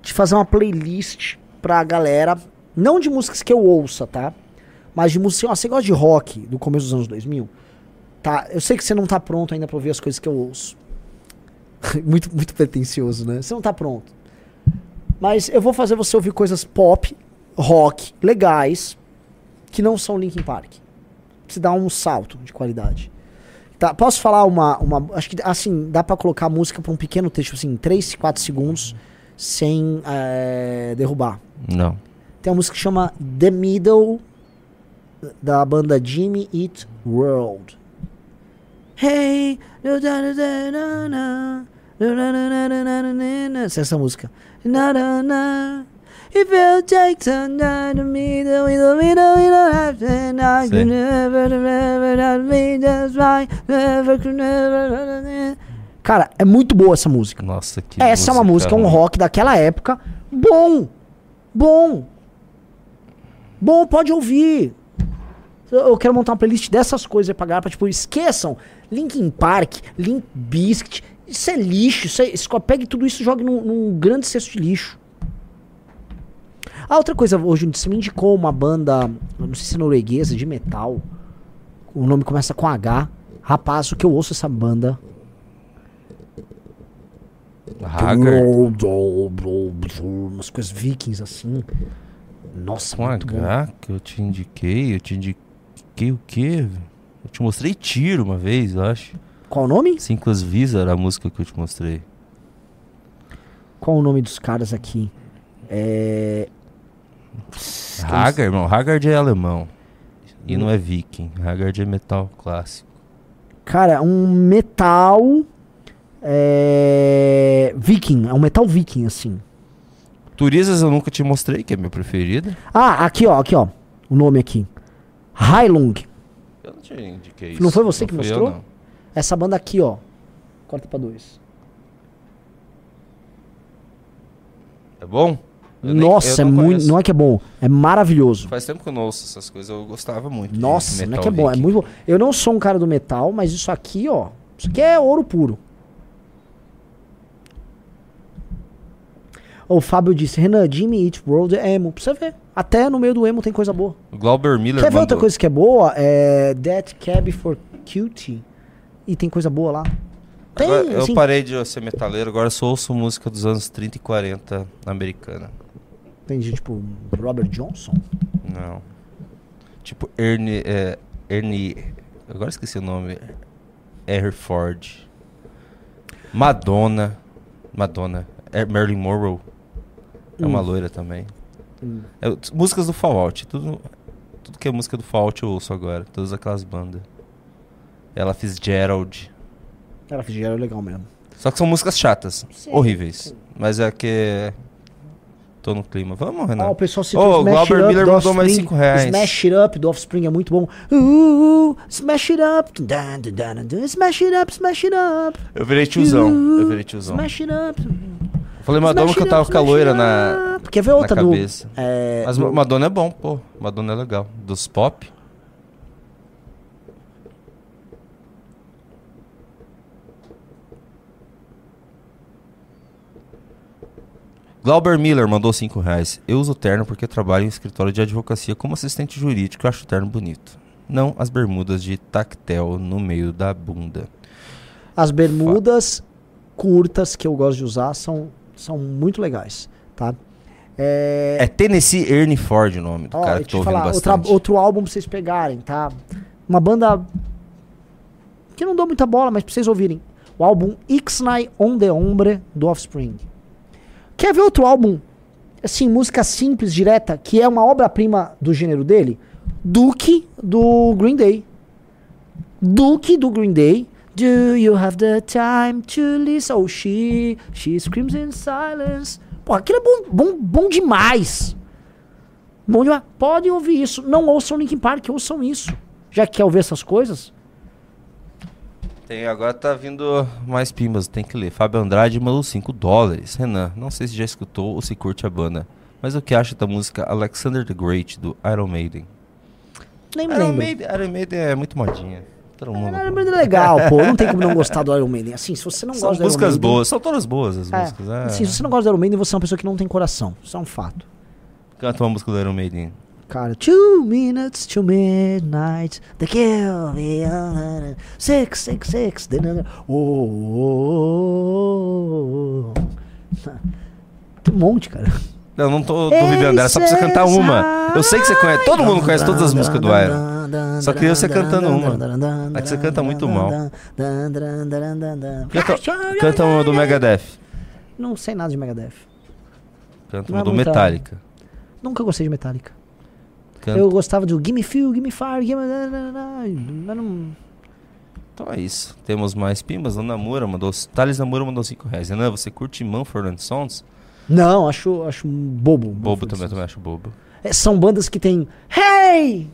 De fazer uma playlist pra galera. Não de músicas que eu ouça, tá? Mas de música. Ó, você gosta de rock do começo dos anos 2000? Tá, eu sei que você não tá pronto ainda pra ouvir as coisas que eu ouço. muito, muito pretencioso, né? Você não tá pronto. Mas eu vou fazer você ouvir coisas pop, rock, legais, que não são Linkin Park. Você dar um salto de qualidade. Tá, posso falar uma, uma. Acho que assim, dá pra colocar a música pra um pequeno texto, assim, 3, 4 segundos, sem eh, derrubar. Não. Tem uma música que chama The Middle, da banda Jimmy Eat World. Hey. Essa é essa música. If you take some time to me, the middle, middle, middle, after I Sei. can never, never, never, me just right, never, never. Cara, é muito boa essa música. Nossa, que Essa é uma música, um ruim. rock daquela época. Bom! Bom! Bom, pode ouvir. Eu quero montar uma playlist dessas coisas pra galera, pra, tipo, esqueçam. Linkin Park, Link Biscuit, isso é lixo. Isso é, pegue tudo isso e jogue num, num grande cesto de lixo. Ah, outra coisa, hoje você me indicou uma banda, não sei se é norueguesa, de metal. O nome começa com H. Rapaz, o que eu ouço essa banda. Haggard. Umas coisas vikings assim. Nossa, Com. H que eu te indiquei, eu te indiquei o quê? Eu te mostrei tiro uma vez, eu acho. Qual o nome? Simples Visa era a música que eu te mostrei. Qual o nome dos caras aqui? É. Haggard, irmão. Haggard é alemão. E não é viking. Haggard é metal clássico. Cara, um metal. É. Viking. É um metal viking, assim. Turisas eu nunca te mostrei, que é meu preferido. Ah, aqui ó, aqui ó. O nome aqui. Heilung. Eu não te indiquei isso. Não foi você que fui eu, mostrou? não. Essa banda aqui, ó. Corta pra dois. É bom? Eu nem- Nossa, é eu não muito. Não é que é bom. É maravilhoso. Faz tempo que eu não ouço essas coisas, eu gostava muito. Nossa, não é que é bom. É muito bom. Eu não sou um cara do metal, mas isso aqui, ó. Isso aqui é ouro puro. O Fábio disse, Renan, Jimmy Eat World é emo. Você ver. Até no meio do emo tem coisa boa. Glauber Miller Quer ver outra coisa que é boa? É That Cab for Cutie. E tem coisa boa lá. Tem, Agora, eu assim, parei de ser metaleiro, agora só ouço música dos anos 30 e 40 americana. Tem gente tipo Robert Johnson. Não. Tipo Ernie. É, Ernie. Agora esqueci o nome. Herford. Madonna. Madonna. É Marilyn Monroe. É uma Hum. loira também. Hum. É, músicas do Fallout. Tudo, tudo que é música do Fallout eu ouço agora. Todas aquelas bandas. Ela fez Gerald. Ela fizeram legal mesmo. Só que são músicas chatas. Sim, horríveis. Mas é que. Tô no clima. Vamos, Renan. Ah, o pessoal citou Ô, o Glauber Miller do mandou mais Offspring. 5 reais. Smash It Up do Offspring é muito bom. Uh, smash It Up. Dun, dun, dun, dun, Smash It Up, Smash It Up. Eu virei tiozão. Uh, Eu virei tiozão. Smash It Up. Falei Madonna que eu tava com a loira na. Quer ver outra na do- cabeça. é, Mas do- Madonna é bom, pô. Madonna é legal. Dos pop. Glauber Miller mandou 5 reais. Eu uso terno porque trabalho em escritório de advocacia como assistente jurídico e acho o terno bonito. Não as bermudas de tactel no meio da bunda. As bermudas curtas que eu gosto de usar são, são muito legais, tá? É, É Tennessee Ernie Ford o nome do ó, cara que tô ouvindo falar, outra- bastante. outro álbum pra vocês pegarem, tá? Uma banda que não dou muita bola, mas pra vocês ouvirem. O álbum Ixnay on the Ombre do Offspring. Quer ver outro álbum? Assim, música simples, direta, que é uma obra-prima do gênero dele? Duke do Green Day. Duke do Green Day. Do you have the time to listen? Oh, she, she screams in silence. Pô, aquilo é bom, bom, bom demais. Bom demais. Podem ouvir isso. Não ouçam Linkin Park, ouçam isso. Já que quer ouvir essas coisas, Tem, agora tá vindo mais pimbas, tem que ler. Fábio Andrade mandou 5 dólares. Renan, não sei se já escutou ou se curte a banda, mas o que acha da música Alexander the Great do Iron Maiden? nem Iron lembro. Maiden, Iron Maiden é muito modinha. Todo mundo. Iron Maiden é legal, pô. Não tem como não gostar do Iron Maiden. Assim, se você não São gosta do Iron músicas Maiden... boas, são todas boas as É, músicas. É. assim, se você não gosta do Iron Maiden, você é uma pessoa que não tem coração. Isso é um fato. Canta uma música do Iron Maiden. Cara, two minutes to midnight, the kill me, uh, six, six, six, then, uh, oh, oh, oh. Tem um monte, cara. Não, não tô duvidando, era só você cantar uma. Eu sei que você conhece, todo mundo conhece todas as músicas do Iron. Só queria você cantando uma. É que você canta muito mal. Canta, canta uma do Megadeth. Não sei nada de Megadeth. Canta Não uma é do Metallica. Nunca gostei de Metallica. Canta. Eu gostava do Gimme Fuel, Gimme Fire, Gimme... Não... Então é isso. Temos mais pimbas. O Namura mandou. Thales Namura mandou 5 reais. Renan, você curte Mumford and Sons? Não, acho, acho bobo. Bobo também, também acho bobo. É, são bandas que tem... Hey!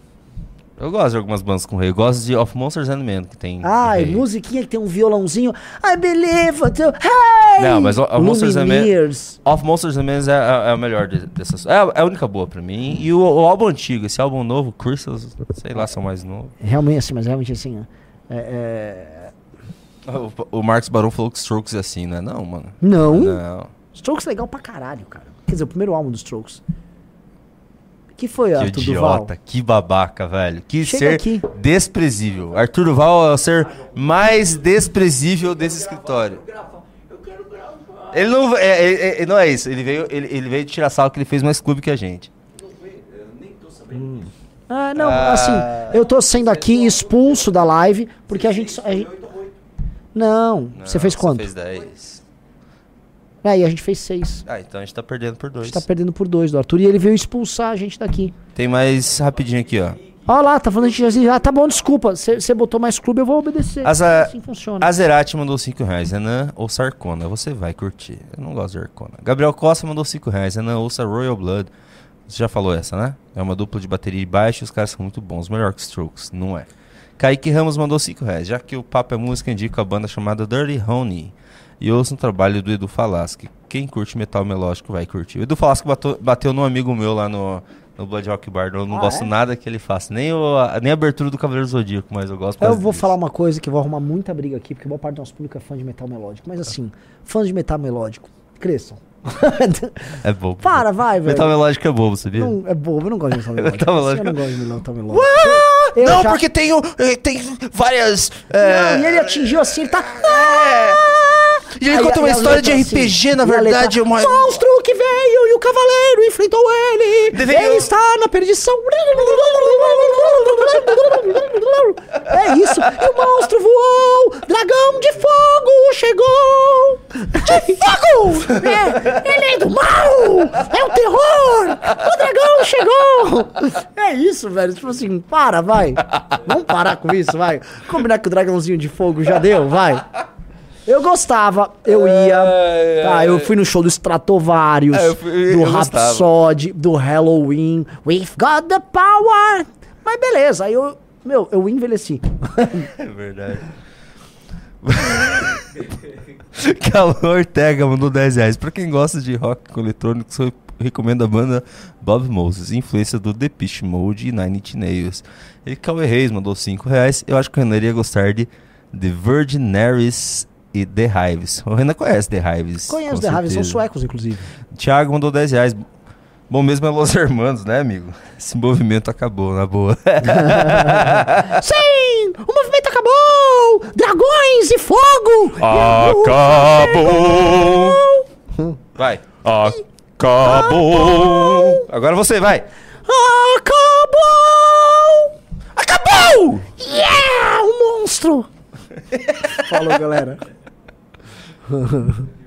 Eu gosto de algumas bandas com rei. Eu gosto de Of Monsters and Men, que tem. Ai, rei. musiquinha que tem um violãozinho. I believe it. Hey! Não, mas o- Of Monsters and Men. Of Monsters and Men é, é, é a melhor de- dessas. É, a- é a única boa pra mim. E o, o álbum antigo, esse álbum novo, Crystals, sei lá, são mais novos. Realmente assim, mas realmente assim... ó, É, é... O, o Marcos Barão falou que Strokes é assim, né? Não, mano. Não? Não. Strokes é legal pra caralho, cara. Quer dizer, o primeiro álbum dos Strokes. que foi, Que Arthur Duval? idiota, que babaca, velho. Que Chega ser aqui. desprezível. Arthur Duval é o ser mais desprezível desse escritório. Ele não, é, é- é- não é isso. Ele veio, ele, ele veio tirar sal que ele fez mais clube que a gente. Ah, não, Ah. assim, eu tô sendo aqui expulso da live porque a gente só. a gente- Não, você fez quanto? Você fez 10. Aí a gente fez seis. Ah, então a gente tá perdendo por A dois. gente tá perdendo por dois do Arthur e ele veio expulsar a gente daqui. Tem mais rapidinho aqui, ó. Olha lá, tá falando a gente assim, ah, tá bom, desculpa, você botou mais clube, eu vou obedecer. Aza- Assim funciona. Azerati mandou 5 reais. Renan ouça Arcona. Você vai curtir. Eu não gosto de Arcona. Gabriel Costa mandou 5 reais. Renan ouça Royal Blood. Você já falou essa, né? É uma dupla de bateria e baixo e os caras são muito bons. Melhor que Strokes. Não é. Kaique Ramos mandou 5 reais. Já que o papo é música, indico a banda chamada Dirty Honey. E ouça um trabalho do Edu Falaschi. Quem curte metal melódico vai curtir. O Edu Falaschi bateu, bateu num amigo meu lá no, no Blood Rock Bar. Eu não Ah, gosto é? nada que ele faça. Nem, o, a, nem a abertura do Cavaleiro Zodíaco, mas eu gosto Eu vou disso. falar uma coisa que eu vou arrumar muita briga aqui, porque boa parte do nosso público é fã de metal melódico. Mas assim, fãs de metal melódico, cresçam. É bobo. Para, vai, velho. Metal melódico é bobo, sabia? Não, é bobo, eu não gosto de metal melódico. Metal melódico. Eu não gosto de metal melódico. Eu não, já- porque tem, o- eh, tem várias. Não, e ele atingiu assim, ele tá. E ele Aí conta uma e a história de RPG, assim, na verdade, letra, uma. Monstro que veio e o cavaleiro enfrentou ele. Ele está na perdição. É isso. E o monstro voou. Dragão de fogo chegou. De fogo! É, ele é do mal. É o terror. O dragão chegou. É isso, velho. Tipo assim, para, vai. Vamos parar com isso, vai. Combinar que o dragãozinho de fogo já deu, vai. Eu gostava, eu ia. Tá, eu fui no show do Stratovarius, É, eu fui- do. Rhapsody, do Halloween. We've got the power. Mas beleza, aí eu. Meu, eu envelheci. É verdade. Calor Ortega mandou 10 reais. Pra quem gosta de rock com eletrônico, eu recomendo a banda Bob Moses, influência do Depeche Mode e Nine Inch Nails. E Cauê Reis mandou 5 reais. Eu acho que o Renan iria gostar de The Virginaries e The Hives. O Renan conhece The Hives. Conheço The Hives, são suecos, inclusive. Thiago mandou 10 reais. Bom mesmo é Los Hermanos, né, amigo? Esse movimento acabou, na boa. Sim! O movimento acabou! Dragões e fogo! Acabou! Vai. Acabou! Agora você, vai. Acabou! Acabou! Yeah! Um monstro! Falou, galera. Mmhmm.